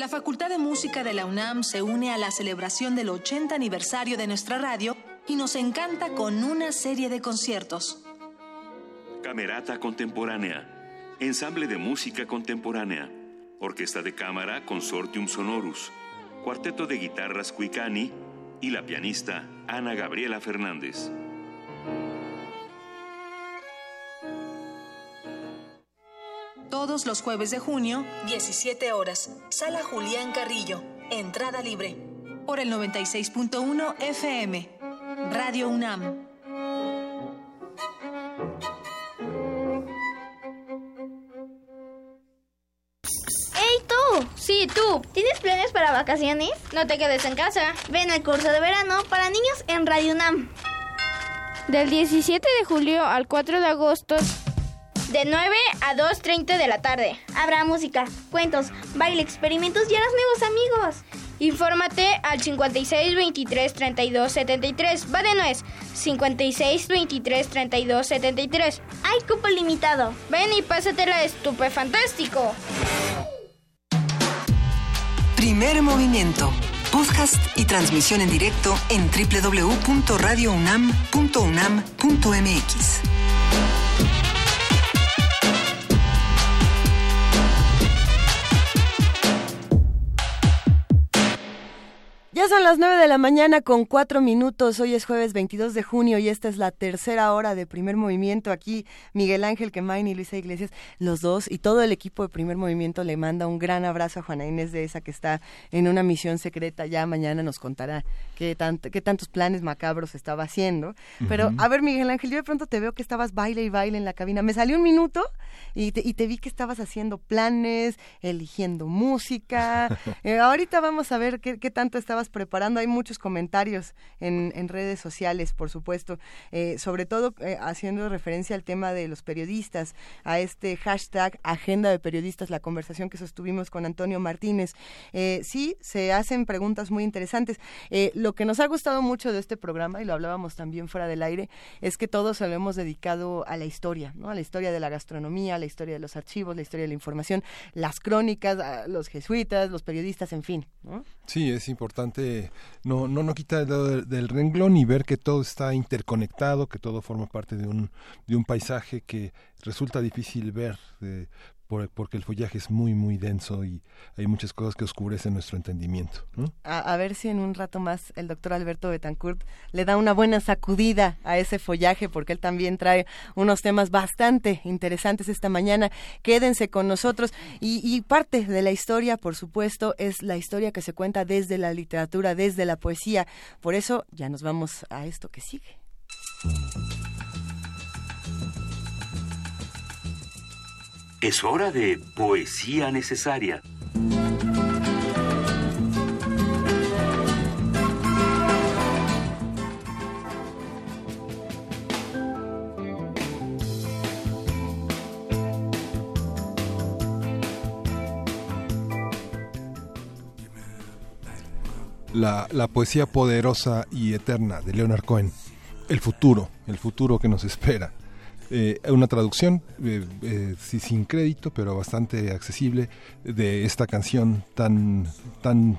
La Facultad de Música de la UNAM se une a la celebración del 80 aniversario de nuestra radio y nos encanta con una serie de conciertos. Camerata Contemporánea, Ensamble de Música Contemporánea, Orquesta de Cámara Consortium Sonorus, Cuarteto de Guitarras Cuicani y la pianista Ana Gabriela Fernández. Todos los jueves de junio, 17 horas, Sala Julián Carrillo, entrada libre, por el 96.1 FM, Radio UNAM. ¡Hey tú! Sí, tú. ¿Tienes planes para vacaciones? No te quedes en casa. Ven al curso de verano para niños en Radio UNAM. Del 17 de julio al 4 de agosto. De 9 a 2.30 de la tarde. Habrá música, cuentos, baile, experimentos y harás nuevos amigos. Infórmate al 56 23 32 73. Va de nuez. 56 23 32 73. Hay cupo limitado. Ven y pásatela estupefantástico. Primer movimiento. Podcast y transmisión en directo en www.radiounam.unam.mx. Ya son las 9 de la mañana con cuatro minutos. Hoy es jueves 22 de junio y esta es la tercera hora de primer movimiento. Aquí Miguel Ángel Quemain y Luisa Iglesias, los dos y todo el equipo de primer movimiento le manda un gran abrazo a Juana Inés de esa que está en una misión secreta. Ya mañana nos contará qué, qué tantos planes macabros estaba haciendo. Pero a ver, Miguel Ángel, yo de pronto te veo que estabas baile y baile en la cabina. Me salió un minuto y te, y te vi que estabas haciendo planes, eligiendo música. Eh, ahorita vamos a ver qué, qué tanto estabas preparando. Hay muchos comentarios en, redes sociales, por supuesto, eh, sobre todo eh, haciendo referencia al tema de los periodistas, a este hashtag Agenda de Periodistas, la conversación que sostuvimos con Antonio Martínez. Eh, sí, se hacen preguntas muy interesantes. lo que nos ha gustado mucho de este programa, y lo hablábamos también fuera del aire, es que todos se lo hemos dedicado a la historia, ¿no? a la historia de la gastronomía, a la historia de los archivos, la historia de la información, las crónicas, los jesuitas, los periodistas, en fin. ¿no? Sí, es importante no, no, no quita del, del, renglón y ver que todo está interconectado, que todo forma parte de un, de un paisaje que resulta difícil ver porque el follaje es muy, muy denso y hay muchas cosas que oscurecen nuestro entendimiento. A, ver si en un rato más el doctor Alberto Betancourt le da una buena sacudida a ese follaje, porque él también trae unos temas bastante interesantes esta mañana. Quédense con nosotros. Y, parte de la historia, por supuesto, es la historia que se cuenta desde la literatura, desde la poesía. Por eso ya nos vamos a esto que sigue. Es hora de poesía necesaria. La, la, poesía poderosa y eterna de Leonard Cohen. El futuro, el futuro que nos espera eh, una traducción eh, eh, sin crédito pero bastante accesible de esta canción tan tan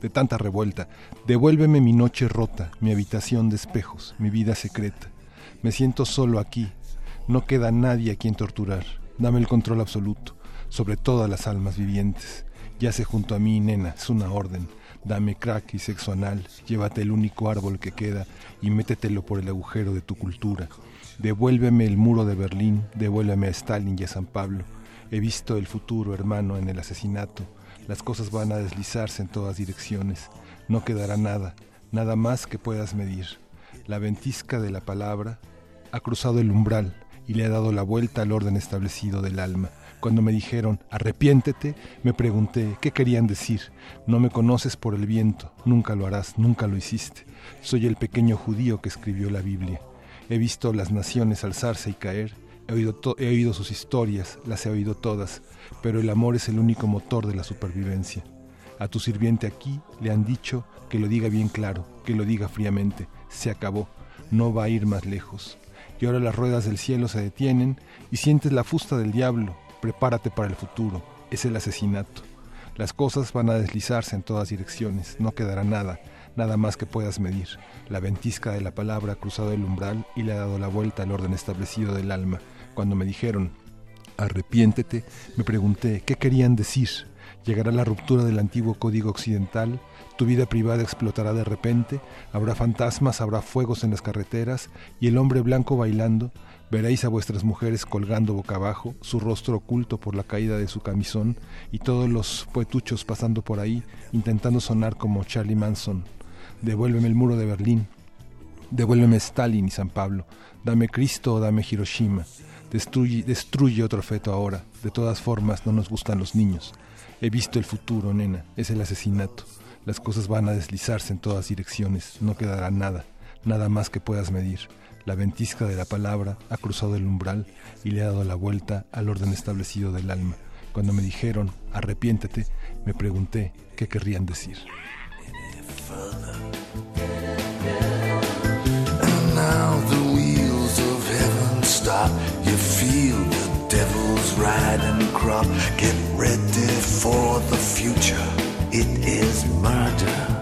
de tanta revuelta. Devuélveme mi noche rota mi habitación de espejos mi vida secreta. Me siento solo aquí. No queda nadie a quien torturar. Dame el control absoluto sobre todas las almas vivientes. Yace junto a mí nena es una orden. Dame crack y sexo anal. Llévate el único árbol que queda y métetelo por el agujero de tu cultura Devuélveme el muro de Berlín, devuélveme a Stalin y a San Pablo. He visto el futuro, hermano, en el asesinato. Las cosas van a deslizarse en todas direcciones. No quedará nada, nada más que puedas medir. La ventisca de la palabra ha cruzado el umbral y le ha dado la vuelta al orden establecido del alma. Cuando me dijeron, arrepiéntete, me pregunté, ¿qué querían decir? No me conoces por el viento, nunca lo harás, nunca lo hiciste. Soy el pequeño judío que escribió la Biblia. He visto las naciones alzarse y caer, he oído, he oído sus historias, las he oído todas, pero el amor es el único motor de la supervivencia. A tu sirviente aquí le han dicho que lo diga bien claro, que lo diga fríamente, se acabó, no va a ir más lejos. Y ahora las ruedas del cielo se detienen y sientes la fusta del diablo, prepárate para el futuro, es el asesinato. Las cosas van a deslizarse en todas direcciones, no quedará nada, nada más que puedas medir. La ventisca de la palabra ha cruzado el umbral y le ha dado la vuelta al orden establecido del alma. Cuando me dijeron, arrepiéntete, me pregunté, ¿qué querían decir? ¿Llegará la ruptura del antiguo código occidental? ¿Tu vida privada explotará de repente? ¿Habrá fantasmas, habrá fuegos en las carreteras y el hombre blanco bailando? Veréis a vuestras mujeres colgando boca abajo, su rostro oculto por la caída de su camisón, y todos los poetuchos pasando por ahí, intentando sonar como Charlie Manson. Devuélveme el muro de Berlín. Devuélveme Stalin y San Pablo. Dame Cristo o dame Hiroshima. Destruye, destruye otro feto ahora. De todas formas, no nos gustan los niños. He visto el futuro, nena. Es el asesinato. Las cosas van a deslizarse en todas direcciones. No quedará nada. Nada más que puedas medir. La ventisca de la palabra ha cruzado el umbral y le ha dado la vuelta al orden establecido del alma. Cuando me dijeron, arrepiéntete, me pregunté qué querrían decir. Now the wheels of heaven stop. You feel the devil's riding crop. Get ready for the future. It is murder.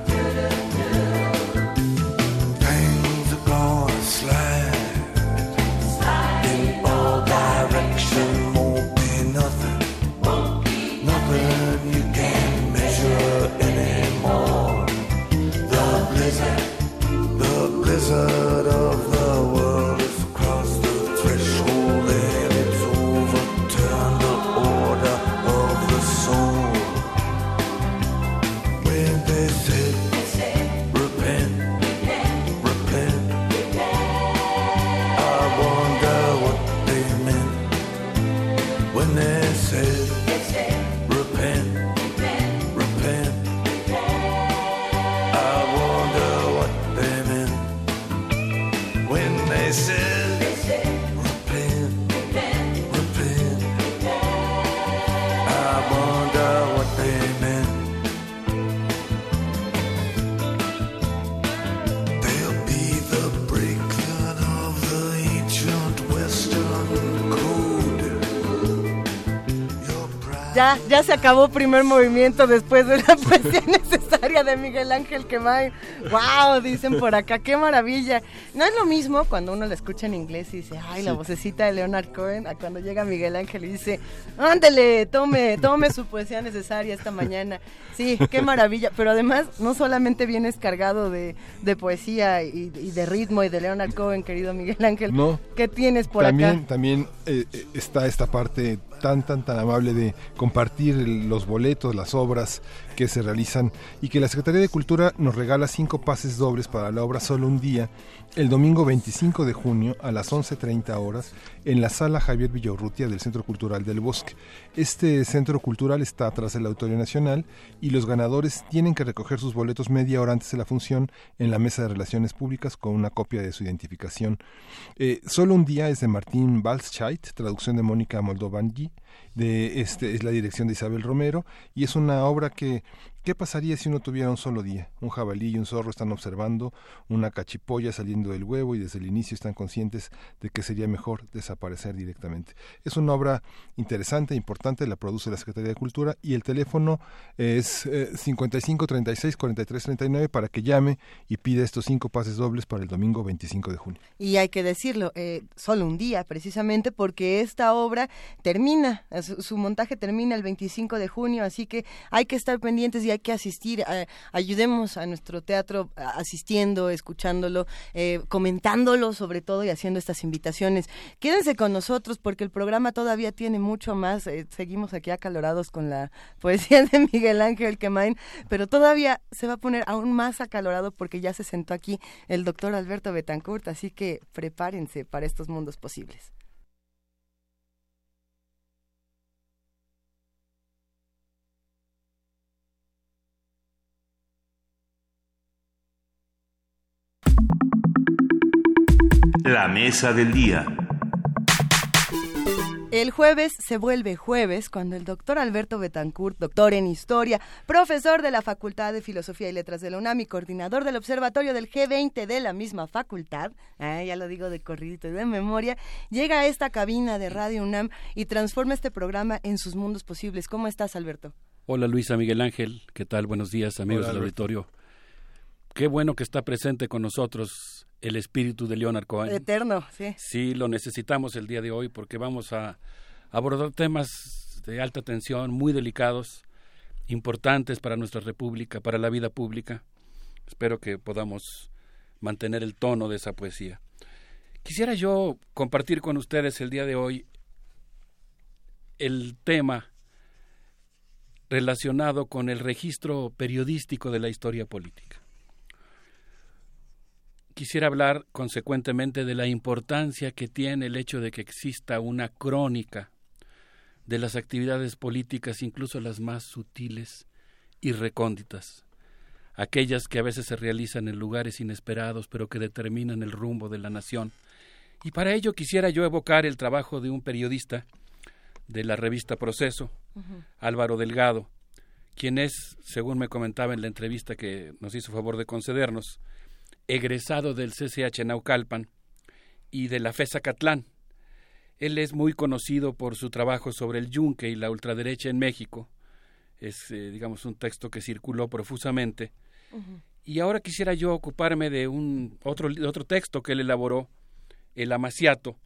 Ya, ya se acabó primer movimiento después de la poesía necesaria de Miguel Ángel Quemay. ¡Wow! Dicen por acá, qué maravilla. No es lo mismo cuando uno la escucha en inglés y dice, ay, la vocecita de Leonard Cohen, a cuando llega Miguel Ángel y dice, ándele, tome, tome su poesía necesaria esta mañana. Sí, qué maravilla. Pero además, no solamente vienes cargado de, de poesía y, y de ritmo y de Leonard Cohen, querido Miguel Ángel. No. ¿Qué tienes por también, acá? También eh, eh, está esta parte tan, tan, tan amable de compartir los boletos, las obras que se realizan y que la Secretaría de Cultura nos regala cinco pases dobles para la obra Solo un Día el domingo 25 de junio a las 11.30 horas en la sala Javier Villaurrutia del Centro Cultural del Bosque. Este centro cultural está atrás del Auditorio Nacional y los ganadores tienen que recoger sus boletos media hora antes de la función en la mesa de relaciones públicas con una copia de su identificación. Eh, Solo un día es de Martín Balschait, traducción de Mónica Moldovangi, de este es la dirección de Isabel Romero y es una obra que ¿Qué pasaría si uno tuviera un solo día? Un jabalí y un zorro están observando una cachipolla saliendo del huevo y desde el inicio están conscientes de que sería mejor desaparecer directamente. Es una obra interesante, importante, la produce la Secretaría de Cultura y el teléfono es eh, 55 36 43 39 para que llame y pida estos cinco pases dobles para el domingo 25 de junio. Y hay que decirlo, eh, solo un día precisamente porque esta obra termina, su, su montaje termina el 25 de junio, así que hay que estar pendientes y hay que asistir. eh, ayudemos a nuestro teatro asistiendo, escuchándolo, eh, comentándolo sobre todo y haciendo estas invitaciones. Quédense con nosotros porque el programa todavía tiene mucho más. eh, seguimos aquí acalorados con la poesía de Miguel Ángel Quemain, pero todavía se va a poner aún más acalorado porque ya se sentó aquí el doctor Alberto Betancourt, así que prepárense para estos mundos posibles. La mesa del día. El jueves se vuelve jueves cuando el doctor Alberto Betancourt, doctor en historia, profesor de la Facultad de Filosofía y Letras de la UNAM y coordinador del Observatorio del G20 de la misma facultad, ah, ya lo digo de corridito y de memoria, llega a esta cabina de Radio UNAM y transforma este programa en sus mundos posibles. ¿Cómo estás, Alberto? Hola Luisa Miguel Ángel, ¿qué tal? Buenos días amigos Hola, del Alberto. auditorio. Qué bueno que está presente con nosotros el espíritu de Leonard Cohen. Eterno, sí. Sí, lo necesitamos el día de hoy porque vamos a abordar temas de alta tensión, muy delicados, importantes para nuestra república, para la vida pública. Espero que podamos mantener el tono de esa poesía. Quisiera yo compartir con ustedes el día de hoy el tema relacionado con el registro periodístico de la historia política. Quisiera hablar consecuentemente de la importancia que tiene el hecho de que exista una crónica de las actividades políticas, incluso las más sutiles y recónditas, aquellas que a veces se realizan en lugares inesperados, pero que determinan el rumbo de la nación. Y para ello quisiera yo evocar el trabajo de un periodista de la revista Proceso, Álvaro Delgado, quien es, según me comentaba en la entrevista que nos hizo favor de concedernos, egresado del CCH Naucalpan y de la FESA Catlán. Él es muy conocido por su trabajo sobre el yunque y la ultraderecha en México. Es, eh, digamos, un texto que circuló profusamente. Y ahora quisiera yo ocuparme de un otro, de otro texto que él elaboró, El Amaciato,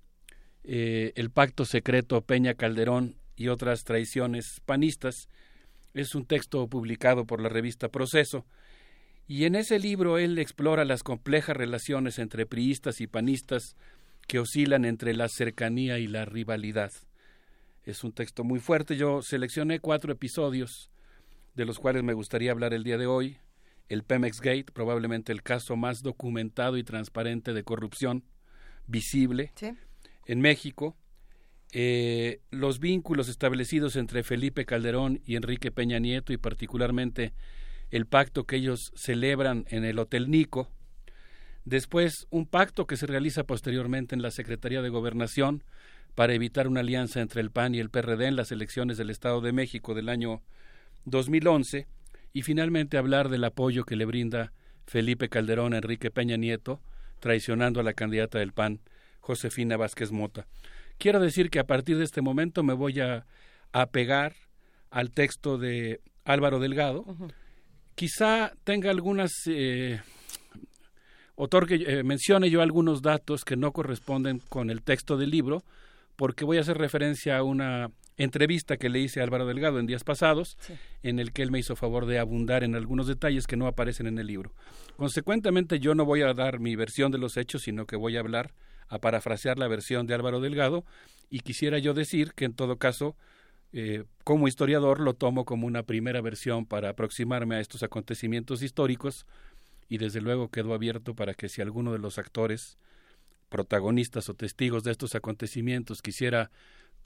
eh, El Pacto Secreto Peña Calderón y otras traiciones panistas. Es un texto publicado por la revista Proceso. Y en ese libro él explora las complejas relaciones entre priistas y panistas que oscilan entre la cercanía y la rivalidad. Es un texto muy fuerte. Yo seleccioné cuatro episodios de los cuales me gustaría hablar el día de hoy. El Pemex Gate, probablemente el caso más documentado y transparente de corrupción visible en México. Eh, los vínculos establecidos entre Felipe Calderón y Enrique Peña Nieto y particularmente el pacto que ellos celebran en el Hotel Nico. Después, un pacto que se realiza posteriormente en la Secretaría de Gobernación para evitar una alianza entre el PAN y el PRD en las elecciones del Estado de México del año 2011 y finalmente hablar del apoyo que le brinda Felipe Calderón a Enrique Peña Nieto, traicionando a la candidata del PAN, Josefina Vázquez Mota. Quiero decir que a partir de este momento me voy a apegar al texto de Álvaro Delgado. Quizá tenga algunas eh, otorgue, eh, mencione yo algunos datos que no corresponden con el texto del libro, porque voy a hacer referencia a una entrevista que le hice a Álvaro Delgado en días pasados, en el que él me hizo favor de abundar en algunos detalles que no aparecen en el libro. Consecuentemente, yo no voy a dar mi versión de los hechos, sino que voy a hablar, a parafrasear la versión de Álvaro Delgado, y quisiera yo decir que en todo caso, eh, como historiador, lo tomo como una primera versión para aproximarme a estos acontecimientos históricos, y desde luego quedó abierto para que si alguno de los actores, protagonistas o testigos de estos acontecimientos quisiera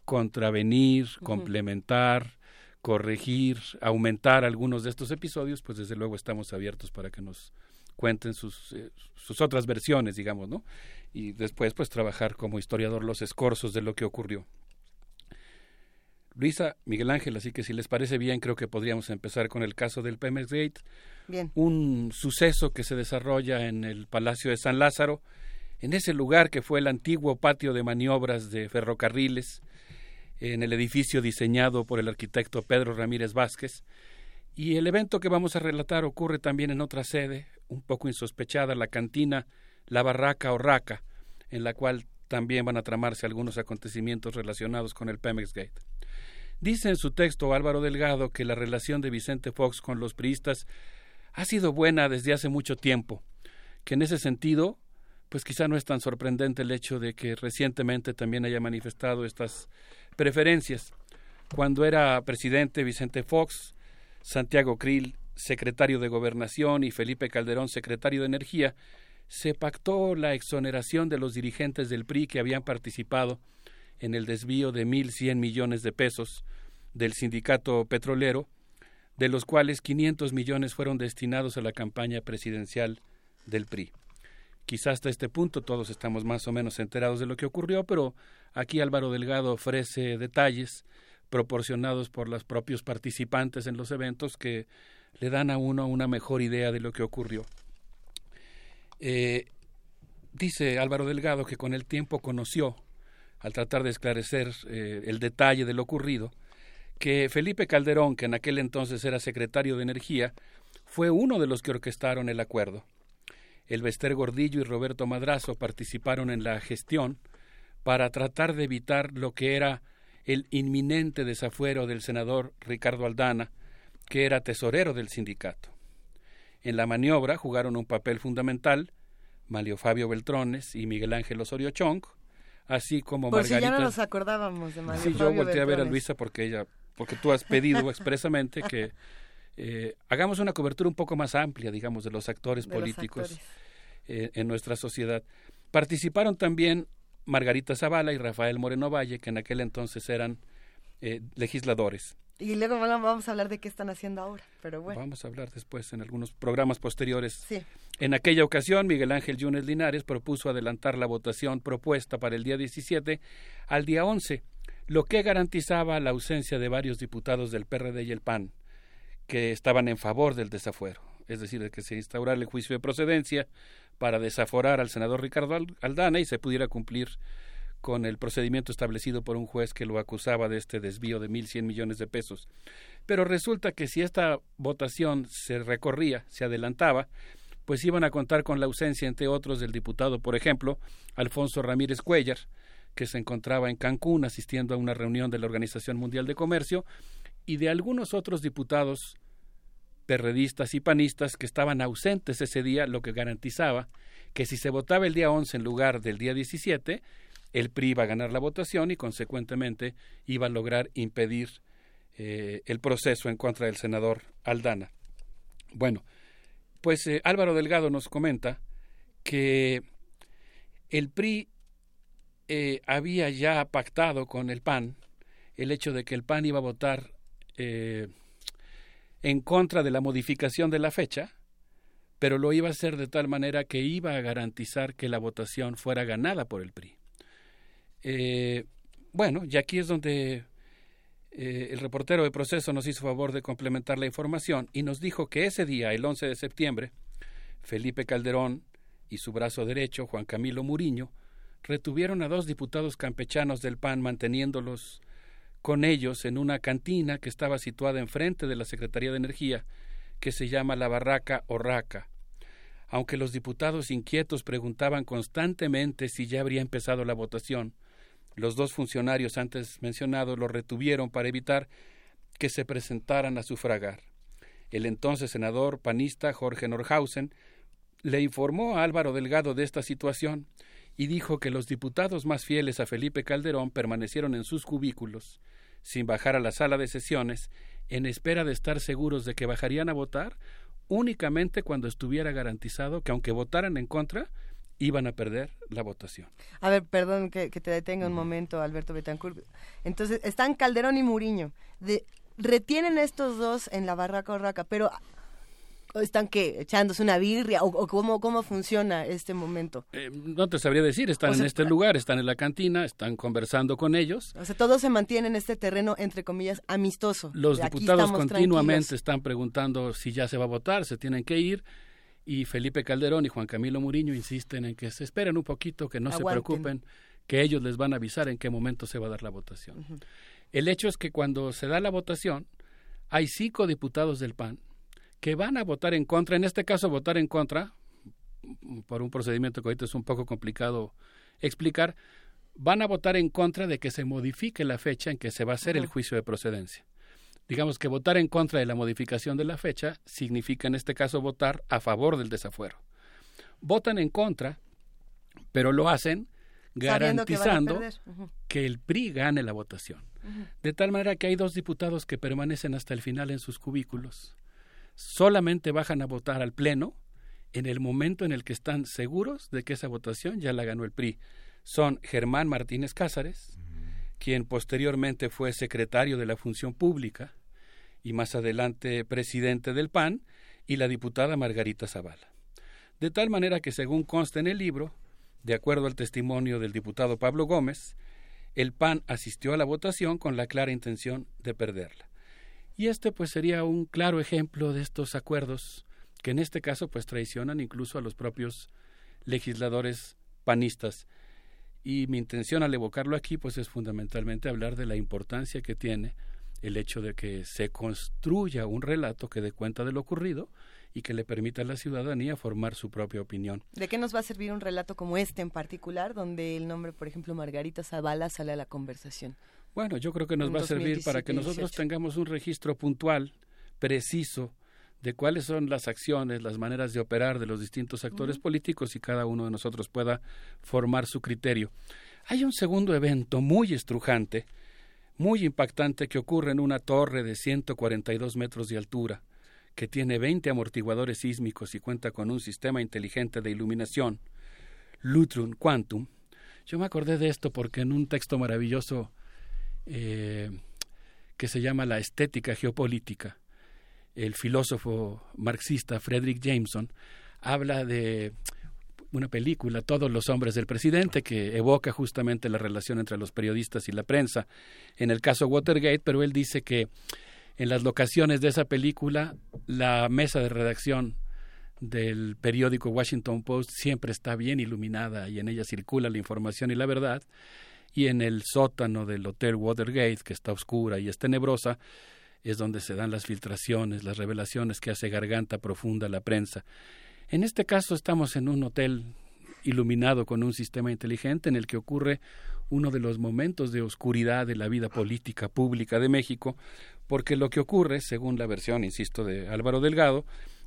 contravenir, complementar, corregir, aumentar algunos de estos episodios, pues desde luego estamos abiertos para que nos cuenten sus, eh, sus otras versiones, digamos, ¿no? Y después, pues, trabajar como historiador los escorzos de lo que ocurrió. Luisa, Miguel Ángel, así que si les parece bien, creo que podríamos empezar con el caso del Pemex Gate. Bien. Un suceso que se desarrolla en el Palacio de San Lázaro, en ese lugar que fue el antiguo patio de maniobras de ferrocarriles, en el edificio diseñado por el arquitecto Pedro Ramírez Vázquez. Y el evento que vamos a relatar ocurre también en otra sede, un poco insospechada, la cantina La Barraca o Raca, en la cual también van a tramarse algunos acontecimientos relacionados con el Pemex Gate. Dice en su texto Álvaro Delgado que la relación de Vicente Fox con los priistas ha sido buena desde hace mucho tiempo, que en ese sentido, pues quizá no es tan sorprendente el hecho de que recientemente también haya manifestado estas preferencias. Cuando era presidente Vicente Fox, Santiago Krill, secretario de Gobernación, y Felipe Calderón, secretario de Energía, se pactó la exoneración de los dirigentes del PRI que habían participado en el desvío de 1.100 millones de pesos del sindicato petrolero, de los cuales 500 millones fueron destinados a la campaña presidencial del PRI. Quizás hasta este punto todos estamos más o menos enterados de lo que ocurrió, pero aquí Álvaro Delgado ofrece detalles proporcionados por los propios participantes en los eventos que le dan a uno una mejor idea de lo que ocurrió. Eh, dice Álvaro Delgado que con el tiempo conoció al tratar de esclarecer eh, el detalle de lo ocurrido, que Felipe Calderón, que en aquel entonces era secretario de Energía, fue uno de los que orquestaron el acuerdo. El Bester Gordillo y Roberto Madrazo participaron en la gestión para tratar de evitar lo que era el inminente desafuero del senador Ricardo Aldana, que era tesorero del sindicato. En la maniobra jugaron un papel fundamental Malio Fabio Beltrones y Miguel Ángel Osorio Chong, así como Por Margarita. si ya no nos acordábamos de María Sí, yo volteé a ver a. Luisa porque ella, porque tú has pedido expresamente que eh, hagamos una cobertura un poco más amplia, digamos, de los actores De los políticos actores. eh, en nuestra sociedad. Participaron también Margarita Zavala y Rafael Moreno Valle, que en aquel entonces eran eh, legisladores. Y luego vamos a hablar de qué están haciendo ahora, pero bueno. Vamos a hablar después en algunos programas posteriores. Sí. En aquella ocasión, Miguel Ángel Yunes Linares propuso adelantar la votación propuesta para el día 17 al día 11, lo que garantizaba la ausencia de varios diputados del PRD y el PAN, que estaban en favor del desafuero, es decir, de que se instaurara el juicio de procedencia para desaforar al senador Ricardo Al- Aldana y se pudiera cumplir con el procedimiento establecido por un juez que lo acusaba de este desvío de 1.100 millones de pesos. Pero resulta que si esta votación se recorría, se adelantaba, pues iban a contar con la ausencia, entre otros, del diputado, por ejemplo, Alfonso Ramírez Cuellar, que se encontraba en Cancún asistiendo a una reunión de la Organización Mundial de Comercio, y de algunos otros diputados perredistas y panistas que estaban ausentes ese día, lo que garantizaba que si se votaba el día 11 en lugar del día 17, el PRI iba a ganar la votación y consecuentemente iba a lograr impedir eh, el proceso en contra del senador Aldana. Bueno, pues eh, Álvaro Delgado nos comenta que el PRI eh, había ya pactado con el PAN el hecho de que el PAN iba a votar en contra de la modificación de la fecha pero lo iba a hacer de tal manera que iba a garantizar que la votación fuera ganada por el PRI. Eh, bueno, y aquí es donde eh, el reportero de proceso nos hizo favor de complementar la información y nos dijo que ese día, el 11 de septiembre, Felipe Calderón y su brazo derecho, Juan Camilo Muriño, retuvieron a dos diputados campechanos del PAN manteniéndolos con ellos en una cantina que estaba situada enfrente de la Secretaría de Energía, que se llama La Barraca o Raca. Aunque los diputados inquietos preguntaban constantemente si ya habría empezado la votación, los dos funcionarios antes mencionados lo retuvieron para evitar que se presentaran a sufragar. El entonces senador panista Jorge Norhausen le informó a Álvaro Delgado de esta situación y dijo que los diputados más fieles a Felipe Calderón permanecieron en sus cubículos, sin bajar a la sala de sesiones, en espera de estar seguros de que bajarían a votar únicamente cuando estuviera garantizado que aunque votaran en contra, iban a perder la votación. A ver, perdón que, te detenga un momento, Alberto Betancourt. Entonces, están Calderón y Muriño. De, retienen estos dos en la barraca raca, pero están que echándose una birria o, cómo, cómo funciona este momento eh, no te sabría decir están en este lugar están en la cantina están conversando con ellos. O sea todo se mantiene en este terreno entre comillas amistoso. Los diputados continuamente están preguntando si ya se va a votar se tienen que ir y Felipe Calderón y Juan Camilo Muriño insisten en que se esperen un poquito que no se preocupen que ellos les van a avisar en qué momento se va a dar la votación. El hecho es que cuando se da la votación hay cinco diputados del PAN que van a votar en contra, en este caso votar en contra, por un procedimiento que ahorita es un poco complicado explicar, van a votar en contra de que se modifique la fecha en que se va a hacer el juicio de procedencia. Digamos que votar en contra de la modificación de la fecha significa en este caso votar a favor del desafuero. Votan en contra, pero lo hacen garantizando que, el PRI gane la votación. De tal manera que hay dos diputados que permanecen hasta el final en sus cubículos solamente bajan a votar al Pleno en el momento en el que están seguros de que esa votación ya la ganó el PRI. Son Germán Martínez Cázares, quien posteriormente fue secretario de la Función Pública y más adelante presidente del PAN, y la diputada Margarita Zavala. De tal manera que, según consta en el libro, de acuerdo al testimonio del diputado Pablo Gómez, el PAN asistió a la votación con la clara intención de perderla. Y este pues sería un claro ejemplo de estos acuerdos que en este caso pues traicionan incluso a los propios legisladores panistas. Y mi intención al evocarlo aquí pues es fundamentalmente hablar de la importancia que tiene el hecho de que se construya un relato que dé cuenta de lo ocurrido y que le permita a la ciudadanía formar su propia opinión. ¿De qué nos va a servir un relato como este en particular, donde el nombre, por ejemplo, Margarita Zavala sale a la conversación? Bueno, yo creo que nos va a servir para que nosotros tengamos un registro puntual, preciso, de cuáles son las acciones, las maneras de operar de los distintos actores políticos y cada uno de nosotros pueda formar su criterio. Hay un segundo evento muy estrujante, muy impactante que ocurre en una torre de 142 metros de altura, que tiene 20 amortiguadores sísmicos y cuenta con un sistema inteligente de iluminación, Lutrum Quantum. Yo me acordé de esto porque en un texto maravilloso eh, que se llama La estética geopolítica. El filósofo marxista Frederick Jameson habla de una película, Todos los hombres del presidente, que evoca justamente la relación entre los periodistas y la prensa. En el caso Watergate, pero él dice que en las locaciones de esa película, la mesa de redacción del periódico Washington Post siempre está bien iluminada y en ella circula la información y la verdad y en el sótano del Hotel Watergate, que está oscura y es tenebrosa, es donde se dan las filtraciones, las revelaciones que hace garganta profunda la prensa. En este caso estamos en un hotel iluminado con un sistema inteligente en el que ocurre uno de los momentos de oscuridad de la vida política pública de México, porque lo que ocurre, según la versión, insisto, de Álvaro Delgado,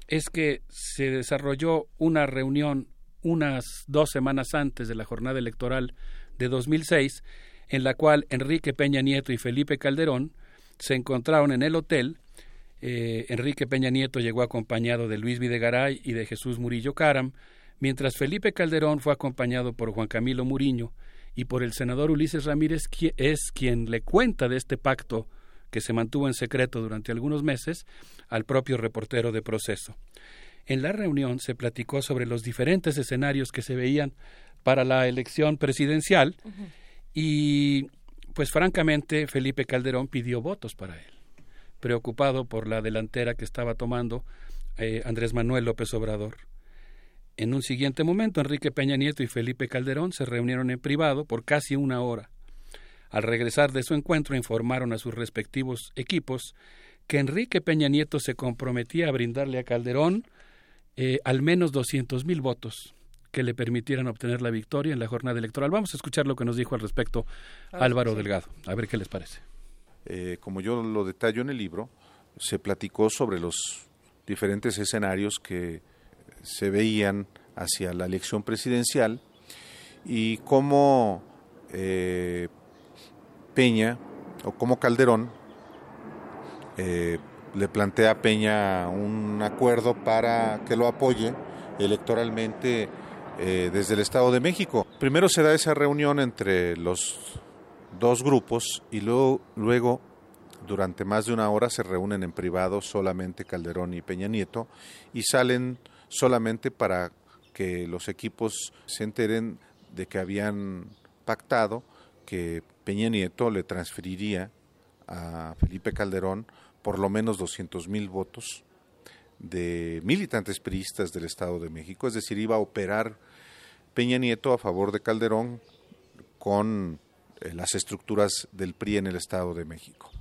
es que se desarrolló una reunión unas dos semanas antes de la jornada electoral de 2006, en la cual Enrique Peña Nieto y Felipe Calderón se encontraron en el hotel. Eh, Enrique Peña Nieto llegó acompañado de Luis Videgaray y de Jesús Murillo Caram, mientras Felipe Calderón fue acompañado por Juan Camilo Muriño y por el senador Ulises Ramírez, que es quien le cuenta de este pacto que se mantuvo en secreto durante algunos meses al propio reportero de proceso. En la reunión se platicó sobre los diferentes escenarios que se veían para la elección presidencial y pues francamente Felipe Calderón pidió votos para él, preocupado por la delantera que estaba tomando eh, Andrés Manuel López Obrador. En un siguiente momento, Enrique Peña Nieto y Felipe Calderón se reunieron en privado por casi una hora. Al regresar de su encuentro informaron a sus respectivos equipos que Enrique Peña Nieto se comprometía a brindarle a Calderón eh, al menos doscientos mil votos que le permitieran obtener la victoria en la jornada electoral. Vamos a escuchar lo que nos dijo al respecto Álvaro Delgado, a ver qué les parece. Eh, como yo lo detallo en el libro, se platicó sobre los diferentes escenarios que se veían hacia la elección presidencial y cómo eh, Peña o cómo Calderón eh, le plantea a Peña un acuerdo para que lo apoye electoralmente desde el Estado de México. Primero se da esa reunión entre los dos grupos y luego, luego durante más de una hora se reúnen en privado solamente Calderón y Peña Nieto y salen solamente para que los equipos se enteren de que habían pactado que Peña Nieto le transferiría a Felipe Calderón por lo menos 200 mil votos de militantes priistas del Estado de México, es decir, iba a operar Peña Nieto a favor de Calderón con las estructuras del PRI en el Estado de México.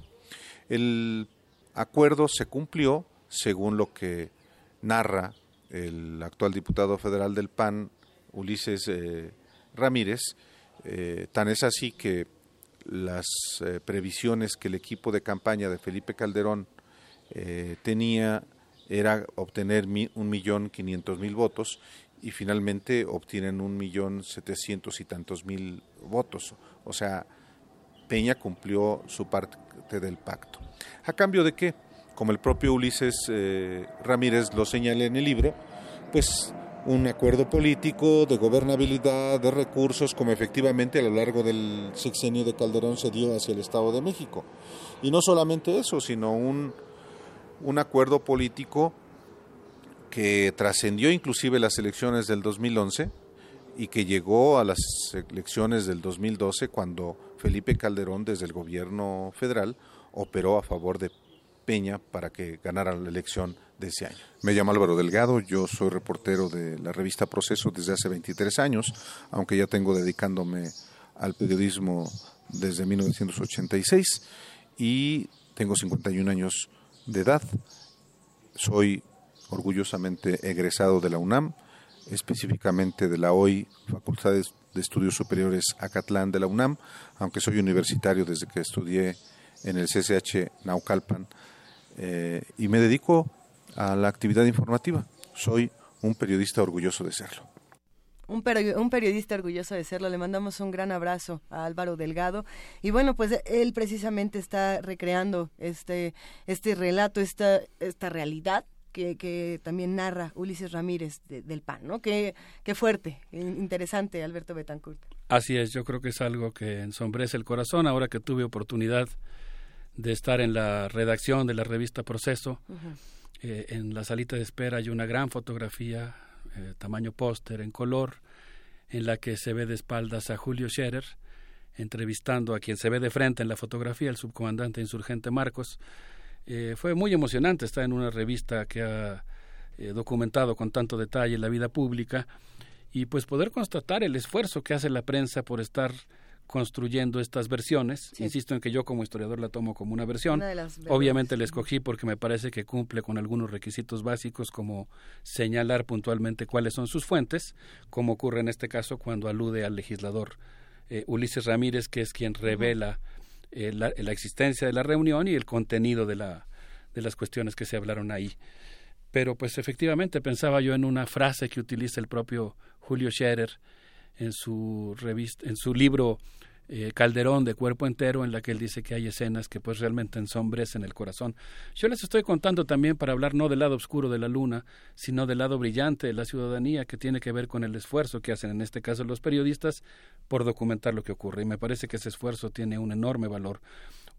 El acuerdo se cumplió según lo que narra el actual diputado federal del PAN, Ulises eh, Ramírez, eh, tan es así que las eh, previsiones que el equipo de campaña de Felipe Calderón eh, tenía era obtener un millón quinientos mil votos y finalmente obtienen un millón setecientos y tantos mil votos. O sea, Peña cumplió su parte del pacto. ¿A cambio de qué? Como el propio Ulises eh, Ramírez lo señala en el libro, pues un acuerdo político de gobernabilidad, de recursos, como efectivamente a lo largo del sexenio de Calderón se dio hacia el Estado de México. Y no solamente eso, sino un, un acuerdo político que trascendió inclusive las elecciones del 2011 y que llegó a las elecciones del 2012 cuando Felipe Calderón desde el gobierno federal operó a favor de Peña para que ganara la elección de ese año. Me llamo Álvaro Delgado, yo soy reportero de la revista Proceso desde hace 23 años, aunque ya tengo dedicándome al periodismo desde 1986 y tengo 51 años de edad. Soy orgullosamente egresado de la UNAM, específicamente de la hoy Facultad de Estudios Superiores Acatlán de la UNAM, aunque soy universitario desde que estudié en el CCH Naucalpan eh, y me dedico a la actividad informativa. Soy un periodista orgulloso de serlo. Un, un, periodista orgulloso de serlo. Le mandamos un gran abrazo a Álvaro Delgado. Y bueno, pues él precisamente está recreando este, este relato, esta, esta realidad que, que también narra Ulises Ramírez del PAN, ¿no? Qué, qué fuerte, interesante, Alberto Betancourt. Así es, yo creo que es algo que ensombrece el corazón. Ahora que tuve oportunidad de estar en la redacción de la revista Proceso, eh, en la salita de espera hay una gran fotografía, eh, tamaño póster, en color, en la que se ve de espaldas a Julio Scherer, entrevistando a quien se ve de frente en la fotografía, el subcomandante insurgente Marcos. Eh, fue muy emocionante estar en una revista que ha documentado con tanto detalle la vida pública y pues poder constatar el esfuerzo que hace la prensa por estar construyendo estas versiones. Insisto en que yo como historiador la tomo como una versión. Obviamente la escogí porque me parece que cumple con algunos requisitos básicos como señalar puntualmente cuáles son sus fuentes, como ocurre en este caso cuando alude al legislador eh, Ulises Ramírez, que es quien revela eh, la, la, existencia de la reunión y el contenido de, la, de las cuestiones que se hablaron ahí. Pero pues efectivamente pensaba yo en una frase que utiliza el propio Julio Scherer en su revista, en su libro eh, Calderón de cuerpo entero en la que él dice que hay escenas que pues realmente ensombrecen el corazón. Yo les estoy contando también para hablar no del lado oscuro de la luna, sino del lado brillante de la ciudadanía que tiene que ver con el esfuerzo que hacen en este caso los periodistas por documentar lo que ocurre y me parece que ese esfuerzo tiene un enorme valor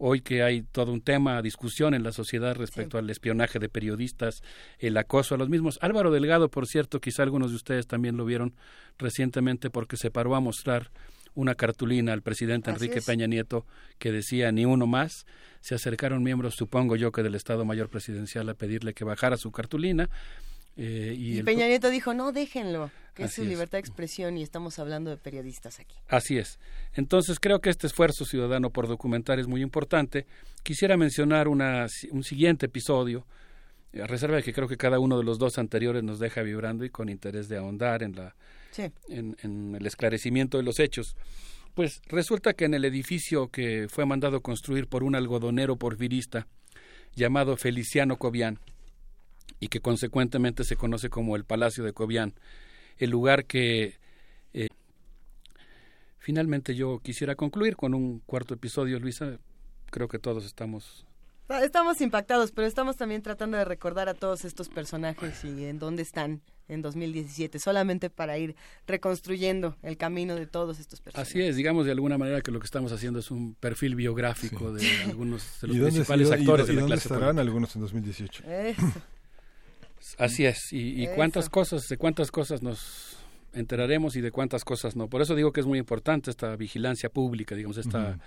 hoy que hay todo un tema, discusión en la sociedad respecto al espionaje de periodistas, el acoso a los mismos. Álvaro Delgado, por cierto, quizá algunos de ustedes también lo vieron recientemente porque se paró a mostrar una cartulina al presidente Enrique Peña Nieto que decía ni uno más. Se acercaron miembros, supongo yo, que del Estado Mayor Presidencial a pedirle que bajara su cartulina. Eh, y, Peña Nieto dijo, no, déjenlo, que es su libertad de expresión y estamos hablando de periodistas aquí. Así es. Entonces creo que este esfuerzo ciudadano por documentar es muy importante. Quisiera mencionar una, un siguiente episodio, a reserva de que creo que cada uno de los dos anteriores nos deja vibrando y con interés de ahondar en la, en, el esclarecimiento de los hechos. Pues resulta que en el edificio que fue mandado construir por un algodonero porfirista llamado Feliciano Cobian, y que consecuentemente se conoce como el Palacio de Cobian, el lugar que eh, finalmente yo quisiera concluir con un cuarto episodio, Luisa. Creo que todos estamos Estamos impactados, pero estamos también tratando de recordar a todos estos personajes y en dónde están en 2017, solamente para ir reconstruyendo el camino de todos estos personajes. Así es, digamos de alguna manera que lo que estamos haciendo es un perfil biográfico de algunos de los principales actores de la dónde clase estarán algunos en 2018? Así es, y, cuántas cosas, de cuántas cosas nos enteraremos y de cuántas cosas no. Por eso digo que es muy importante esta vigilancia pública, digamos, esta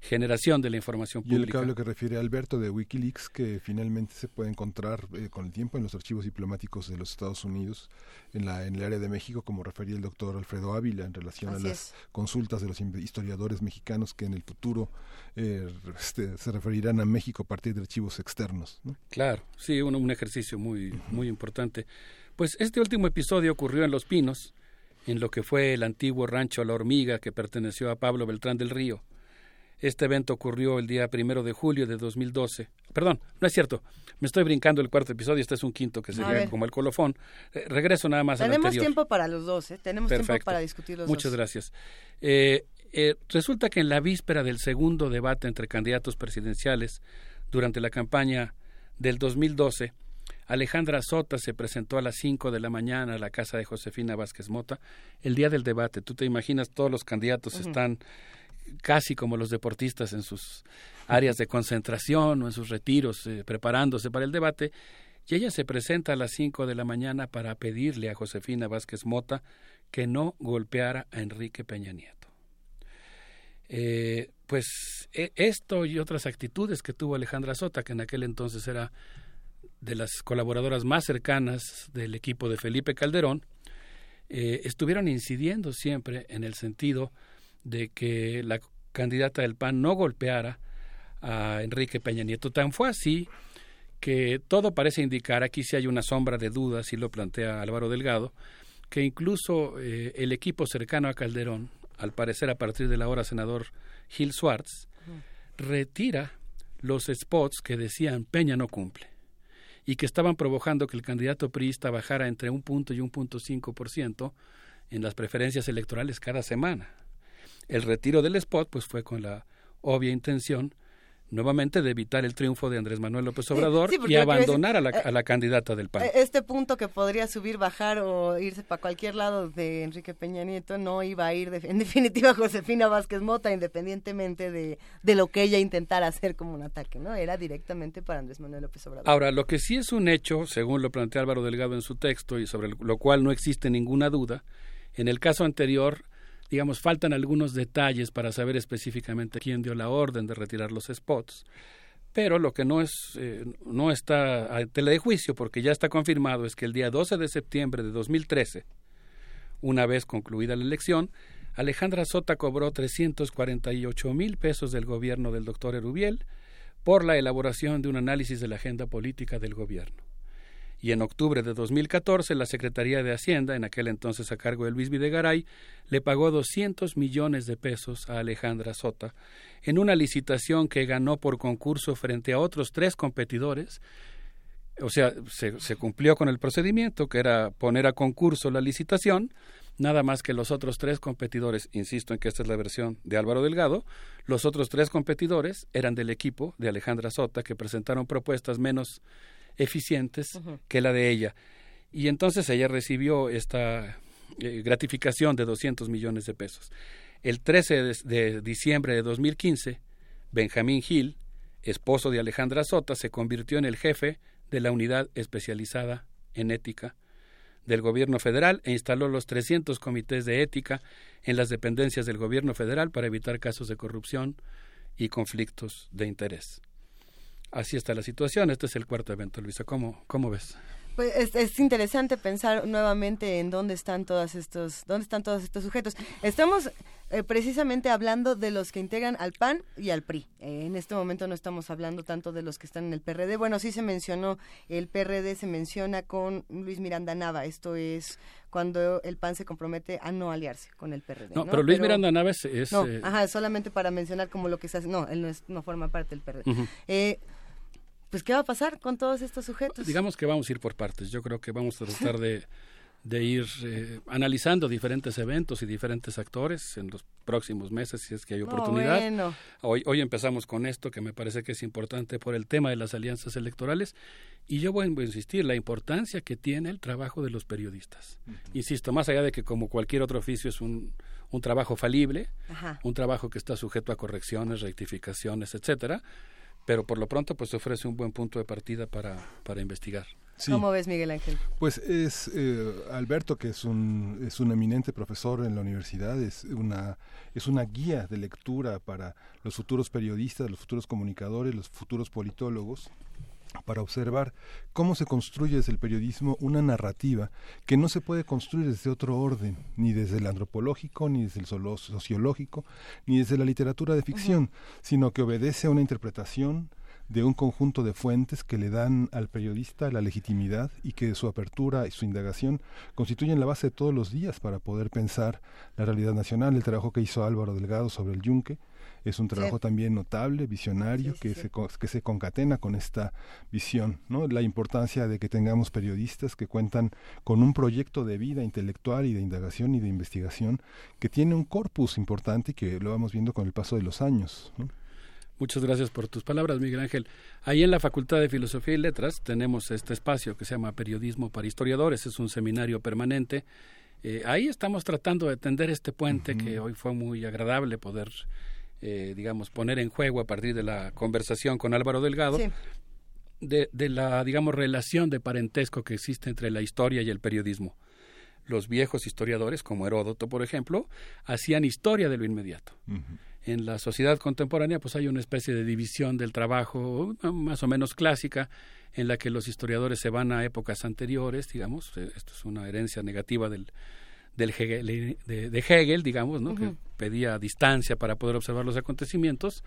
generación de la información pública. Y el cable que refiere a Alberto de Wikileaks, que finalmente se puede encontrar eh, con el tiempo en los archivos diplomáticos de los Estados Unidos, en, la, en el área de México, como refería el doctor Alfredo Ávila, en relación a las consultas de los historiadores mexicanos que en el futuro eh, este, se referirán a México a partir de archivos externos. Claro, sí, un, un ejercicio muy, muy importante. Pues este último episodio ocurrió en Los Pinos, en lo que fue el antiguo rancho La Hormiga que perteneció a Pablo Beltrán del Río. Este evento ocurrió el día primero de julio de 2012. Perdón, no es cierto. Me estoy brincando el cuarto episodio. Este es un quinto que sería como el colofón. Eh, regreso nada más Tenemos al anterior. tiempo para los dos, ¿eh? Tenemos tiempo para discutir los Muchas dos. gracias. Eh, eh, resulta que en la víspera del segundo debate entre candidatos presidenciales durante la campaña del 2012, Alejandra Sota se presentó a las 5 de la mañana a la casa de Josefina Vázquez Mota el día del debate. Tú te imaginas, todos los candidatos están casi como los deportistas en sus áreas de concentración o en sus retiros, eh, preparándose para el debate. Y ella se presenta a las 5 de la mañana para pedirle a Josefina Vázquez Mota que no golpeara a Enrique Peña Nieto. Eh, pues e- esto y otras actitudes que tuvo Alejandra Sota, que en aquel entonces era de las colaboradoras más cercanas del equipo de Felipe Calderón, eh, estuvieron incidiendo siempre en el sentido de que la candidata del PAN no golpeara a Enrique Peña Nieto. Tan fue así que todo parece indicar, aquí sí hay una sombra de dudas, y lo plantea Álvaro Delgado, que incluso eh, el equipo cercano a Calderón, al parecer a partir de la hora senador Gil Swartz, retira los spots que decían Peña no cumple y que estaban provocando que el candidato priista bajara entre un punto y un punto cinco por ciento en las preferencias electorales cada semana. El retiro del spot pues fue con la obvia intención nuevamente de evitar el triunfo de Andrés Manuel López Obrador sí, y a abandonar a la, a la candidata del PAN. Eh, Este punto que podría subir, bajar o irse para cualquier lado de Enrique Peña Nieto no iba a ir de- en definitiva Josefina Vázquez Mota, independientemente de, de lo que ella intentara hacer como un ataque, ¿no? Era directamente para Andrés Manuel López Obrador. Ahora, lo que sí es un hecho, según lo plantea Álvaro Delgado en su texto y sobre lo cual no existe ninguna duda, en el caso anterior, digamos, faltan algunos detalles para saber específicamente quién dio la orden de retirar los spots, pero lo que no es eh, no está a tela de juicio porque ya está confirmado es que el día 12 de septiembre de 2013, una vez concluida la elección, Alejandra Sota cobró 348 mil pesos del gobierno del doctor Erubiel por la elaboración de un análisis de la agenda política del gobierno. Y en octubre de 2014, la Secretaría de Hacienda, en aquel entonces a cargo de Luis Videgaray, le pagó 200 millones de pesos a Alejandra Sota en una licitación que ganó por concurso frente a otros tres competidores. O sea, se, se, cumplió con el procedimiento, que era poner a concurso la licitación, nada más que los otros tres competidores, insisto en que esta es la versión de Álvaro Delgado, los otros tres competidores eran del equipo de Alejandra Sota, que presentaron propuestas menos eficientes que la de ella. Y entonces ella recibió esta eh, gratificación de 200 millones de pesos. El 13 de, de diciembre de 2015, Benjamín Gil, esposo de Alejandra Sota, se convirtió en el jefe de la unidad especializada en ética del gobierno federal e instaló los 300 comités de ética en las dependencias del gobierno federal para evitar casos de corrupción y conflictos de interés. Así está la situación. Este es el cuarto evento, Luisa. ¿Cómo, cómo ves? Pues es, interesante pensar nuevamente en dónde están todos estos, dónde están todos estos sujetos. Estamos eh, precisamente hablando de los que integran al PAN y al PRI. Eh, en este momento no estamos hablando tanto de los que están en el PRD. Bueno, sí se mencionó el PRD, se menciona con Luis Miranda Nava. Esto es cuando el PAN se compromete a no aliarse con el PRD. No, pero Luis Miranda Nava es... no, eh, ajá, solamente para mencionar como lo que se hace. No, él no, es, no forma parte del PRD. Pues ¿qué va a pasar con todos estos sujetos? Digamos que vamos a ir por partes. Yo creo que vamos a tratar de, de ir eh, analizando diferentes eventos y diferentes actores en los próximos meses, si es que hay oportunidad. Hoy, hoy empezamos con esto, que me parece que es importante por el tema de las alianzas electorales. Y yo voy a insistir, la importancia que tiene el trabajo de los periodistas. Insisto, más allá de que como cualquier otro oficio es un, un trabajo falible, un trabajo que está sujeto a correcciones, rectificaciones, etcétera, pero por lo pronto pues ofrece un buen punto de partida para, para investigar. ¿Cómo ves, Miguel Ángel? Pues es eh, Alberto, que es un, es un eminente profesor en la universidad, es una, es una guía de lectura para los futuros periodistas, los futuros comunicadores, los futuros politólogos para observar cómo se construye desde el periodismo una narrativa que no se puede construir desde otro orden, ni desde el antropológico, ni desde el sociológico, ni desde la literatura de ficción, sino que obedece a una interpretación de un conjunto de fuentes que le dan al periodista la legitimidad y que su apertura y su indagación constituyen la base de todos los días para poder pensar la realidad nacional, el trabajo que hizo Álvaro Delgado sobre el yunque, es un trabajo también notable, visionario, que, Se, que se concatena con esta visión, ¿no? La importancia de que tengamos periodistas que cuentan con un proyecto de vida intelectual y de indagación y de investigación que tiene un corpus importante y que lo vamos viendo con el paso de los años, Muchas gracias por tus palabras, Miguel Ángel. Ahí en la Facultad de Filosofía y Letras tenemos este espacio que se llama Periodismo para Historiadores, es un seminario permanente. Eh, ahí estamos tratando de tender este puente que hoy fue muy agradable poder eh, digamos, poner en juego a partir de la conversación con Álvaro Delgado, de, de, la, digamos, relación de parentesco que existe entre la historia y el periodismo. Los viejos historiadores, como Heródoto, por ejemplo, hacían historia de lo inmediato. En la sociedad contemporánea, pues hay una especie de división del trabajo más o menos clásica, en la que los historiadores se van a épocas anteriores, digamos, eh, esto es una herencia negativa del, del Hegel, de, Hegel, digamos, ¿no? que pedía distancia para poder observar los acontecimientos,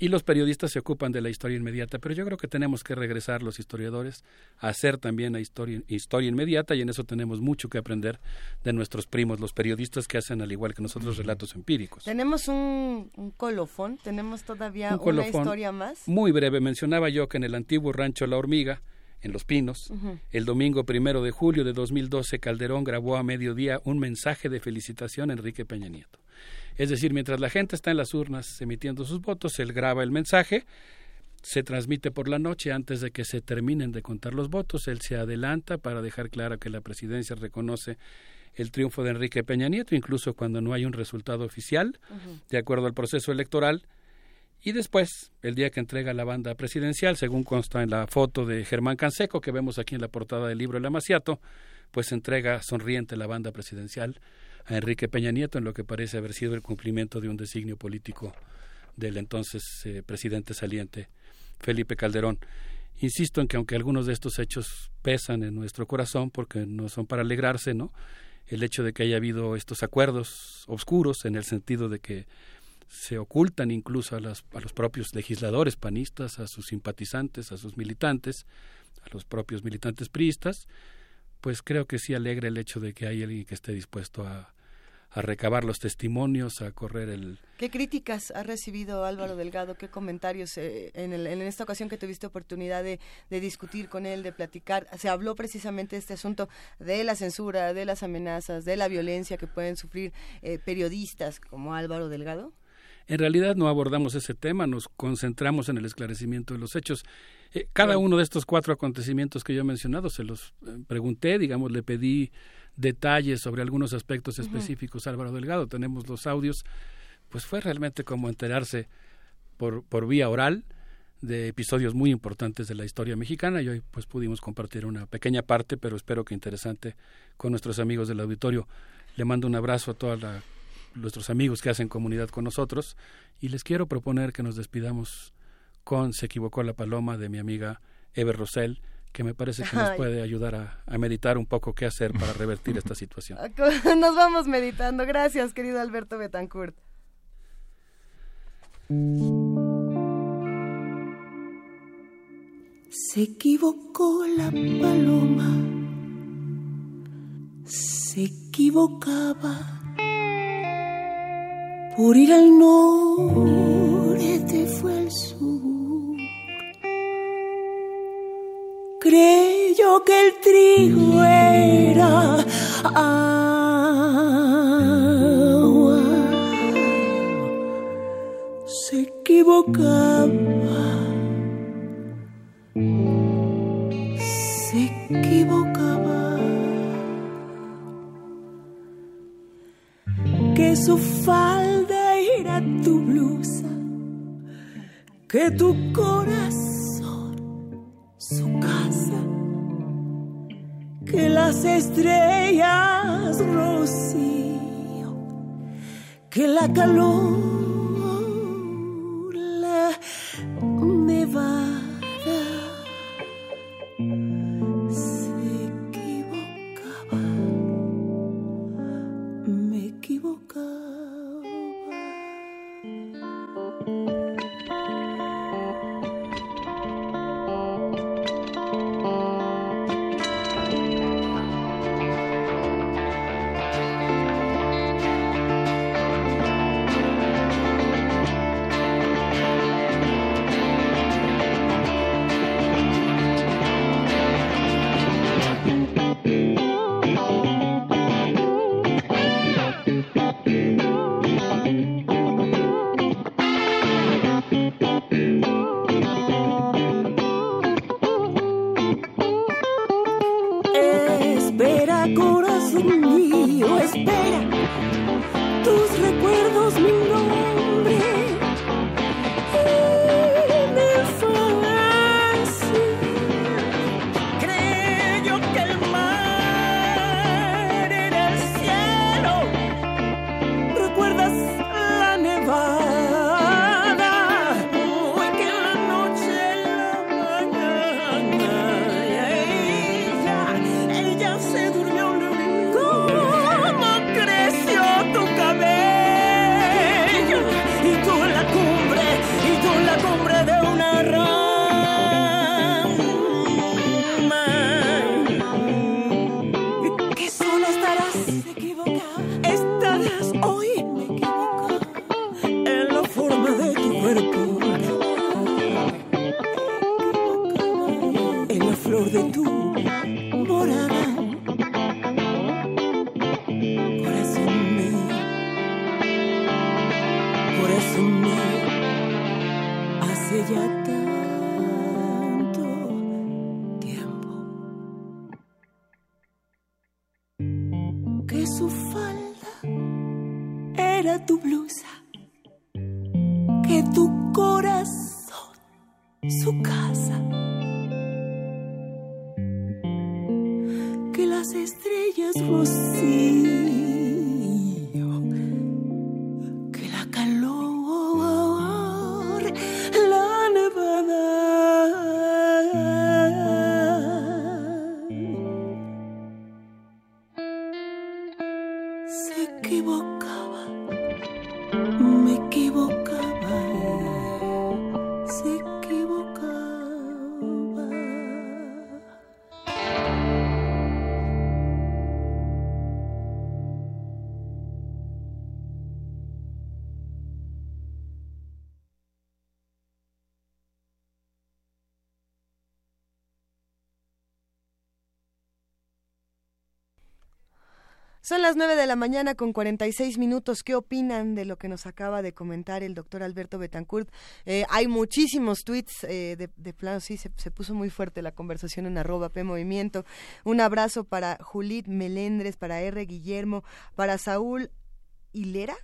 y los periodistas se ocupan de la historia inmediata, pero yo creo que tenemos que regresar los historiadores a hacer también la historia, historia inmediata y en eso tenemos mucho que aprender de nuestros primos, los periodistas que hacen al igual que nosotros relatos empíricos. Tenemos un, colofón, tenemos todavía una historia más. Muy breve, mencionaba yo que en el antiguo rancho La Hormiga, en Los Pinos. El domingo primero de julio de 2012, Calderón grabó a mediodía un mensaje de felicitación a Enrique Peña Nieto. Es decir, mientras la gente está en las urnas emitiendo sus votos, él graba el mensaje, se transmite por la noche antes de que se terminen de contar los votos, él se adelanta para dejar claro que la presidencia reconoce el triunfo de Enrique Peña Nieto, incluso cuando no hay un resultado oficial, de acuerdo al proceso electoral, y después, el día que entrega la banda presidencial, según consta en la foto de Germán Canseco, que vemos aquí en la portada del libro El Amaciato, pues entrega sonriente la banda presidencial a Enrique Peña Nieto en lo que parece haber sido el cumplimiento de un designio político del entonces eh, presidente saliente Felipe Calderón. Insisto en que aunque algunos de estos hechos pesan en nuestro corazón porque no son para alegrarse, ¿no? El hecho de que haya habido estos acuerdos oscuros en el sentido de que se ocultan incluso a, las, a los propios legisladores panistas, a sus simpatizantes, a sus militantes, a los propios militantes priistas, pues creo que sí alegra el hecho de que hay alguien que esté dispuesto a, recabar los testimonios, a correr el... ¿Qué críticas ha recibido Álvaro Delgado? ¿Qué comentarios eh, en, el, en, esta ocasión que tuviste oportunidad de, de, discutir con él, de platicar? Se habló precisamente de este asunto de la censura, de las amenazas, de la violencia que pueden sufrir eh, periodistas como Álvaro Delgado. En realidad no abordamos ese tema, nos concentramos en el esclarecimiento de los hechos. Eh, cada uno de estos cuatro acontecimientos que yo he mencionado se los eh, pregunté, digamos, le pedí detalles sobre algunos aspectos específicos a Álvaro Delgado. Tenemos los audios, pues fue realmente como enterarse por, por vía oral de episodios muy importantes de la historia mexicana y hoy pues pudimos compartir una pequeña parte, pero espero que interesante con nuestros amigos del auditorio. Le mando un abrazo a todos nuestros amigos que hacen comunidad con nosotros y les quiero proponer que nos despidamos con Se equivocó la paloma de mi amiga Ever Rosell que me parece que nos puede ayudar a, a, meditar un poco qué hacer para revertir esta situación. Nos vamos meditando. Gracias, querido Alberto Betancourt. Se equivocó la paloma, se equivocaba por ir al norte fue al sur. Creyó que el trigo era agua, se equivocaba. Se equivocaba. Que su falda que tu corazón su casa, que las estrellas rocío, que la calor, Son las 9 de la mañana con 46 minutos. ¿Qué opinan de lo que nos acaba de comentar el doctor Alberto Betancourt? Eh, hay muchísimos tweets eh, de, de, plano, sí, se, se, puso muy fuerte la conversación en arroba P Movimiento. Un abrazo para Julit Melendres, para R. Guillermo, para Saúl Hilera,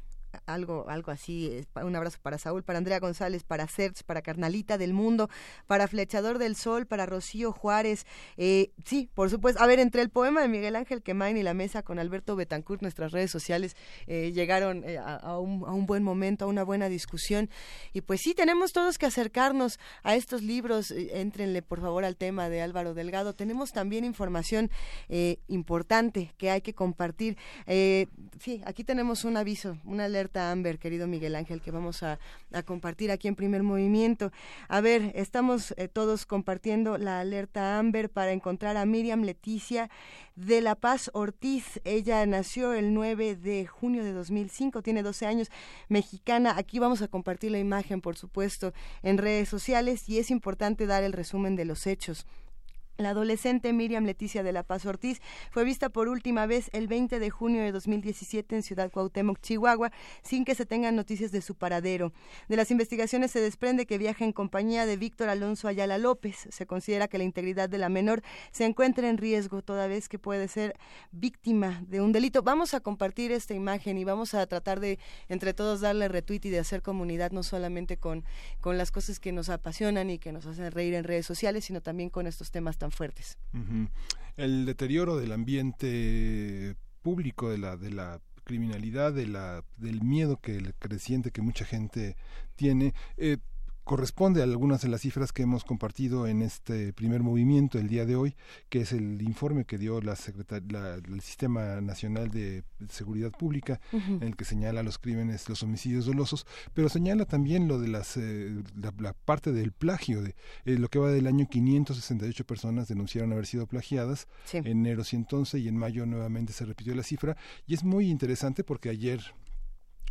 algo, algo así. Un abrazo para Saúl, para Andrea González, para Serge, para Carnalita del Mundo, para Flechador del Sol, para Rocío Juárez. Eh, sí, por supuesto. A ver, entre el poema de Miguel Ángel Quemain y la mesa con Alberto Betancourt, nuestras redes sociales eh, llegaron eh, a, a, un, a, un, buen momento, a una buena discusión. Y pues sí, tenemos todos que acercarnos a estos libros. Éntrenle, por favor, al tema de Álvaro Delgado. Tenemos también información importante que hay que compartir. sí, aquí tenemos un aviso, una alerta Amber, querido Miguel Ángel, que vamos a, a, compartir aquí en primer movimiento. A ver, estamos eh, todos compartiendo la alerta Amber para encontrar a Miriam Leticia de La Paz Ortiz. Ella nació el 9 de junio de 2005, tiene 12 años, mexicana. Aquí vamos a compartir la imagen, por supuesto, en redes sociales y es importante dar el resumen de los hechos. La adolescente Miriam Leticia de la Paz Ortiz fue vista por última vez el 20 de junio de 2017 en Ciudad Cuauhtémoc, Chihuahua, sin que se tengan noticias de su paradero. De las investigaciones se desprende que viaja en compañía de Víctor Alonso Ayala López. Se considera que la integridad de la menor se encuentra en riesgo toda vez que puede ser víctima de un delito. Vamos a compartir esta imagen y vamos a tratar de entre todos darle retweet y de hacer comunidad no solamente con, con las cosas que nos apasionan y que nos hacen reír en redes sociales, sino también con estos temas tan fuertes. El deterioro del ambiente público, de la, de la criminalidad, de la, del miedo que creciente que mucha gente tiene. Eh, corresponde a algunas de las cifras que hemos compartido en este primer movimiento el día de hoy, que es el informe que dio la, la el Sistema Nacional de Seguridad Pública, uh -huh. en el que señala los crímenes, los homicidios dolosos, pero señala también lo de las eh, la, la, parte del plagio, de eh, lo que va del año 568 personas denunciaron haber sido plagiadas sí. en enero 111 y en mayo nuevamente se repitió la cifra y es muy interesante porque ayer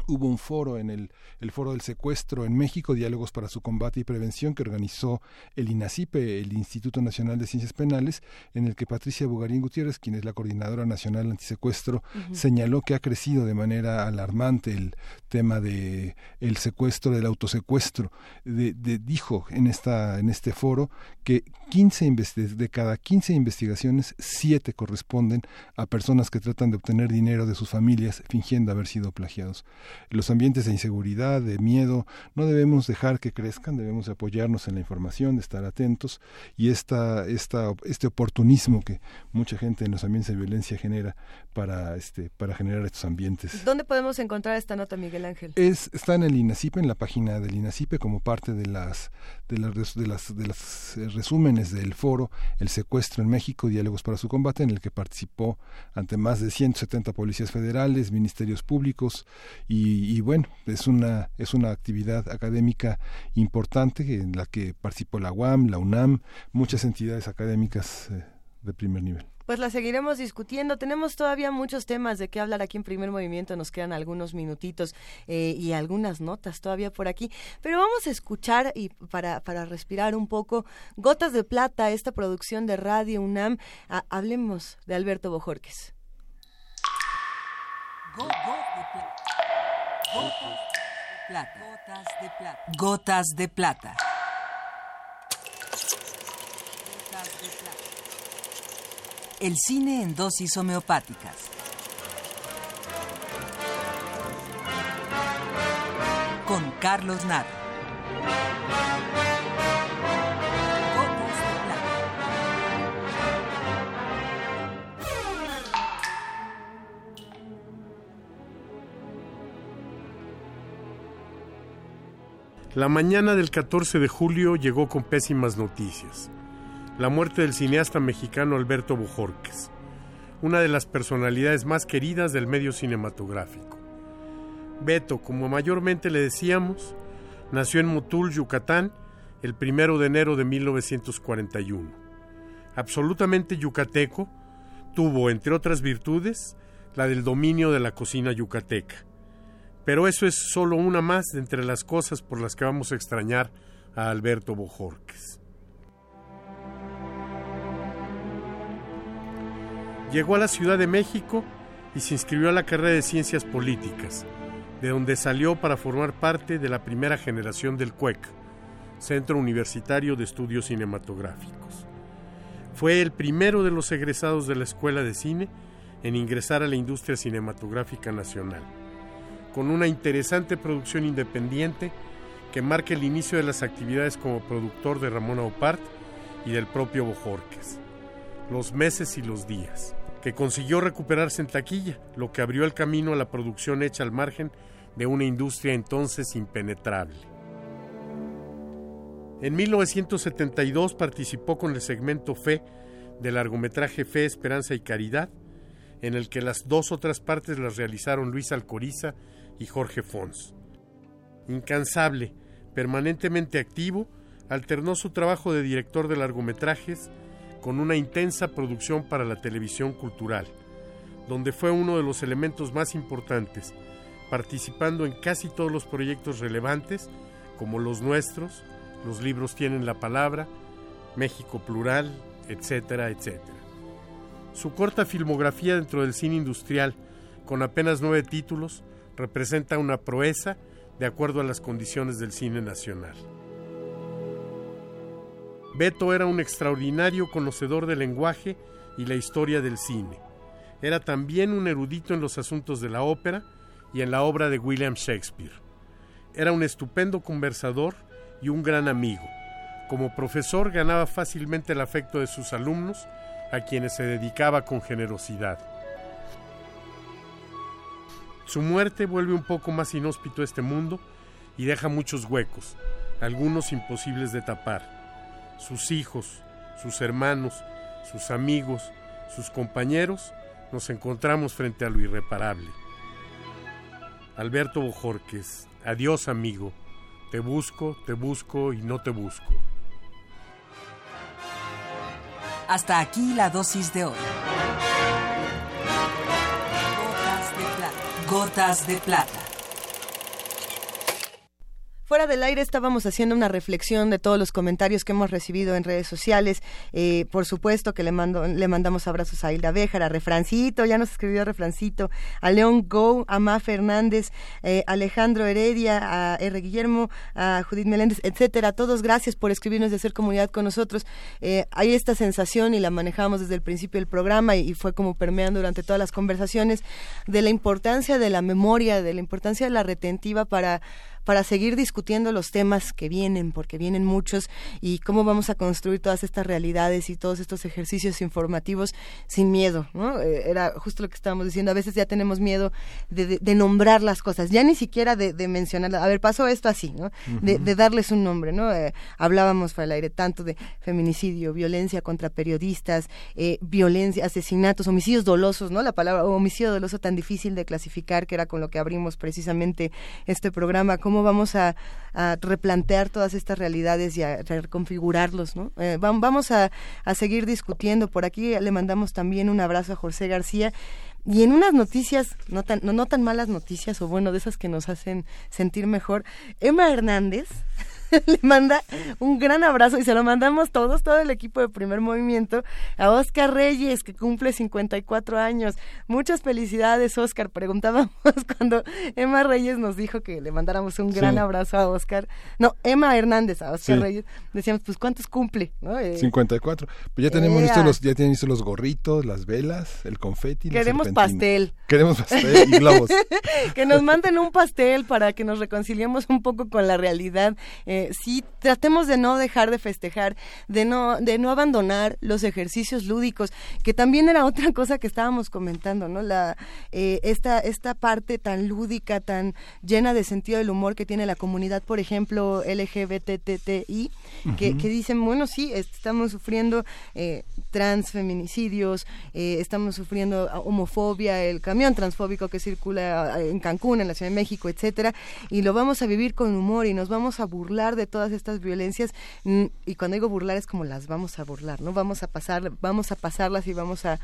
hubo un foro en el, el foro del secuestro en México, Diálogos para su combate y prevención, que organizó el INACIPE, el Instituto Nacional de Ciencias Penales, en el que Patricia Bugarín Gutiérrez, quien es la coordinadora nacional antisecuestro, uh -huh. señaló que ha crecido de manera alarmante el tema de el secuestro, del autosecuestro. De, de, dijo en esta en este foro que 15 de cada 15 investigaciones, 7 corresponden a personas que tratan de obtener dinero de sus familias fingiendo haber sido plagiados los ambientes de inseguridad, de miedo, no debemos dejar que crezcan, debemos apoyarnos en la información, de estar atentos y esta, esta, este oportunismo que mucha gente en los ambientes de violencia genera para, este, para generar estos ambientes. ¿Dónde podemos encontrar esta nota, Miguel Ángel? Es, está en el INACIPE, en la página del INACIPE, como parte de las, de las, de las, de las resúmenes del foro El secuestro en México, Diálogos para su combate, en el que participó ante más de 170 policías federales, ministerios públicos y, y, bueno, es una, es una actividad académica importante en la que participó la UAM, la UNAM, muchas entidades académicas eh, de primer nivel. Pues la seguiremos discutiendo. Tenemos todavía muchos temas de qué hablar aquí en primer movimiento. Nos quedan algunos minutitos eh, y algunas notas todavía por aquí. Pero vamos a escuchar y para, para respirar un poco Gotas de Plata, esta producción de Radio UNAM. Ah, hablemos de Alberto Bojorques. Go, go, Gotas de plata. Gotas de plata. Gotas de plata. Gotas de plata. El cine en dosis homeopáticas. Con Carlos Naro. La mañana del 14 de julio llegó con pésimas noticias. La muerte del cineasta mexicano Alberto Bojorques, una de las personalidades más queridas del medio cinematográfico. Beto, como mayormente le decíamos, nació en Motul, Yucatán, el primero de enero de 1941. Absolutamente yucateco, tuvo, entre otras virtudes, la del dominio de la cocina yucateca. Pero eso es solo una más de entre las cosas por las que vamos a extrañar a Alberto Bojorques. Llegó a la Ciudad de México y se inscribió a la carrera de Ciencias Políticas, de donde salió para formar parte de la primera generación del CUEC, Centro Universitario de Estudios Cinematográficos. Fue el primero de los egresados de la Escuela de Cine en ingresar a la industria cinematográfica nacional, con una interesante producción independiente que marca el inicio de las actividades como productor de Ramón Aupart y del propio Bojorques. Los meses y los días, que consiguió recuperarse en taquilla, lo que abrió el camino a la producción hecha al margen de una industria entonces impenetrable. En 1972 participó con el segmento Fe del largometraje Fe, Esperanza y Caridad, en el que las dos otras partes las realizaron Luis Alcoriza y Jorge Fons. Incansable, permanentemente activo, alternó su trabajo de director de largometrajes con una intensa producción para la televisión cultural, donde fue uno de los elementos más importantes, participando en casi todos los proyectos relevantes, como los nuestros, los libros tienen la palabra, México Plural, etcétera, etcétera. Su corta filmografía dentro del cine industrial, con apenas nueve títulos, representa una proeza de acuerdo a las condiciones del cine nacional. Beto era un extraordinario conocedor del lenguaje y la historia del cine. Era también un erudito en los asuntos de la ópera y en la obra de William Shakespeare. Era un estupendo conversador y un gran amigo. Como profesor ganaba fácilmente el afecto de sus alumnos, a quienes se dedicaba con generosidad. Su muerte vuelve un poco más inhóspito este mundo y deja muchos huecos, algunos imposibles de tapar. Sus hijos, sus hermanos, sus amigos, sus compañeros, nos encontramos frente a lo irreparable. Alberto Bojorques, adiós amigo, te busco, te busco y no te busco. Hasta aquí la dosis de hoy. Gotas de plata. Gotas de plata. Fuera del aire estábamos haciendo una reflexión de todos los comentarios que hemos recibido en redes sociales. Eh, por supuesto que le, mando, le mandamos abrazos a Hilda Béjar, a Refrancito, ya nos escribió Refrancito, a León Go, a Ma Fernández, eh, Alejandro Heredia, a R. Guillermo, a Judith Meléndez, etcétera. Todos gracias por escribirnos y hacer comunidad con nosotros. Eh, hay esta sensación y la manejamos desde el principio del programa y fue como permeando durante todas las conversaciones de la importancia de la memoria, de la importancia de la retentiva para para seguir discutiendo los temas que vienen, porque vienen muchos, y cómo vamos a construir todas estas realidades y todos estos ejercicios informativos sin miedo, ¿no? Eh, era justo lo que estábamos diciendo, a veces ya tenemos miedo de, de, de nombrar las cosas, ya ni siquiera de, de mencionarlas, a ver, pasó esto así, ¿no? de, de darles un nombre, ¿no? Eh, hablábamos para el aire tanto de feminicidio, violencia contra periodistas, eh, violencia, asesinatos, homicidios dolosos, ¿no? La palabra homicidio doloso tan difícil de clasificar, que era con lo que abrimos precisamente este programa, cómo vamos a, replantear todas estas realidades y a reconfigurarlos, ¿no? Eh, vam- vamos a, a seguir discutiendo. Por aquí le mandamos también un abrazo a José García. Y en unas noticias, no tan, no tan malas noticias, o bueno, de esas que nos hacen sentir mejor, Emma Hernández le manda un gran abrazo y se lo mandamos todos, todo el equipo de primer movimiento, a Oscar Reyes, que cumple 54 años. Muchas felicidades, Oscar. Preguntábamos cuando Emma Reyes nos dijo que le mandáramos un gran Sí. abrazo a Oscar. No, Emma Hernández, a Oscar Sí. Reyes. Decíamos, pues, ¿cuántos cumple? ¿No? Eh, 54. Pues ya tenemos listos los, ya tienen listos los gorritos, las velas, el confeti. Queremos pastel. Queremos pastel y globos. que nos manden un pastel para que nos reconciliemos un poco con la realidad. Eh, sí, tratemos de no dejar de festejar, de no, de no abandonar los ejercicios lúdicos, que también era otra cosa que estábamos comentando, ¿no? La, eh, esta, esta parte tan lúdica, tan llena de sentido del humor que tiene la comunidad, por ejemplo, LGBTTI, que, dicen, bueno, sí, estamos sufriendo eh, transfeminicidios, eh, estamos sufriendo homofobia, el camión transfóbico que circula en Cancún, en la Ciudad de México, etcétera, y lo vamos a vivir con humor y nos vamos a burlar de todas estas violencias mm, y cuando digo burlar es como las vamos a burlar, ¿no? Vamos a pasar, vamos a pasarlas y vamos a,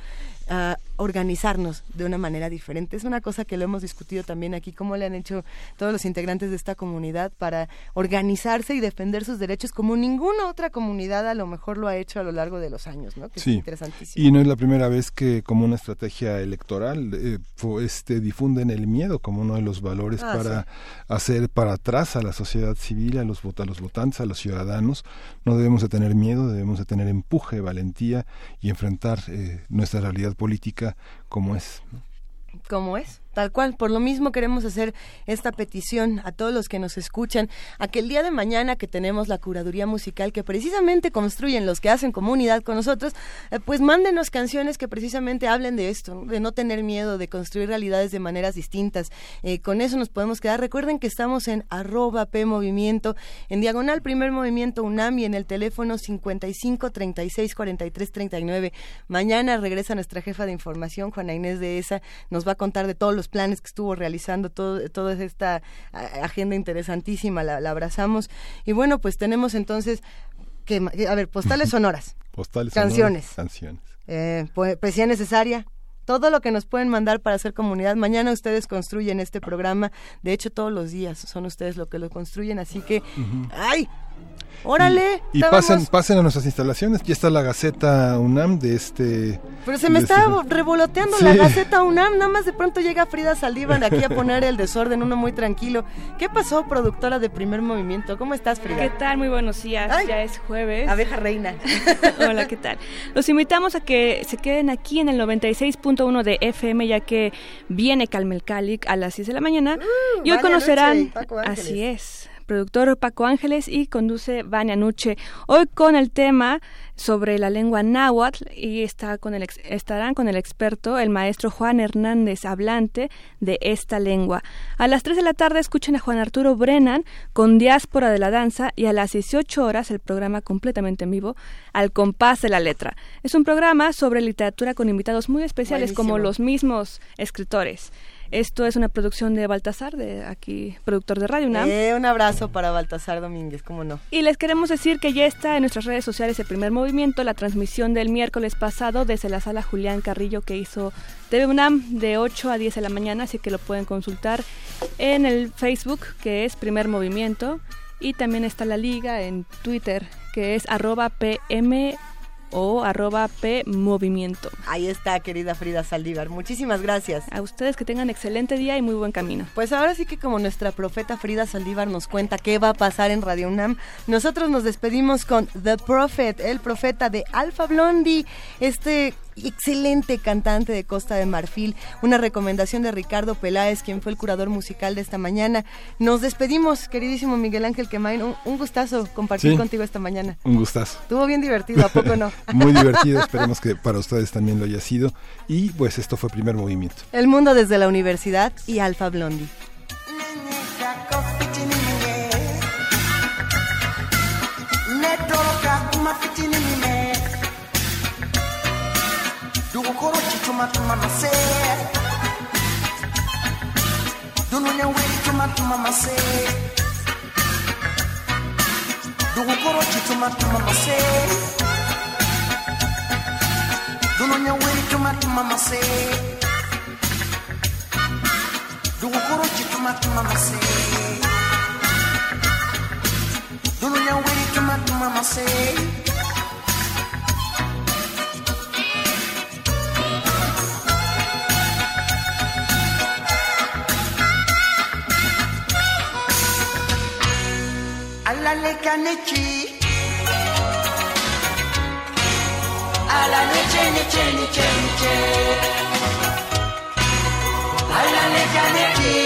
a organizarnos de una manera diferente. Es una cosa que lo hemos discutido también aquí, cómo le han hecho todos los integrantes de esta comunidad para organizarse y defender sus derechos como ninguna otra comunidad a lo mejor lo ha hecho a lo largo de los años, ¿no? Que sí. es interesantísimo. Y no es la primera vez que como una estrategia electoral eh, este difunden el miedo como uno de los valores Ah, para sí. hacer para atrás a la sociedad civil, a los vot- a los votantes, a los ciudadanos. No debemos de tener miedo, debemos de tener empuje, valentía y enfrentar eh, nuestra realidad política como es. ¿no? como es, tal cual. Por lo mismo queremos hacer esta petición a todos los que nos escuchan, a que el día de mañana que tenemos la curaduría musical que precisamente construyen los que hacen comunidad con nosotros, eh, pues mándenos canciones que precisamente hablen de esto, de no tener miedo, de construir realidades de maneras distintas. Eh, con eso nos podemos quedar. Recuerden que estamos en arroba P en diagonal primer movimiento UNAM y en el teléfono 55 36 43 39. Mañana regresa nuestra jefa de información, Juana Inés de ESA, nos va a contar de todos los planes que estuvo realizando, todo, toda esta agenda interesantísima, la, la abrazamos. Y bueno, pues tenemos entonces, que, a ver, postales sonoras, Postales Canciones. sonoras, canciones. eh, poesía necesaria. Todo lo que nos pueden mandar para hacer comunidad. Mañana ustedes construyen este programa. De hecho, todos los días son ustedes los que lo construyen. Así que, ¡ay! ¡Órale! Y Estábamos- pasen, pasen a nuestras instalaciones. Ya está la Gaceta UNAM de este. Pero se me de está este- revoloteando Sí. la Gaceta UNAM, nada más de pronto llega Frida Saldívar aquí a poner el desorden, uno muy tranquilo. ¿Qué pasó, productora de Primer Movimiento? ¿Cómo estás, Frida? ¿Qué tal? Muy buenos días. Ya es jueves. Abeja reina. Hola, ¿qué tal? Los invitamos a que se queden aquí en el 96.1 de FM, ya que viene Calmelcalic a las 6 de la mañana. y hoy conocerán. Y. Así es. Productor Paco Ángeles y conduce Vania Nuche. Hoy con el tema sobre la lengua náhuatl y está con el ex- estarán con el experto, el maestro Juan Hernández, hablante de esta lengua. A las 3 de la tarde escuchen a Juan Arturo Brennan con Diáspora de la Danza y a las 18 horas el programa completamente en vivo, Al compás de la letra. Es un programa sobre literatura con invitados muy especiales como los mismos escritores. Esto es una producción de Baltasar, de aquí, productor de Radio UNAM. Eh, un abrazo para Baltasar Domínguez, ¿cómo no? Y les queremos decir que ya está en nuestras redes sociales el primer movimiento, la transmisión del miércoles pasado desde la sala Julián Carrillo que hizo TV UNAM de 8 a 10 de la mañana, así que lo pueden consultar en el Facebook que es primer movimiento y también está la liga en Twitter que es arroba PM o arroba P Movimiento. Ahí está, querida Frida Saldívar. Muchísimas gracias. A ustedes que tengan excelente día y muy buen camino. Pues ahora sí que como nuestra profeta Frida Saldívar nos cuenta qué va a pasar en Radio UNAM, nosotros nos despedimos con The Prophet, el profeta de Alfa Blondie, este excelente cantante de Costa de Marfil, una recomendación de Ricardo Peláez, quien fue el curador musical de esta mañana. Nos despedimos, queridísimo Miguel Ángel Quemain, un, un gustazo compartir Sí. contigo esta mañana. Un gustazo. Estuvo bien divertido, ¿a poco no? Muy divertido, esperemos que para ustedes también lo haya sido. Y pues esto fue primer movimiento. El mundo desde la universidad y Alfa Blondie. mama say. Do not know where to my mama say. Do not chuma chuma mase. Dununya weli chuma chuma mase. Dugu koro chuma chuma mase. Dununya weli chuma chuma mase. Dugu koro chuma chuma mase. Dununya weli chuma chuma say. Alale kanechi ala neche neche neche neche alale kanechi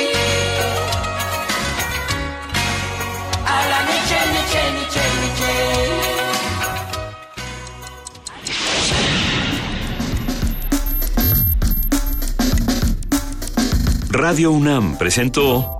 ala neche neche neche neche Radio UNAM presentó